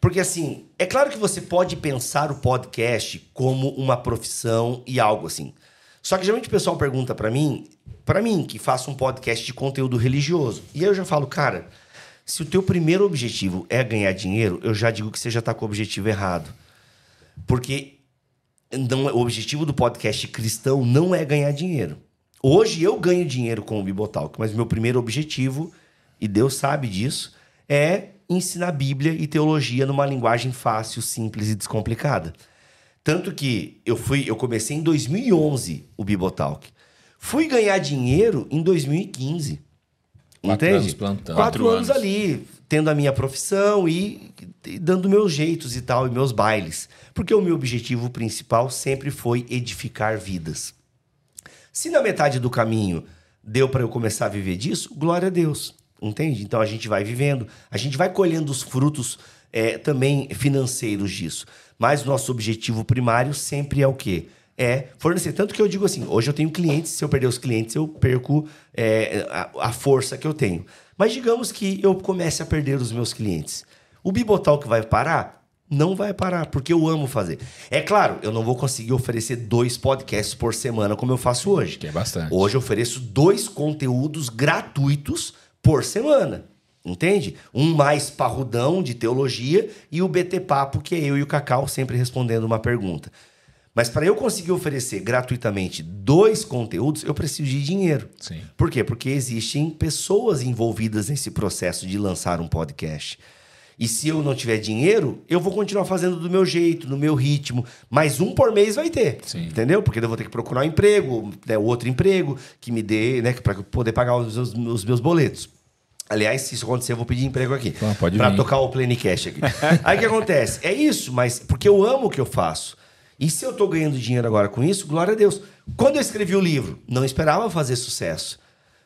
Porque assim, é claro que você pode pensar o podcast como uma profissão e algo assim. Só que geralmente o pessoal pergunta pra mim, pra mim que faço um podcast de conteúdo religioso. E aí eu já falo, cara, se o teu primeiro objetivo é ganhar dinheiro, eu já digo que você já tá com o objetivo errado. Porque não, é- o objetivo do podcast cristão não é ganhar dinheiro. Hoje eu ganho dinheiro com o Bibotalk, mas meu primeiro objetivo, e Deus sabe disso, é ensinar Bíblia e teologia numa linguagem fácil, simples e descomplicada. Tanto que eu fui, eu comecei em 2011 o Bibotalk. Fui ganhar dinheiro em 2015. Quatro entende? anos plantando. Quatro, Quatro anos, anos. ali, tendo a minha profissão e, e dando meus jeitos e tal, e meus bailes. Porque o meu objetivo principal sempre foi edificar vidas. Se na metade do caminho deu para eu começar a viver disso, glória a Deus. Entende? Então a gente vai vivendo, a gente vai colhendo os frutos é, também financeiros disso. Mas o nosso objetivo primário sempre é o quê? É fornecer. Tanto que eu digo assim: hoje eu tenho clientes, se eu perder os clientes, eu perco é, a, a força que eu tenho. Mas digamos que eu comece a perder os meus clientes. O Bibotal que vai parar? Não vai parar, porque eu amo fazer. É claro, eu não vou conseguir oferecer dois podcasts por semana como eu faço hoje. Que é bastante. Hoje eu ofereço dois conteúdos gratuitos por semana. Entende? Um mais parrudão de teologia e o BT Papo, que é eu e o Cacau sempre respondendo uma pergunta. Mas para eu conseguir oferecer gratuitamente dois conteúdos, eu preciso de dinheiro. Sim. Por quê? Porque existem pessoas envolvidas nesse processo de lançar um podcast. E se eu não tiver dinheiro, eu vou continuar fazendo do meu jeito, no meu ritmo. Mas um por mês vai ter. Sim. Entendeu? Porque eu vou ter que procurar um emprego, né, outro emprego que me dê, né, para poder pagar os meus, os meus boletos. Aliás, se isso acontecer, eu vou pedir emprego aqui. Ah, pode Pra vir. tocar o Plenicast aqui. <laughs> Aí o que acontece? É isso, mas porque eu amo o que eu faço. E se eu tô ganhando dinheiro agora com isso, glória a Deus. Quando eu escrevi o livro, não esperava fazer sucesso.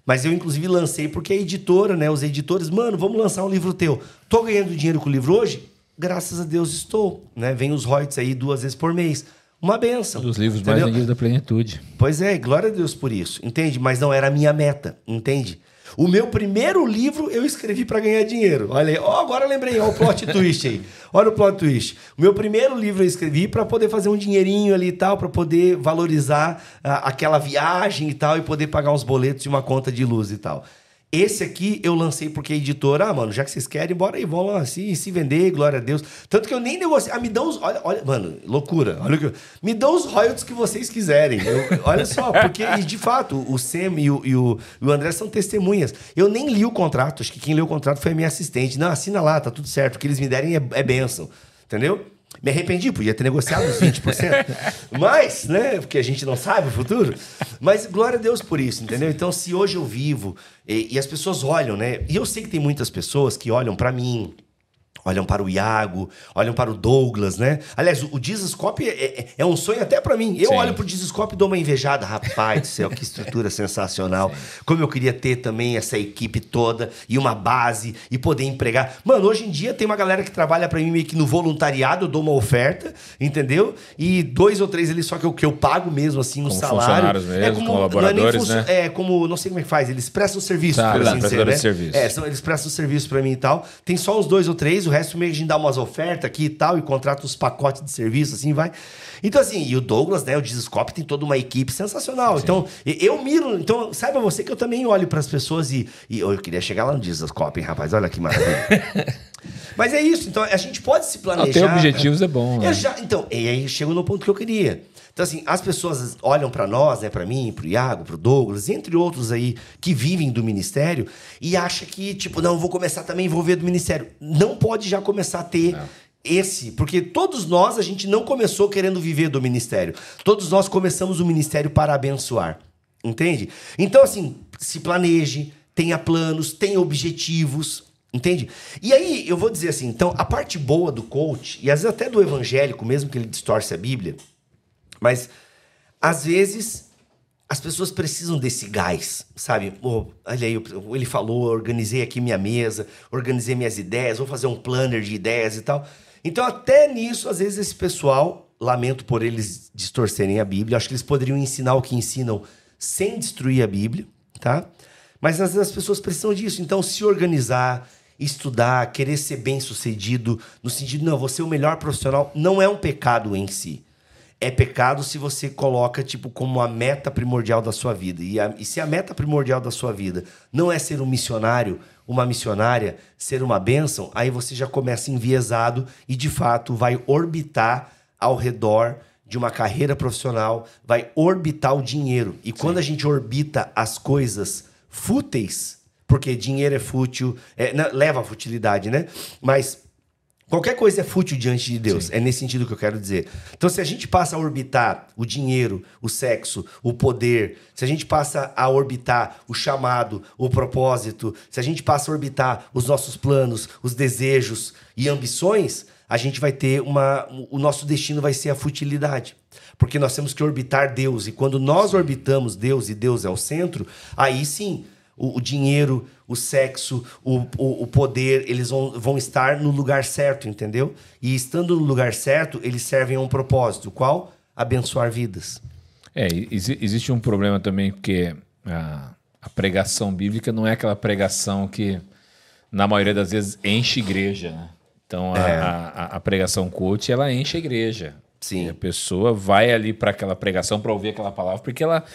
Mas eu, inclusive, lancei porque a editora, né? Os editores, mano, vamos lançar um livro teu. Tô ganhando dinheiro com o livro hoje? Graças a Deus estou. Né? Vem os royalties aí duas vezes por mês. Uma benção. Um dos livros entendeu? mais vendidos da plenitude. Pois é, glória a Deus por isso, entende? Mas não era a minha meta, entende? O meu primeiro livro eu escrevi para ganhar dinheiro. Olha aí, ó, agora lembrei, ó, o plot <laughs> twist aí. Olha o plot twist. O meu primeiro livro eu escrevi para poder fazer um dinheirinho ali e tal, para poder valorizar ah, aquela viagem e tal, e poder pagar uns boletos e uma conta de luz e tal. Esse aqui eu lancei porque a editora, ah, mano, já que vocês querem, bora aí, vamos lá, se, se vender, glória a Deus. Tanto que eu nem negociei. Ah, me dão os. Olha, olha, mano, loucura. Olha que. Me dão os royalties que vocês quiserem. Eu- olha só, porque, de fato, o Sam e o, e, o, o André são testemunhas. Eu nem li o contrato, acho que quem leu o contrato foi a minha assistente. Não, assina lá, tá tudo certo. O que eles me derem é, é bênção. Entendeu? Me arrependi, podia ter negociado os 20%. <laughs> Mas, né, porque a gente não sabe o futuro. Mas glória a Deus por isso, entendeu? Então, se hoje eu vivo e, e as pessoas olham, né? E eu sei que tem muitas pessoas que olham pra mim, olham para o Iago, olham para o Douglas, né? Aliás, o, Dizascope é, é, é um sonho até pra mim. Eu Sim. olho pro Dizascope e dou uma invejada. Rapaz do céu, que estrutura sensacional. <laughs> Como eu queria ter também essa equipe toda e uma base e poder empregar. Mano, hoje em dia tem uma galera que trabalha pra mim meio que no voluntariado, eu dou uma oferta, entendeu? E dois ou três ali só que eu, que eu pago mesmo, assim, no Como salário. funcionários mesmo, colaboradores, né? É como, não sei como é que faz, eles prestam serviço, Tá, por tá, assim dizer, né? serviço. É, são- eles prestam serviço pra mim e tal. Tem só uns dois ou três, o resto meio que a gente dá umas ofertas aqui e tal, e contrata uns pacotes de serviço, assim, vai. Então, assim, e o Douglas, né, o Dizescope tem toda uma equipe sensacional. Sim. Então, eu miro, então, saiba você que eu também olho para as pessoas e, e eu queria chegar lá no Dizescope, hein, rapaz, olha que maravilha. <laughs> Mas é isso, então a gente pode se planejar. Ter objetivos é bom. Né? Já, então, e aí chegou no ponto que eu queria. Então, assim, as pessoas olham para nós, né, para mim, para o Iago, para o Douglas, entre outros aí que vivem do ministério, e acham que, tipo, não, vou começar também a envolver do ministério. Não pode já começar a ter não. esse, porque todos nós, a gente não começou querendo viver do ministério. Todos nós começamos o ministério para abençoar. Entende? Então, assim, se planeje, tenha planos, tenha objetivos, Entende? E aí, eu vou dizer assim, então, a parte boa do coach, e às vezes até do evangélico, mesmo que ele distorce a Bíblia, mas às vezes as pessoas precisam desse gás, sabe? Oh, olha aí, ele falou, organizei aqui minha mesa, organizei minhas ideias, vou fazer um planner de ideias e tal. Então, até nisso, às vezes, esse pessoal, lamento por eles distorcerem a Bíblia, acho que eles poderiam ensinar o que ensinam sem destruir a Bíblia, tá? Mas às vezes as pessoas precisam disso. Então, se organizar, estudar, querer ser bem sucedido, no sentido, não, você é o melhor profissional, não é um pecado em si é pecado se você coloca tipo como a meta primordial da sua vida. E, a, e, se a meta primordial da sua vida não é ser um missionário, uma missionária, ser uma bênção, aí você já começa enviesado e de fato vai orbitar ao redor de uma carreira profissional, vai orbitar o dinheiro. E Sim. quando a gente orbita as coisas fúteis, porque dinheiro é fútil, é, não, leva a futilidade, né? Mas Qualquer coisa é fútil diante de Deus. Sim. É nesse sentido que eu quero dizer. Então, se a gente passa a orbitar o dinheiro, o sexo, o poder, se a gente passa a orbitar o chamado, o propósito, se a gente passa a orbitar os nossos planos, os desejos e ambições, a gente vai ter uma. O nosso destino vai ser a futilidade. Porque nós temos que orbitar Deus. E quando nós orbitamos Deus e Deus é o centro, aí sim o, o dinheiro, o sexo, o, o, o, poder, eles vão, vão estar no lugar certo, entendeu? E estando no lugar certo, eles servem a um propósito, qual? Abençoar vidas. É, existe um problema também, porque a, a pregação bíblica não é aquela pregação que, na maioria das vezes, enche igreja, né? Então, a, é. a, a, pregação coach, ela enche a igreja. Sim. E a pessoa vai ali para aquela pregação, para ouvir aquela palavra, porque ela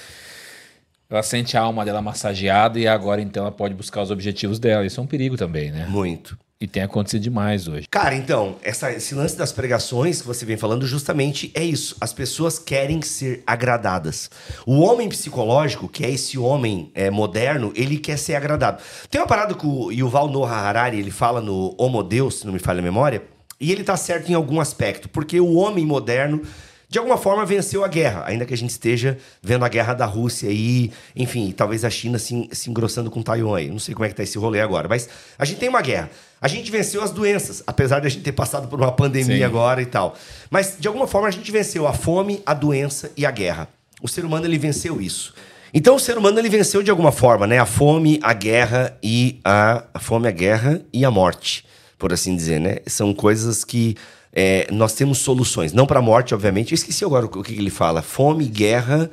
ela sente a alma dela massageada e agora então ela pode buscar os objetivos dela. Isso é um perigo também, né? Muito. E tem acontecido demais hoje. Cara, então, essa, esse lance das pregações que você vem falando justamente é isso. As pessoas querem ser agradadas. O homem psicológico, que é esse homem é, moderno, ele quer ser agradado. Tem uma parada que o Yuval Noah Harari ele fala no Homo Deus, se não me falha a memória, e ele tá certo em algum aspecto, porque o homem moderno de alguma forma venceu a guerra, ainda que a gente esteja vendo a guerra da Rússia aí, enfim, talvez a China se, se engrossando com Taiwan aí. Não sei como é que tá esse rolê agora, mas a gente tem uma guerra. A gente venceu as doenças, apesar de a gente ter passado por uma pandemia Sim. agora e tal. Mas de alguma forma a gente venceu a fome, a doença e a guerra. O ser humano ele venceu isso. Então o ser humano ele venceu de alguma forma, né? A fome, a guerra e a, a fome, a guerra e a morte, por assim dizer, né? São coisas que é, nós temos soluções. Não para a morte, obviamente. Eu esqueci agora o que, que ele fala. Fome, guerra,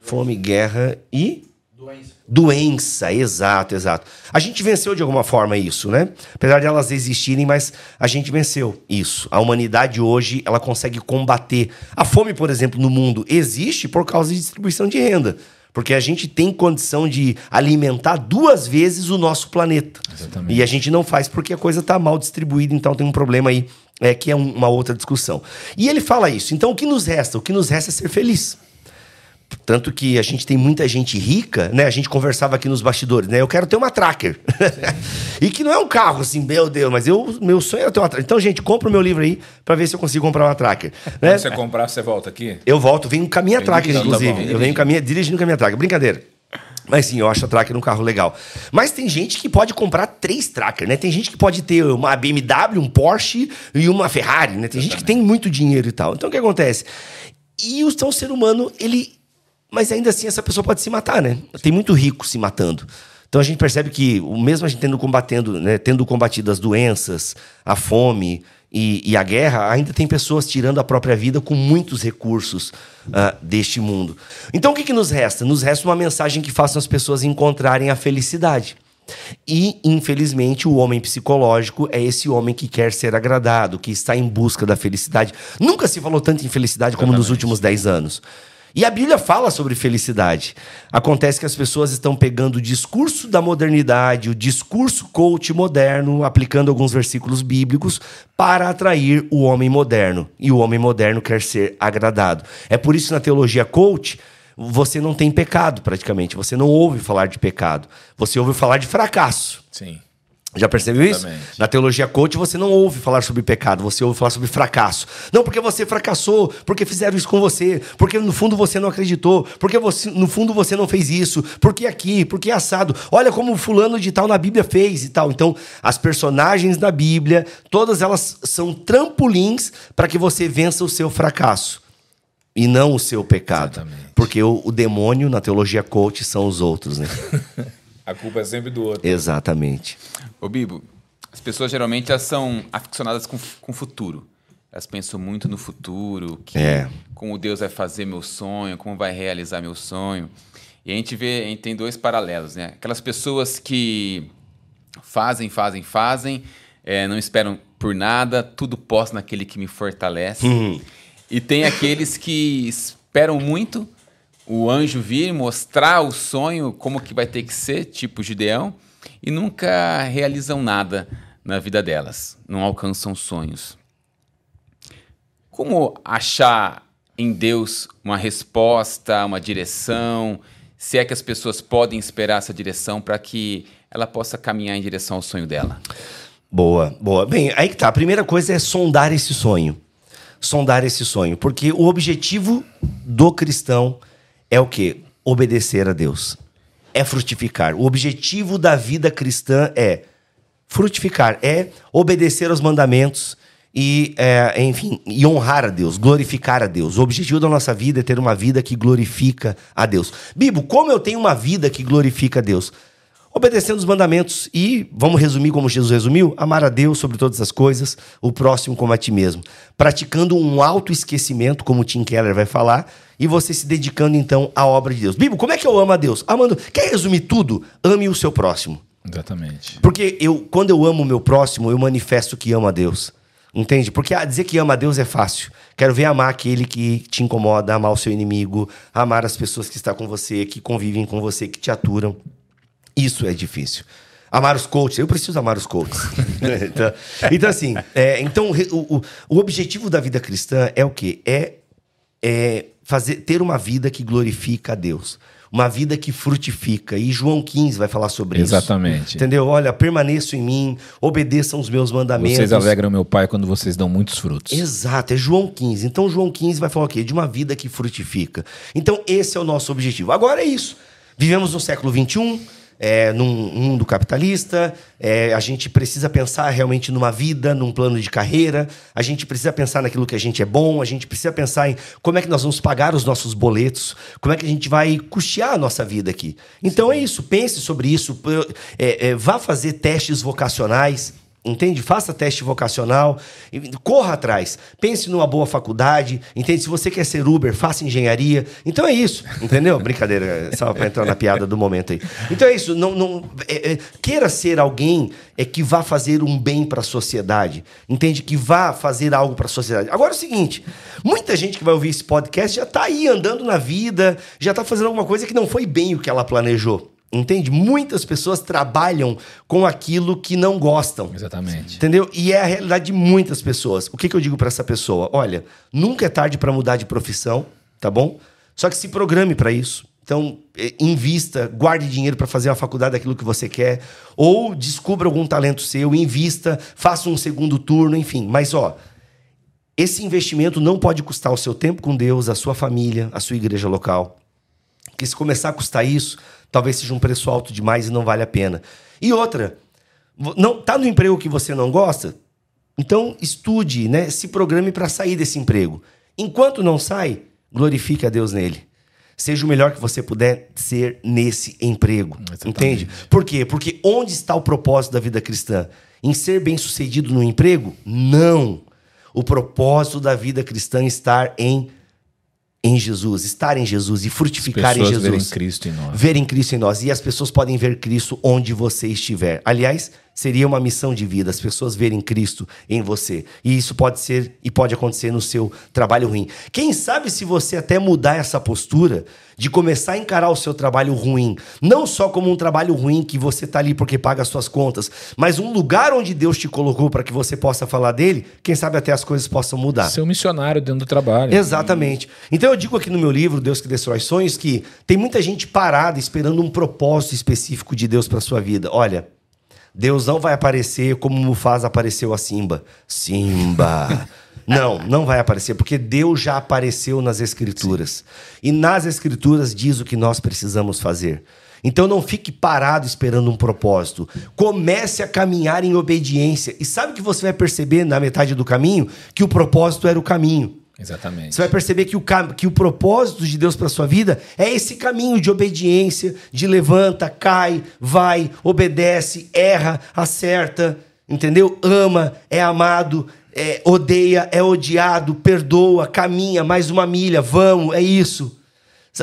fome, guerra e... Doença. Doença, exato, exato. A gente venceu de alguma forma isso, né? Apesar de elas existirem, mas a gente venceu isso. A humanidade hoje, ela consegue combater. A fome, por exemplo, no mundo existe por causa de distribuição de renda. Porque a gente tem condição de alimentar duas vezes o nosso planeta. Exatamente. E a gente não faz porque a coisa está mal distribuída, então tem um problema aí é, que é um, uma outra discussão. E ele fala isso. Então, o que nos resta? O que nos resta é ser feliz. Tanto que a gente tem muita gente rica, né? A gente conversava aqui nos bastidores, né? Eu quero ter uma tracker. <laughs> e que não é um carro assim, meu Deus, mas eu, meu sonho é ter uma tracker. Então, gente, compra o meu livro aí para ver se eu consigo comprar uma tracker. Né? Quando você comprar, você volta aqui? Eu volto, venho com a minha tracker, inclusive. Tá eu venho com a minha, dirigindo com a minha tracker. Brincadeira. Mas sim, eu acho a Tracker um carro legal. Mas tem gente que pode comprar três Tracker, né? Tem gente que pode ter uma BMW, um Porsche e uma Ferrari, né? Tem gente que tem muito dinheiro e tal. Então o que acontece? E o, então, ser humano, ele. Mas ainda assim, essa pessoa pode se matar, né? Tem muito rico se matando. Então a gente percebe que, mesmo a gente tendo combatendo, né, tendo combatido as doenças, a fome e, e, a guerra, ainda tem pessoas tirando a própria vida com muitos recursos uh, deste mundo. Então o que, que nos resta? Nos resta uma mensagem que faça as pessoas encontrarem a felicidade. E, infelizmente, o homem psicológico é esse homem que quer ser agradado, que está em busca da felicidade. Nunca se falou tanto em felicidade como nos últimos 10 anos. E a Bíblia fala sobre felicidade. Acontece que as pessoas estão pegando o discurso da modernidade, o discurso coach moderno, aplicando alguns versículos bíblicos para atrair o homem moderno. E o homem moderno quer ser agradado. É por isso que na teologia coach você não tem pecado praticamente. Você não ouve falar de pecado. Você ouve falar de fracasso. Sim. Já percebeu isso? Na teologia coach você não ouve falar sobre pecado, você ouve falar sobre fracasso. Não porque você fracassou, porque fizeram isso com você, porque no fundo você não acreditou, porque você, no fundo você não fez isso, porque aqui, porque assado. Olha como o fulano de tal na Bíblia fez e tal. Então, as personagens da Bíblia, todas elas são trampolins para que você vença o seu fracasso e não o seu pecado. Exatamente. Porque o, o demônio na teologia coach são os outros, né? <laughs> A culpa é sempre do outro. Exatamente. Ô, Bibo, as pessoas geralmente elas são aficionadas com, com o futuro. Elas pensam muito no futuro, que É. como Deus vai fazer meu sonho, como vai realizar meu sonho. E a gente vê, a gente tem dois paralelos, né? Aquelas pessoas que fazem, fazem, fazem, eh, não esperam por nada, tudo posso naquele que me fortalece. E tem aqueles que esperam muito o anjo vir mostrar o sonho, como que vai ter que ser, tipo Gideão, e nunca realizam nada na vida delas, não alcançam sonhos. Como achar em Deus uma resposta, uma direção? Se é que as pessoas podem esperar essa direção para que ela possa caminhar em direção ao sonho dela? Boa, boa. Bem, aí que tá. A primeira coisa é sondar esse sonho. Sondar esse sonho. Porque o objetivo do cristão é o quê? Obedecer a Deus. É frutificar. O objetivo da vida cristã é frutificar, é obedecer aos mandamentos e, é, enfim, e honrar a Deus, glorificar a Deus. O objetivo da nossa vida é ter uma vida que glorifica a Deus. Bibo, como eu tenho uma vida que glorifica a Deus? Obedecendo os mandamentos e, vamos resumir como Jesus resumiu, amar a Deus sobre todas as coisas, o próximo como a ti mesmo. Praticando um autoesquecimento, como Tim Keller vai falar, e você se dedicando então à obra de Deus. Bibo, como é que eu amo a Deus? Amando. Quer resumir tudo? Ame o seu próximo. Exatamente. Porque eu, quando eu amo o meu próximo, eu manifesto que amo a Deus. Entende? Porque ah, dizer que ama a Deus é fácil. Quero ver amar aquele que te incomoda, amar o seu inimigo, amar as pessoas que estão com você, que convivem com você, que te aturam. Isso é difícil. Amar os coaches, eu preciso amar os coaches. <laughs> então, então, assim, é, então o, o- o objetivo da vida cristã é o quê? É, é fazer, ter uma vida que glorifica a Deus. Uma vida que frutifica. E João 15 vai falar sobre isso. Exatamente. Entendeu? Olha, permaneçam em mim, obedeçam os meus mandamentos. Vocês alegram meu pai quando vocês dão muitos frutos. Exato, é João 15. Então, João 15 vai falar o quê? De uma vida que frutifica. Então, esse é o nosso objetivo. Agora é isso. Vivemos no século XXI, é, num mundo capitalista, é, a gente precisa pensar realmente numa vida, num plano de carreira, a gente precisa pensar naquilo que a gente é bom, a gente precisa pensar em como é que nós vamos pagar os nossos boletos, como é que a gente vai custear a nossa vida aqui. Então é isso, pense sobre isso, é, é, vá fazer testes vocacionais. Entende? Faça teste vocacional, corra atrás. Pense numa boa faculdade, entende? Se você quer ser Uber, faça engenharia. Então é isso, entendeu? <laughs> Brincadeira, só para entrar na piada do momento aí. Então é isso. Não, não, é- é- queira ser alguém é que vá fazer um bem para a sociedade, entende? Que vá fazer algo para a sociedade. Agora é o seguinte: muita gente que vai ouvir esse podcast já está aí andando na vida, já está fazendo alguma coisa que não foi bem o que ela planejou. Entende? Muitas pessoas trabalham com aquilo que não gostam. Exatamente. Entendeu? E é a realidade de muitas pessoas. O que, que eu digo para essa pessoa? Olha, nunca é tarde para mudar de profissão, tá bom? Só que se programe para isso. Então, eh, invista, guarde dinheiro para fazer uma faculdade daquilo que você quer, ou descubra algum talento seu, invista, faça um segundo turno, enfim. Mas, ó, esse investimento não pode custar o seu tempo com Deus, a sua família, a sua igreja local. Porque se começar a custar isso, talvez seja um preço alto demais e não vale a pena. E outra, não tá no emprego que você não gosta? Então estude, né? Se programe para sair desse emprego. Enquanto não sai, glorifique a Deus nele. Seja o melhor que você puder ser nesse emprego. Entende? Por quê? Porque onde está o propósito da vida cristã? Em ser bem-sucedido no emprego? Não. O propósito da vida cristã está em em Jesus, estar em Jesus e frutificar em Jesus. verem Cristo em nós. Verem Cristo em nós. E as pessoas podem ver Cristo onde você estiver. Aliás, seria uma missão de vida, as pessoas verem Cristo em você. E isso pode ser e pode acontecer no seu trabalho ruim. Quem sabe se você até mudar essa postura de começar a encarar o seu trabalho ruim, não só como um trabalho ruim que você está ali porque paga as suas contas, mas um lugar onde Deus te colocou para que você possa falar dele, quem sabe até as coisas possam mudar. Ser um missionário dentro do trabalho. Exatamente. Então eu digo aqui no meu livro, Deus que Destrói Sonhos, que tem muita gente parada esperando um propósito específico de Deus para sua vida. Olha, Deus não vai aparecer como Mufasa apareceu a Simba. Simba. <laughs> Não, não vai aparecer, porque Deus já apareceu nas Escrituras. E nas Escrituras diz o que nós precisamos fazer. Então não fique parado esperando um propósito. Comece a caminhar em obediência. E sabe o que você vai perceber na metade do caminho? Que o propósito era o caminho. Exatamente. Você vai perceber que o, que o propósito de Deus para sua vida é esse caminho de obediência, de levanta, cai, vai, obedece, erra, acerta, entendeu? Ama, é amado, é, odeia, é odiado, perdoa, caminha mais uma milha, vamos, é isso.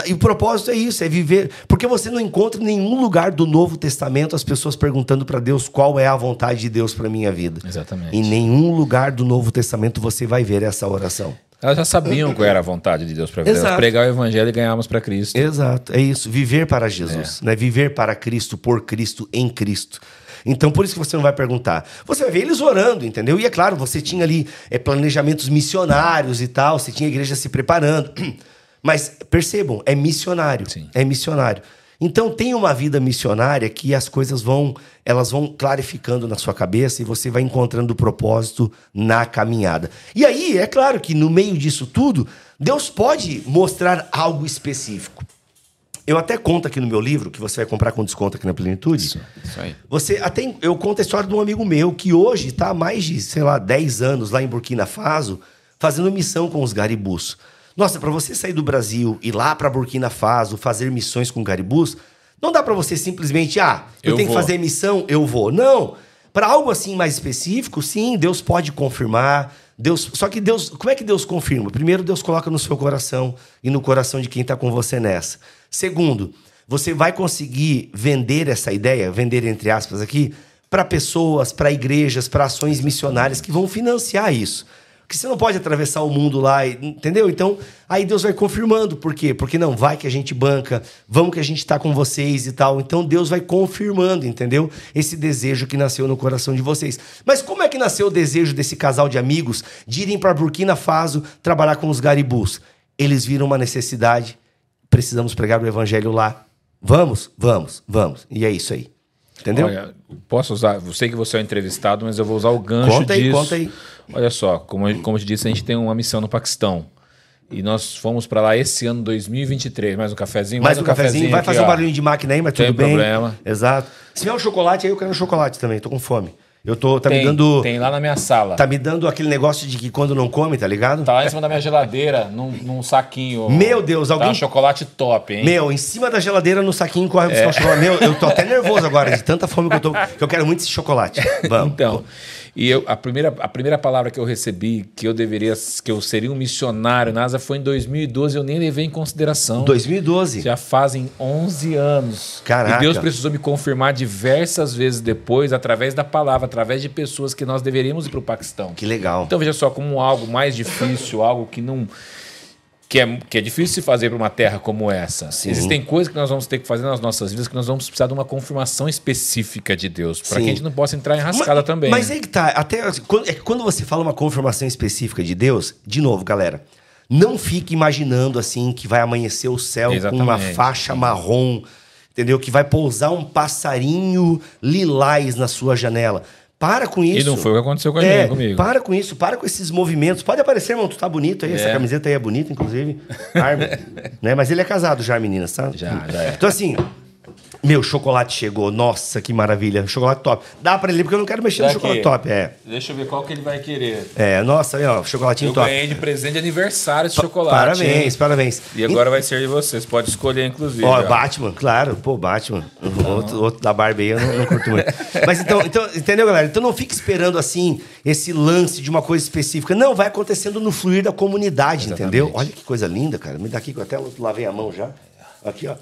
E o propósito é isso, é viver. Porque você não encontra em nenhum lugar do Novo Testamento as pessoas perguntando para Deus qual é a vontade de Deus para minha vida. Exatamente. Em nenhum lugar do Novo Testamento você vai ver essa oração. Elas já sabiam qual era a vontade de Deus para vida. Elas Exato. pregar o evangelho e ganharmos para Cristo. Exato, é isso. Viver para Jesus, né? Viver para Cristo, por Cristo, em Cristo. Então, por isso que você não vai perguntar. Você vai ver eles orando, entendeu? E é claro, você tinha ali é, planejamentos missionários e tal, você tinha a igreja se preparando. <clears throat> Mas percebam, é missionário. Sim. É missionário. Então tem uma vida missionária que as coisas vão, elas vão clarificando na sua cabeça e você vai encontrando o propósito na caminhada. E aí, é claro que no meio disso tudo, Deus pode mostrar algo específico. Eu até conto aqui no meu livro, que você vai comprar com desconto aqui na Plenitude. Isso aí. Você até eu conto a história de um amigo meu que hoje está há mais de, sei lá, 10 anos lá em Burkina Faso, fazendo missão com os garibus. Nossa, para você sair do Brasil e ir lá para Burkina Faso fazer missões com garibus, não dá para você simplesmente, ah, eu, Eu tenho vou. que fazer missão, eu vou. Não. Para algo assim mais específico, sim, Deus pode confirmar. Deus, só que Deus, como é que Deus confirma? Primeiro, Deus coloca no seu coração e no coração de quem está com você nessa. Segundo, você vai conseguir vender essa ideia, vender entre aspas aqui, para pessoas, para igrejas, para ações missionárias que vão financiar isso. Porque você não pode atravessar o mundo lá, entendeu? Então, aí Deus vai confirmando. Por quê? Porque não, vai que a gente banca, vamos que a gente está com vocês e tal. Então, Deus vai confirmando, entendeu? Esse desejo que nasceu no coração de vocês. Mas como é que nasceu o desejo desse casal de amigos de irem para Burkina Faso trabalhar com os garibus? Eles viram uma necessidade, precisamos pregar o evangelho lá. Vamos? Vamos, vamos. E é isso aí. Entendeu? Olha, posso usar. Eu sei que você é o entrevistado, mas eu vou usar o gancho Conta aí, disso. conta aí. Olha só, como, eu- como eu te disse, a gente tem uma missão no Paquistão. E nós fomos para lá esse ano 2023. Mais um cafezinho? Mais um cafezinho, vai aqui, fazer um ó. barulhinho de máquina aí, mas Tem tudo bem. problema. Exato. Se vier um chocolate aí, eu quero um chocolate também, tô com fome. Eu tô, tá Tem, me dando. tem lá na minha sala. Tá me dando aquele negócio de que quando não come, tá ligado? Tá lá em cima da minha geladeira, num, num saquinho. Meu Deus, alguém- Tá um chocolate top, hein? Meu, em cima da geladeira no saquinho corre buscar um chocolate. Meu, eu tô até <laughs> nervoso agora de tanta fome que eu tô. Que eu quero muito esse chocolate. <laughs> Vamos. Então, e eu, a, primeira, a primeira palavra que eu recebi que eu deveria, que eu seria um missionário na NASA foi em 2012, eu nem levei em consideração. 2012. Já fazem 11 anos. Caraca. E Deus precisou me confirmar diversas vezes depois, através da palavra, através de pessoas que nós deveríamos ir para o Paquistão. Que legal. Então veja só como algo mais difícil, algo que não que é, que é difícil se fazer para uma terra como essa. Existem coisas que nós vamos ter que fazer nas nossas vidas que nós vamos precisar de uma confirmação específica de Deus, para Sim. que a gente não possa entrar em rascada mas, também. Mas aí que tá. Até, assim, quando, é quando você fala uma confirmação específica de Deus, de novo, galera, não fique imaginando assim que vai amanhecer o céu com uma Exatamente. faixa marrom, entendeu? Que vai pousar um passarinho lilás na sua janela. Para com isso. não foi o que aconteceu com a é, comigo. Para com isso, para com esses movimentos. Pode aparecer, irmão, tu tá bonito aí, essa É. camiseta aí é bonita, inclusive. <laughs> Armin, né? Mas ele é casado já, meninas, tá? Já, já é. Então, assim, Meu, chocolate chegou. Nossa, que maravilha. Chocolate top. Dá pra ele, porque eu não quero mexer no Daqui. chocolate top. É. Deixa eu ver qual que ele vai querer. É, nossa, aí, ó, chocolatinho Eu top. ganhei de presente de aniversário esse chocolate. Parabéns, hein? parabéns. E agora vai ser de vocês. Pode escolher, inclusive. Ó, ó. Batman, claro, pô, Batman. Outro, outro da Barbie aí eu não, não curto muito. Mas então, então, entendeu, galera? Então não fique esperando assim esse lance de uma coisa específica. Não, vai acontecendo no fluir da comunidade, entendeu? Olha que coisa linda, cara. Me dá aqui que eu até lavei a mão já. Aqui, ó.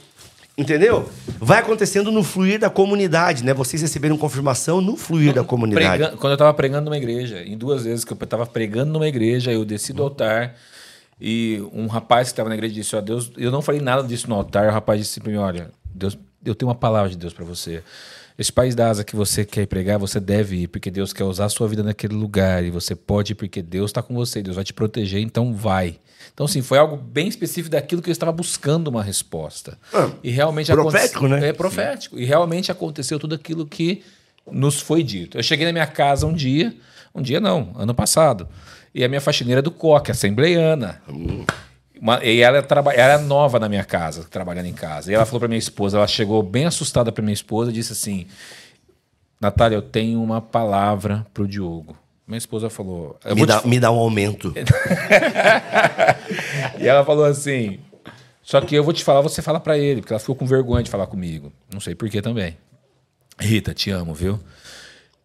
Entendeu? Vai acontecendo no fluir da comunidade, né? Vocês receberam confirmação no fluir da comunidade. Prega- Quando eu estava pregando numa igreja, em duas vezes que eu estava pregando numa igreja, eu desci do altar e um rapaz que estava na igreja disse: Ó, Deus, eu não falei nada disso no altar. O rapaz disse para mim: Olha, Deus, eu tenho uma palavra de Deus para você. Esse país da asa que você quer ir pregar, você deve ir, porque Deus quer usar a sua vida naquele lugar e você pode ir, porque Deus está com você, Deus vai te proteger, então vai. Então, assim, foi algo bem específico daquilo que eu estava buscando uma resposta. Ah, e realmente profético, aconte- né? É profético. E realmente aconteceu tudo aquilo que nos foi dito. Eu cheguei na minha casa um dia, um dia não, ano passado, e a minha faxineira é do COC, assembleiana. Uma- e ela, traba, ela é nova na minha casa, trabalhando em casa. E ela falou para minha esposa, ela chegou bem assustada para minha esposa e disse assim: Natália, eu tenho uma palavra pro Diogo. Minha esposa falou. Me vou te dá, me dá um aumento. <laughs> e ela falou assim: Só que eu vou te falar, você fala pra ele, porque ela ficou com vergonha de falar comigo. Não sei por que também. Rita, te amo, viu?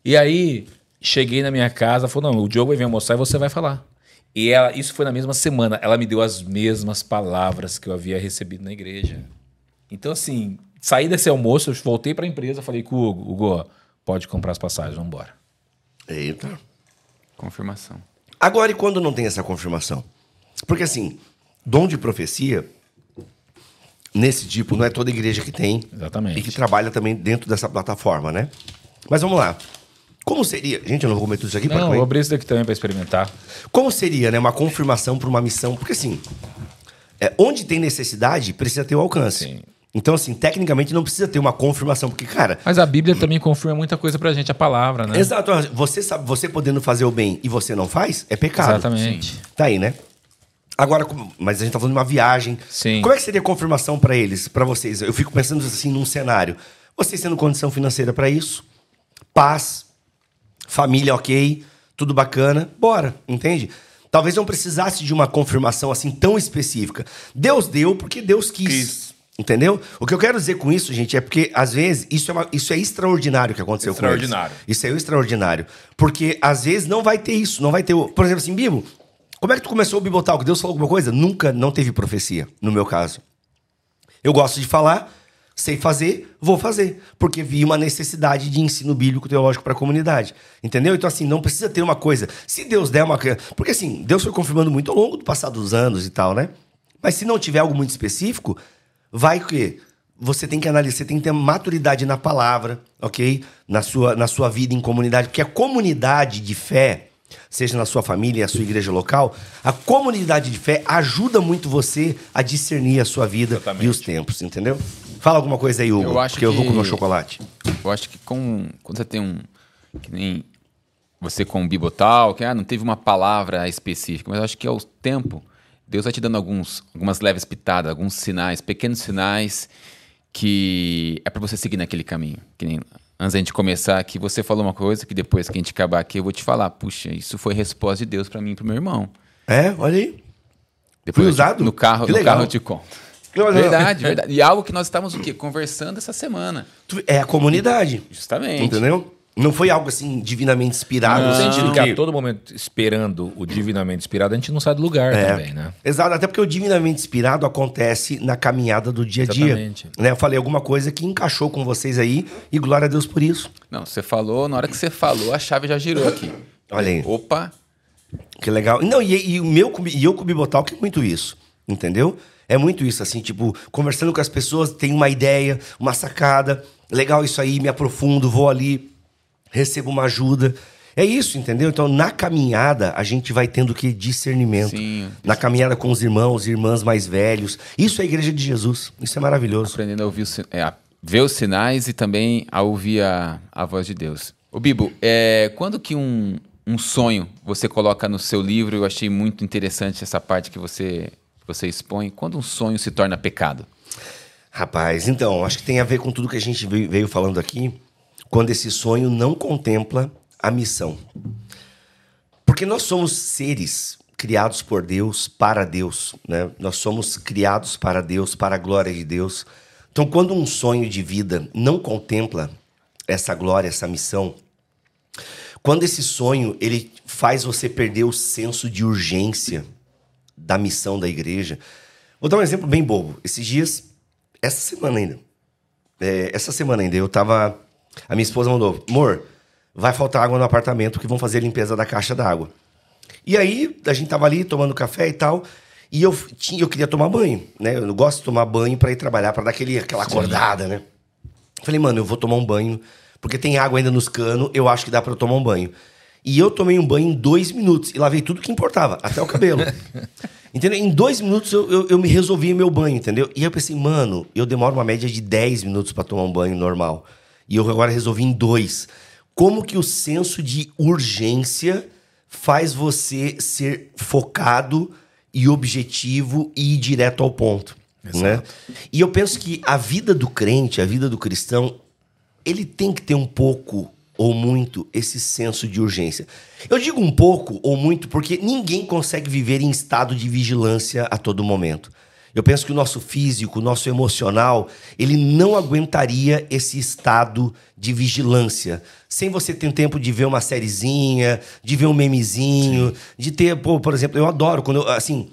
E aí, cheguei na minha casa, falou: Não, o Diogo vai vir almoçar e você vai falar. E ela, isso foi na mesma semana. Ela me deu as mesmas palavras que eu havia recebido na igreja. Então, assim, saí desse almoço, eu voltei pra empresa, falei com o Hugo: Hugo, pode comprar as passagens, vamos embora. Eita. Confirmação. Agora, e quando não tem essa confirmação? Porque assim, dom de profecia, nesse tipo, não é toda igreja que tem. Exatamente. E que trabalha também dentro dessa plataforma, né? Mas vamos lá. Como seria. Gente, eu não vou comer tudo isso aqui Não, para eu comer. vou abrir isso daqui também pra experimentar. Como seria, né? Uma confirmação para uma missão? Porque assim, é, onde tem necessidade, precisa ter o alcance. Sim. Então, assim, tecnicamente não precisa ter uma confirmação, porque, cara, Mas a Bíblia também confirma muita coisa pra gente, a palavra, né? exato, você sabe, você podendo fazer o bem e você não faz, é pecado. Exatamente. Tá aí, né? Agora, mas a gente tá falando de uma viagem. Sim. Como é que seria a confirmação para eles, para vocês? Eu fico pensando assim num cenário. Vocês tendo condição financeira para isso, paz, família ok, tudo bacana, bora, entende? Talvez não precisasse de uma confirmação assim tão específica. Deus deu porque Deus quis. Quis. Entendeu? O que eu quero dizer com isso, gente, é porque às vezes isso é, uma- isso é extraordinário que aconteceu com eles. Extraordinário. Isso é o extraordinário. Porque às vezes não vai ter isso, não vai ter. o- Por exemplo, assim, Bibo, como é que tu começou o Bibotalk? Deus falou alguma coisa? Nunca, não teve profecia, no meu caso. Eu gosto de falar, sei fazer, vou fazer. Porque vi uma necessidade de ensino bíblico teológico para a comunidade. Entendeu? Então, assim, não precisa ter uma coisa. Se Deus der uma. Porque, assim, Deus foi confirmando muito ao longo do passado dos anos e tal, né? Mas se não tiver algo muito específico, vai o quê? Você tem que analisar, você tem que ter maturidade na palavra, ok? Na sua, na sua vida em comunidade. Porque a comunidade de fé, seja na sua família a sua igreja local, a comunidade de fé ajuda muito você a discernir a sua vida Exatamente. e os tempos, entendeu? Fala alguma coisa aí, Hugo, Eu acho porque eu vou que- comer o chocolate. Eu acho que com, quando você tem um. Que nem você com o Bibotal, que ah, não teve uma palavra específica, mas eu acho que ao tempo, Deus vai te dando alguns, algumas leves pitadas, alguns sinais, pequenos sinais, que é para você seguir naquele caminho. Que nem antes da gente começar aqui, você falou uma coisa que depois que a gente acabar aqui, eu vou te falar. Puxa, isso foi resposta de Deus para mim e pro meu irmão. É, olha aí. Depois Fui te- usado? No carro, Que no legal. carro eu te conto. Verdade, verdade. E algo que nós estávamos o quê? Conversando essa semana. É a comunidade. Justamente. Entendeu? Não foi algo assim divinamente inspirado. No no sentido sentido que a que- todo momento esperando o divinamente inspirado, a gente não sai do lugar É. também, né? Exato, até porque o divinamente inspirado acontece na caminhada do dia a dia. Exatamente. Né? Eu falei alguma coisa que encaixou com vocês aí e glória a Deus por isso. Não, você falou, na hora que você falou, a chave já girou aqui. Olha aí. Opa, Que legal. Não, e, e o meu e eu com o Bibotalk é muito isso, entendeu? É muito isso, assim, tipo, conversando com as pessoas, tem uma ideia, uma sacada, legal isso aí, me aprofundo, vou ali, recebo uma ajuda. É isso, entendeu? Então, na caminhada, a gente vai tendo que discernimento. Sim. Na caminhada com os irmãos, irmãs mais velhos. Isso é a igreja de Jesus. Isso é maravilhoso. aprendendo a ouvir é, a ver os sinais e também a ouvir a, a voz de Deus. Ô Bibo, é, quando que um, um sonho você coloca no seu livro, eu achei muito interessante essa parte que você, você expõe, quando um sonho se torna pecado? Rapaz, então, acho que tem a ver com tudo que a gente veio falando aqui, quando esse sonho não contempla a missão. Porque nós somos seres criados por Deus, para Deus, né? Nós somos criados para Deus, para a glória de Deus. Então, quando um sonho de vida não contempla essa glória, essa missão, quando esse sonho ele faz você perder o senso de urgência da missão da igreja. Vou dar um exemplo bem bobo. Esses dias, essa semana ainda, é, essa semana ainda, eu tava. A minha esposa mandou, amor, vai faltar água no apartamento que vão fazer a limpeza da caixa d'água. E aí, a gente tava ali tomando café e tal. E eu, tinha, eu queria tomar banho, né? Eu gosto de tomar banho para ir trabalhar, para dar aquele, aquela acordada, né? Falei, mano, eu vou tomar um banho, porque tem água ainda nos canos, eu acho que dá para eu tomar um banho. E eu tomei um banho em dois minutos e lavei tudo que importava, até o cabelo. <laughs> entendeu? Em dois minutos eu, eu, eu me resolvi meu banho, entendeu? E eu pensei, mano, eu demoro uma média de 10 minutos para tomar um banho normal. E eu agora resolvi em dois. Como que o senso de urgência faz você ser focado e objetivo e ir direto ao ponto. Né? E eu penso que a vida do crente, a vida do cristão, ele tem que ter um pouco ou muito esse senso de urgência. Eu digo um pouco ou muito porque ninguém consegue viver em estado de vigilância a todo momento. Eu penso que o nosso físico, o nosso emocional, ele não aguentaria esse estado de vigilância. Sem você ter tempo de ver uma sériezinha, de ver um memezinho, Sim. de ter, pô, por exemplo, eu adoro quando eu, assim,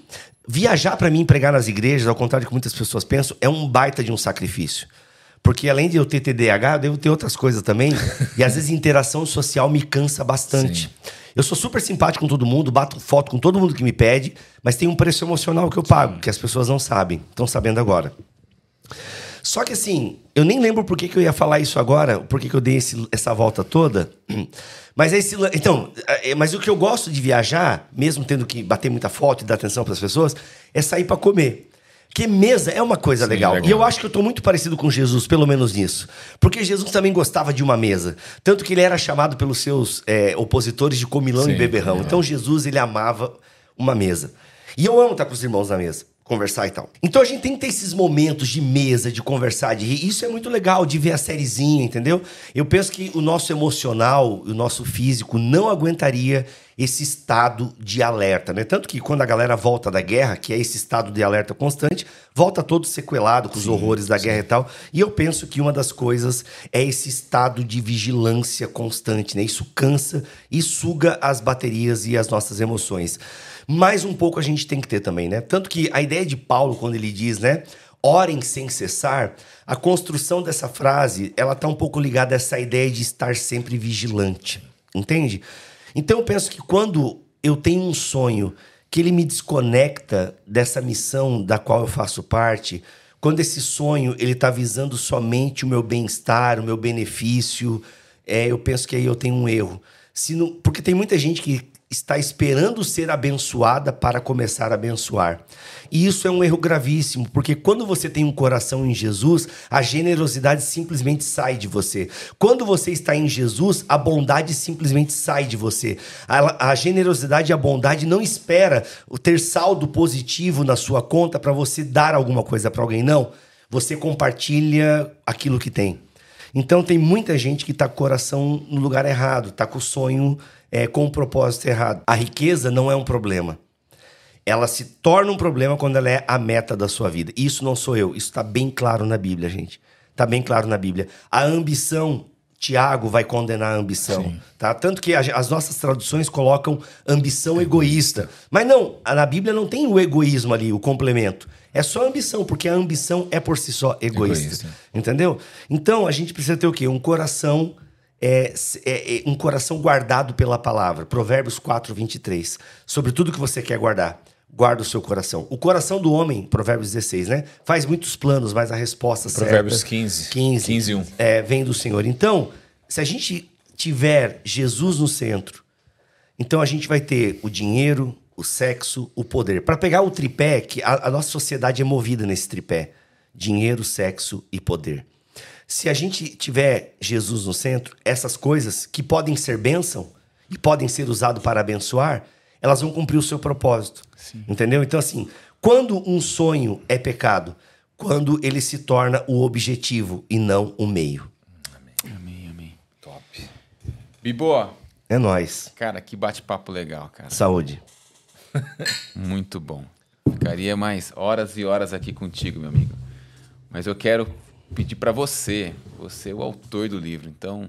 viajar para mim pregar nas igrejas, ao contrário do que muitas pessoas pensam, é um baita de um sacrifício. Porque além de eu ter TDAH, eu devo ter outras coisas também. <laughs> e às vezes interação social me cansa bastante. Sim. Eu sou super simpático com todo mundo, bato foto com todo mundo que me pede, mas tem um preço emocional que eu pago, que as pessoas não sabem, estão sabendo agora. Só que assim, eu nem lembro por que, que eu ia falar isso agora, por que, que eu dei esse, essa volta toda. <clears throat> Mas esse, então, é, mas o que eu gosto de viajar, mesmo tendo que bater muita foto e dar atenção para as pessoas, é sair para comer. Porque mesa é uma coisa Sim, legal. legal. E eu acho que eu estou muito parecido com Jesus, pelo menos nisso. Porque Jesus também gostava de uma mesa. Tanto que ele era chamado pelos seus é, opositores de comilão Sim, e beberrão. É. Então Jesus, ele amava uma mesa. E eu amo estar com os irmãos na mesa conversar e tal. Então a gente tem que ter esses momentos de mesa, de conversar, de rir. Isso é muito legal, de ver a sériezinha, entendeu? Eu penso que o nosso emocional, o nosso físico não aguentaria esse estado de alerta, né? Tanto que quando a galera volta da guerra, que é esse estado de alerta constante, volta todo sequelado com os sim, horrores da sim. guerra e tal. E eu penso que uma das coisas é esse estado de vigilância constante, né? Isso cansa e suga as baterias e as nossas emoções mais um pouco a gente tem que ter também, né? Tanto que a ideia de Paulo, quando ele diz, né? Orem sem cessar, a construção dessa frase, ela tá um pouco ligada a essa ideia de estar sempre vigilante, entende? Então eu penso que quando eu tenho um sonho que ele me desconecta dessa missão da qual eu faço parte, quando esse sonho ele está visando somente o meu bem-estar, o meu benefício, é, eu penso que aí eu tenho um erro. Se não, porque tem muita gente que está esperando ser abençoada para começar a abençoar. E isso é um erro gravíssimo, porque quando você tem um coração em Jesus, a generosidade simplesmente sai de você. Quando você está em Jesus, a bondade simplesmente sai de você. A, a generosidade e a bondade não espera ter saldo positivo na sua conta para você dar alguma coisa para alguém, não. Você compartilha aquilo que tem. Então tem muita gente que está com o coração no lugar errado, está com o sonho é, com o propósito errado. A riqueza não é um problema. Ela se torna um problema quando ela é a meta da sua vida. Isso não sou eu. Isso está bem claro na Bíblia, gente. Está bem claro na Bíblia. A ambição Tiago vai condenar a ambição, tá? Tanto que as nossas traduções colocam ambição egoísta. Mas não, na Bíblia não tem o egoísmo ali, o complemento. É só ambição, porque a ambição é por si só egoísta. egoísta. Entendeu? Então a gente precisa ter o quê? Um coração é, é, é, um coração guardado pela palavra. Provérbios 4, 23. Sobre tudo que você quer guardar, guarda o seu coração. O coração do homem, Provérbios 16, né? Faz muitos planos, mas a resposta Provérbios certa... 15. 15. 15 1. É, vem do Senhor. Então, se a gente tiver Jesus no centro, então a gente vai ter o dinheiro, o sexo, o poder. Para pegar o tripé, que a, a nossa sociedade é movida nesse tripé. Dinheiro, sexo e poder. Se a gente tiver Jesus no centro, essas coisas que podem ser bênção e podem ser usadas para abençoar, elas vão cumprir o seu propósito. Sim. Entendeu? Então, assim, quando um sonho é pecado, quando ele se torna o objetivo e não o meio. Amém, amém. Top. Bibo, É nóis. cara, que bate-papo legal, cara. Saúde. <laughs> Muito bom. Ficaria mais horas e horas aqui contigo, meu amigo. Mas eu quero pedir pra você, você é o autor do livro, então,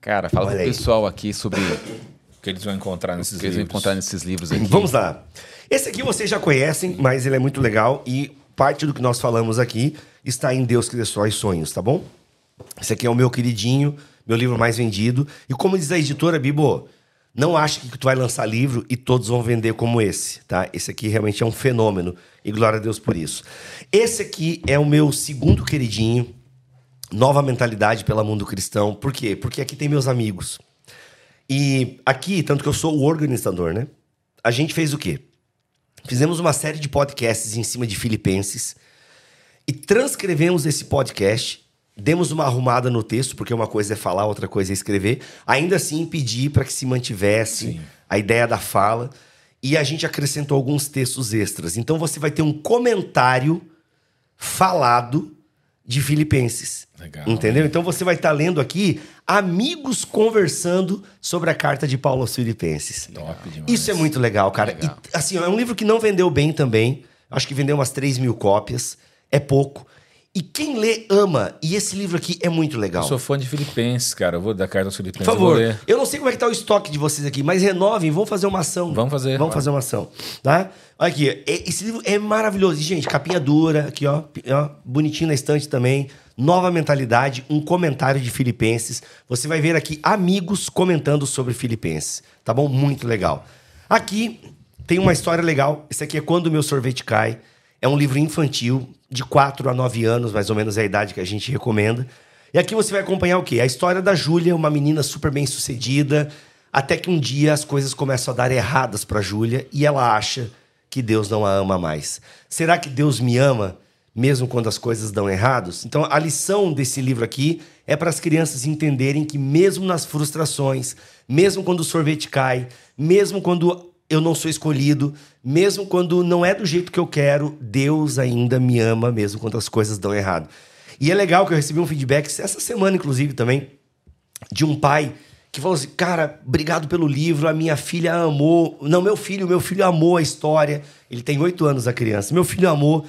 cara, fala Olha pro aí. pessoal aqui sobre <coughs> o que eles vão encontrar nesses que eles vão livros. encontrar nesses livros <coughs> aqui. Vamos lá. Esse aqui vocês já conhecem, mas ele é muito legal e parte do que nós falamos aqui está em Deus que destrói sonhos, tá bom? Esse aqui é o meu queridinho, meu livro mais vendido. E como diz a editora, Bibo, não ache que tu vai lançar livro e todos vão vender como esse, tá? Esse aqui realmente é um fenômeno e glória a Deus por isso. Esse aqui é o meu segundo queridinho, Nova Mentalidade pela Mundo Cristão. Por quê? Porque aqui tem meus amigos. E aqui, tanto que eu sou o organizador, né? A gente fez o quê? Fizemos uma série de podcasts em cima de Filipenses e transcrevemos esse podcast, demos uma arrumada no texto, porque uma coisa é falar, outra coisa é escrever. Ainda assim, pedi para que se mantivesse Sim. a ideia da fala e a gente acrescentou alguns textos extras. Então você vai ter um comentário falado de Filipenses. Legal. Entendeu? Então você vai estar lendo aqui amigos conversando sobre a carta de Paulo aos Filipenses. Top demais. Isso é muito legal, cara. Legal. E, assim, é um livro que não vendeu bem também. Acho que vendeu umas 3 mil cópias. É pouco. E quem lê, ama. E esse livro aqui é muito legal. Eu sou fã de Filipenses, cara. Eu vou dar carta aos Por Filipenses. eu favor, ler. eu não sei como é que tá o estoque de vocês aqui, mas renovem, vamos fazer uma ação. Vamos fazer. Vamos fazer uma ação, tá? Olha aqui, esse livro é maravilhoso. E, gente, capinha dura, aqui, ó, ó, bonitinho na estante também. Nova mentalidade, um comentário de Filipenses. Você vai ver aqui amigos comentando sobre Filipenses, tá bom? Muito legal. Aqui tem uma história legal. Esse aqui é Quando o Meu Sorvete Cai. É um livro infantil, de 4 a 9 anos, mais ou menos é a idade que a gente recomenda. E aqui você vai acompanhar o quê? A história da Júlia, uma menina super bem sucedida, até que um dia as coisas começam a dar erradas para Júlia e ela acha que Deus não a ama mais. Será que Deus me ama mesmo quando as coisas dão errados? Então a lição desse livro aqui é para as crianças entenderem que mesmo nas frustrações, mesmo quando o sorvete cai, mesmo quando eu não sou escolhido, mesmo quando não é do jeito que eu quero, Deus ainda me ama mesmo quando as coisas dão errado. E é legal que eu recebi um feedback essa semana, inclusive, também, de um pai que falou assim: Cara, obrigado pelo livro, a minha filha amou. Não, meu filho, meu filho amou a história. Ele tem oito anos, a criança. Meu filho amou.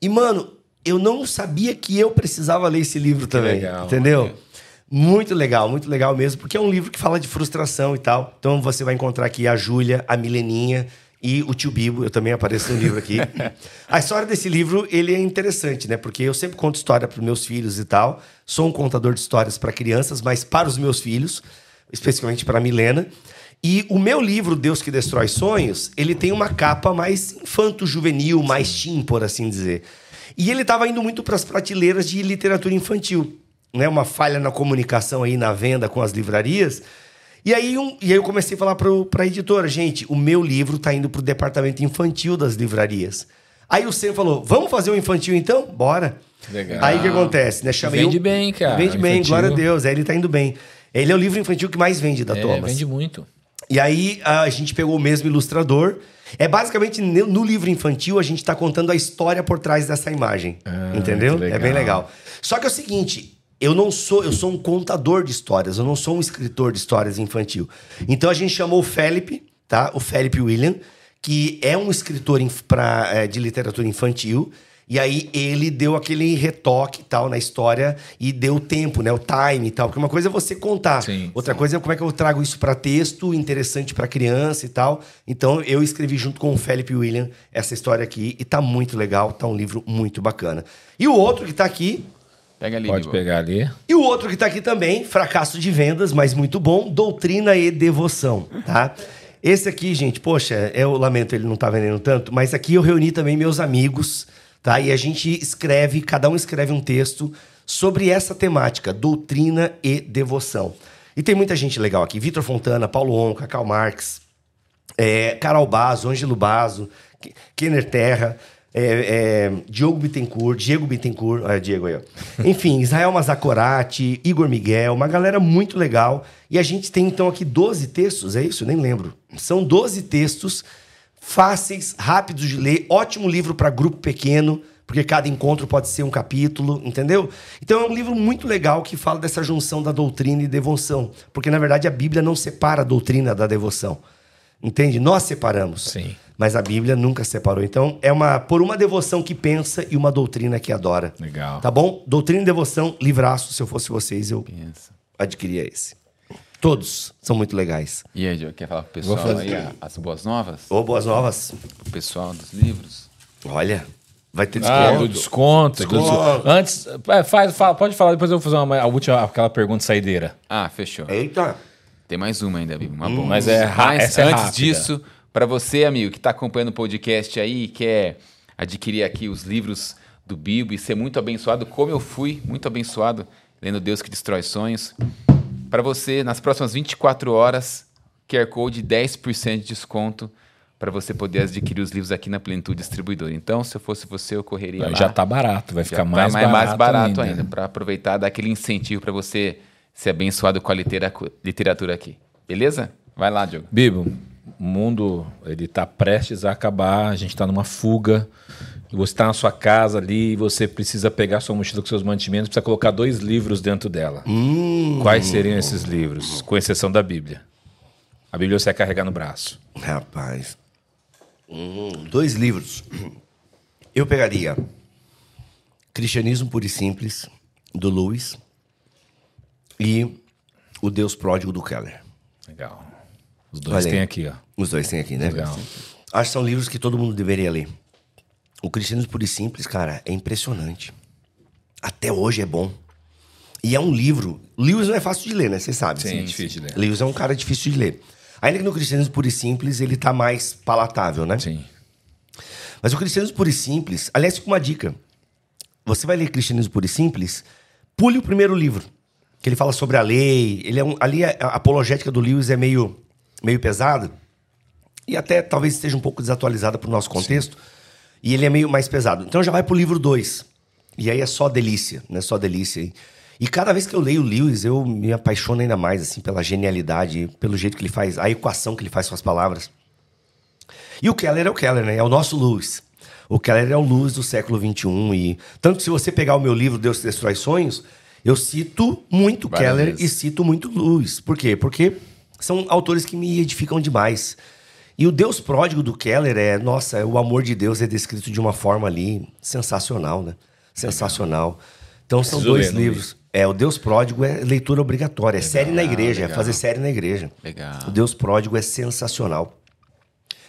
E, mano, eu não sabia que eu precisava ler esse livro também. legal, entendeu? Muito legal, muito legal mesmo, porque é um livro que fala de frustração e tal. Então você vai encontrar aqui a Júlia, a Mileninha e o tio Bibo. Eu também apareço no livro aqui. <laughs> a história desse livro, ele é interessante, né? Porque eu sempre conto história para meus filhos e tal. Sou um contador de histórias para crianças, mas para os meus filhos, especificamente para a Milena. E o meu livro, Deus que Destrói Sonhos, ele tem uma capa mais infanto-juvenil, mais teen, por assim dizer. E ele estava indo muito para as prateleiras de literatura infantil. Né? Uma falha na comunicação aí, na venda com as livrarias. E aí, um- e aí eu comecei a falar para a editora, gente, o meu livro está indo para o departamento infantil das livrarias. Aí o Sam falou, vamos fazer um infantil então? Bora. Legal. Aí o que acontece, né? Chamei Vende um- bem, cara, Vende bem, infantil. glória a Deus. Aí ele tá indo bem. Ele é o livro infantil que mais vende da É, Thomas. vende muito. E aí a gente pegou o mesmo ilustrador. É basicamente no livro infantil a gente está contando a história por trás dessa imagem. Ah, entendeu? É bem legal. legal. Só que é o seguinte, eu não sou, eu sou um contador de histórias, eu não sou um escritor de histórias infantil. Então a gente chamou o Felipe, tá? O Felipe William, que é um escritor pra, é, de literatura infantil. E aí ele deu aquele retoque e tal na história e deu o tempo, né? O time e tal. Porque uma coisa é você contar. Sim, Outra coisa é como é que eu trago isso para texto, interessante para criança e tal. Então eu escrevi junto com o Felipe William essa história aqui e tá muito legal, tá um livro muito bacana. E o outro que tá aqui, Pega ali, Pode pegar ali. e o outro que tá aqui também, fracasso de vendas, mas muito bom, doutrina e devoção, tá? Esse aqui, gente, poxa, eu lamento ele não tá vendendo tanto, mas aqui eu reuni também meus amigos, tá? E a gente escreve, cada um escreve um texto sobre essa temática, doutrina e devoção. E tem muita gente legal aqui, Vitor Fontana, Paulo Onca, Karl Marx, é, Carol Bazo, Ângelo Ke- Kenner Terra, é, é, Diogo Bittencourt, Diego Bittencourt, olha Diego aí, ó. Enfim, Israel Mazakorati, Igor Miguel, uma galera muito legal. E a gente tem então aqui 12 textos, é isso? Nem lembro. São 12 textos fáceis, rápidos de ler, ótimo livro para grupo pequeno, porque cada encontro pode ser um capítulo, entendeu? Então é um livro muito legal que fala dessa junção da doutrina e devoção, porque na verdade a Bíblia não separa a doutrina da devoção. Entende? Nós separamos. Sim. Mas a Bíblia nunca separou. Então, é uma por uma devoção que pensa e uma doutrina que adora. Legal. Tá bom? Doutrina e devoção, livraço. Se eu fosse vocês, eu Pensa. adquiria esse. Todos são muito legais. E aí, Diogo, quer falar pro pessoal fazer. aí as boas novas? Ô, boas novas. O pessoal dos livros? Olha, vai ter Ah, desconto. do desconto. do Desconto. desconto. Antes, é, faz, fala, pode falar, depois eu vou fazer uma, a última, aquela pergunta saideira. Ah, fechou. Eita. Tem mais uma ainda, Bibo. Uma boa. mas é Mas é antes rápida. disso, para você, amigo, que está acompanhando o podcast aí e quer adquirir aqui os livros do Bibo e ser muito abençoado, como eu fui muito abençoado lendo Deus que Destrói Sonhos. Para você, nas próximas 24 horas, QR Code 10% de desconto para você poder adquirir os livros aqui na Plenitude Distribuidora. Então, se eu fosse você, eu correria lá. Já tá barato, vai ficar tá mais, mais, barato, mais barato ainda. ainda, para aproveitar, dar aquele incentivo para você ser abençoado com a litera- literatura aqui. Beleza? Vai lá, Diogo. Bibo, o mundo ele tá prestes a acabar, a gente tá numa fuga. Você está na sua casa ali e você precisa pegar sua mochila com seus mantimentos, precisa colocar dois livros dentro dela. Hum. Quais seriam esses livros? Com exceção da Bíblia. A Bíblia você vai carregar no braço. Rapaz. Hum, dois livros. Eu pegaria Cristianismo Puro e Simples, do Lewis, e O Deus Pródigo, do Keller. Legal. Os dois tem aqui, ó. Os dois tem aqui, né? Legal. Acho que são livros que todo mundo deveria ler. O Cristianismo Puro e Simples, cara, é impressionante. Até hoje é bom. E é um livro. Lewis não é fácil de ler, né? Você sabe. Sim, assim. difícil de ler. Lewis é um cara difícil de ler. Ainda que no Cristianismo Puro e Simples ele tá mais palatável, né? Sim. Mas o Cristianismo Puro e Simples, aliás, fica uma dica. Você vai ler Cristianismo Puro e Simples, pule o primeiro livro, que ele fala sobre a lei. Ele é um, ali a a apologética do Lewis é meio, meio pesada e até talvez esteja um pouco desatualizada para o nosso contexto. E ele é meio mais pesado. Então já vai pro livro 2. E aí é só delícia, né? Só delícia. E, e cada vez que eu leio o Lewis, eu me apaixono ainda mais, assim, pela genialidade, pelo jeito que ele faz, a equação que ele faz com as palavras. E o Keller é o Keller, né? É o nosso Lewis. O Keller é o Lewis do século XXI. E tanto que se você pegar o meu livro Deus Destrói Sonhos, eu cito muito Várias Keller vezes. e cito muito Lewis. Por quê? Porque são autores que me edificam demais. E o Deus pródigo do Keller é, nossa, o amor de Deus é descrito de uma forma ali sensacional, né? Sensacional. Então são Preciso dois ler, livros. É, o Deus pródigo é leitura obrigatória, é série na igreja, é legal. fazer série na igreja. Legal. O Deus pródigo é sensacional.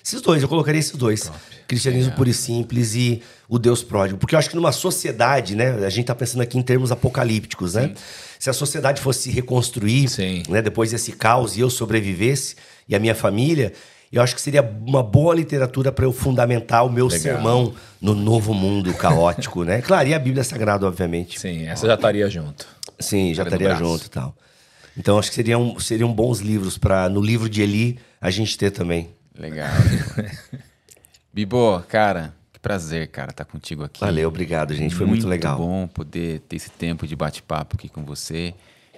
Esses dois, eu colocaria esses dois. Cristianismo puro e simples e o Deus pródigo. Porque eu acho que numa sociedade, né? A gente tá pensando aqui em termos apocalípticos, né? Se a sociedade fosse se reconstruir, Sim. né? Depois desse caos e eu sobrevivesse e a minha família, eu acho que seria uma boa literatura para eu fundamentar o meu Legal. sermão no novo mundo caótico, né? Claro, e a Bíblia Sagrada, obviamente. Sim, essa já estaria junto. Sim, já estaria junto e tal. Então acho que seriam, seriam bons livros para no livro de Eli a gente ter também. Legal. Bibo, cara, que prazer, cara, estar contigo aqui. Valeu, obrigado, gente. Foi muito, legal. bom poder ter esse tempo de bate-papo aqui com você.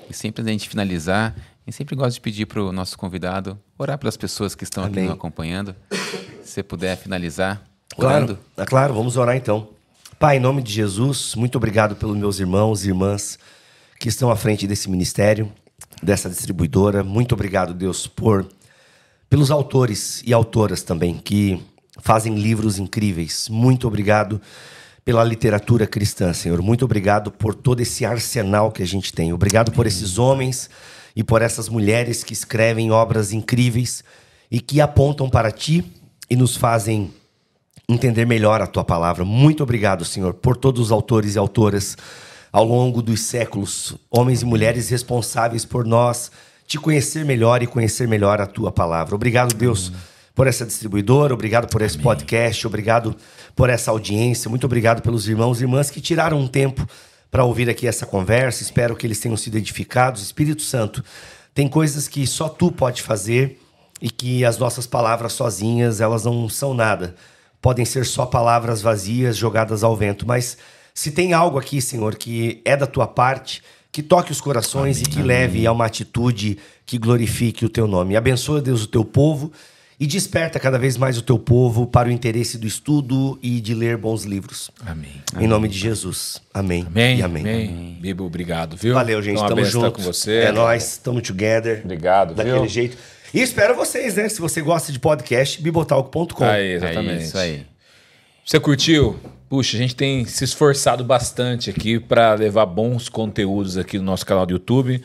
E sempre antes da gente finalizar, gente sempre gosta de pedir para o nosso convidado orar pelas pessoas que estão aqui Amém. nos acompanhando. Se você puder finalizar Claro, orando. é claro, vamos orar então. Pai, em nome de Jesus, muito obrigado pelos meus irmãos e irmãs que estão à frente desse ministério, dessa distribuidora. Muito obrigado, Deus, por pelos autores e autoras também que fazem livros incríveis. Muito obrigado pela literatura cristã, Senhor. Muito obrigado por todo esse arsenal que a gente tem. Obrigado por esses homens e por essas mulheres que escrevem obras incríveis e que apontam para ti e nos fazem entender melhor a tua palavra. Muito obrigado, Senhor, por todos os autores e autoras ao longo dos séculos, homens e mulheres responsáveis por nós te conhecer melhor e conhecer melhor a tua palavra. Obrigado, Deus, por essa distribuidora, obrigado por esse podcast, obrigado por essa audiência, muito obrigado pelos irmãos e irmãs que tiraram um tempo para ouvir aqui essa conversa. Espero que eles tenham sido edificados. Espírito Santo, tem coisas que só tu pode fazer e que as nossas palavras sozinhas, elas não são nada. Podem ser só palavras vazias jogadas ao vento, mas se tem algo aqui, Senhor, que é da tua parte, que toque os corações e que leve a uma atitude que glorifique o teu nome. Abençoa, Deus, o teu povo e desperta cada vez mais o teu povo para o interesse do estudo e de ler bons livros. Amém. Em nome de Jesus. Amém. Amém. E amém. amém. Bibo, obrigado, viu? Valeu, gente. Então, uma Tamo junto. com você. É nóis. Tamo together. Obrigado, Daquele viu? jeito. E espero vocês, né? Se você gosta de podcast, bibotalk.com. Aí, É exatamente. isso aí. Você curtiu? Puxa, a gente tem se esforçado bastante aqui para levar bons conteúdos aqui no nosso canal do YouTube.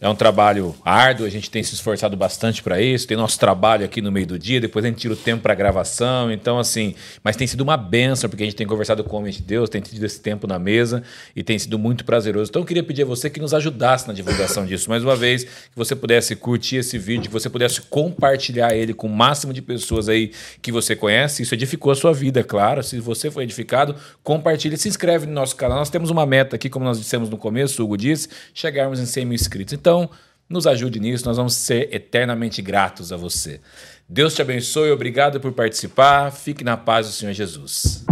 É um trabalho árduo, a gente tem se esforçado bastante para isso. Tem nosso trabalho aqui no meio do dia, depois a gente tira o tempo para gravação. Então, assim, mas tem sido uma benção, porque a gente tem conversado com o homem de Deus, tem tido esse tempo na mesa e tem sido muito prazeroso. Então, eu queria pedir a você que nos ajudasse na divulgação disso. Mais uma vez, que você pudesse curtir esse vídeo, que você pudesse compartilhar ele com o máximo de pessoas aí que você conhece. Isso edificou a sua vida, claro. Se você foi edificado, compartilhe, se inscreve no nosso canal. Nós temos uma meta aqui, como nós dissemos no começo, o Hugo disse, chegarmos em 100 mil inscritos. Então, nos ajude nisso, nós vamos ser eternamente gratos a você. Deus te abençoe, obrigado por participar. Fique na paz do Senhor Jesus.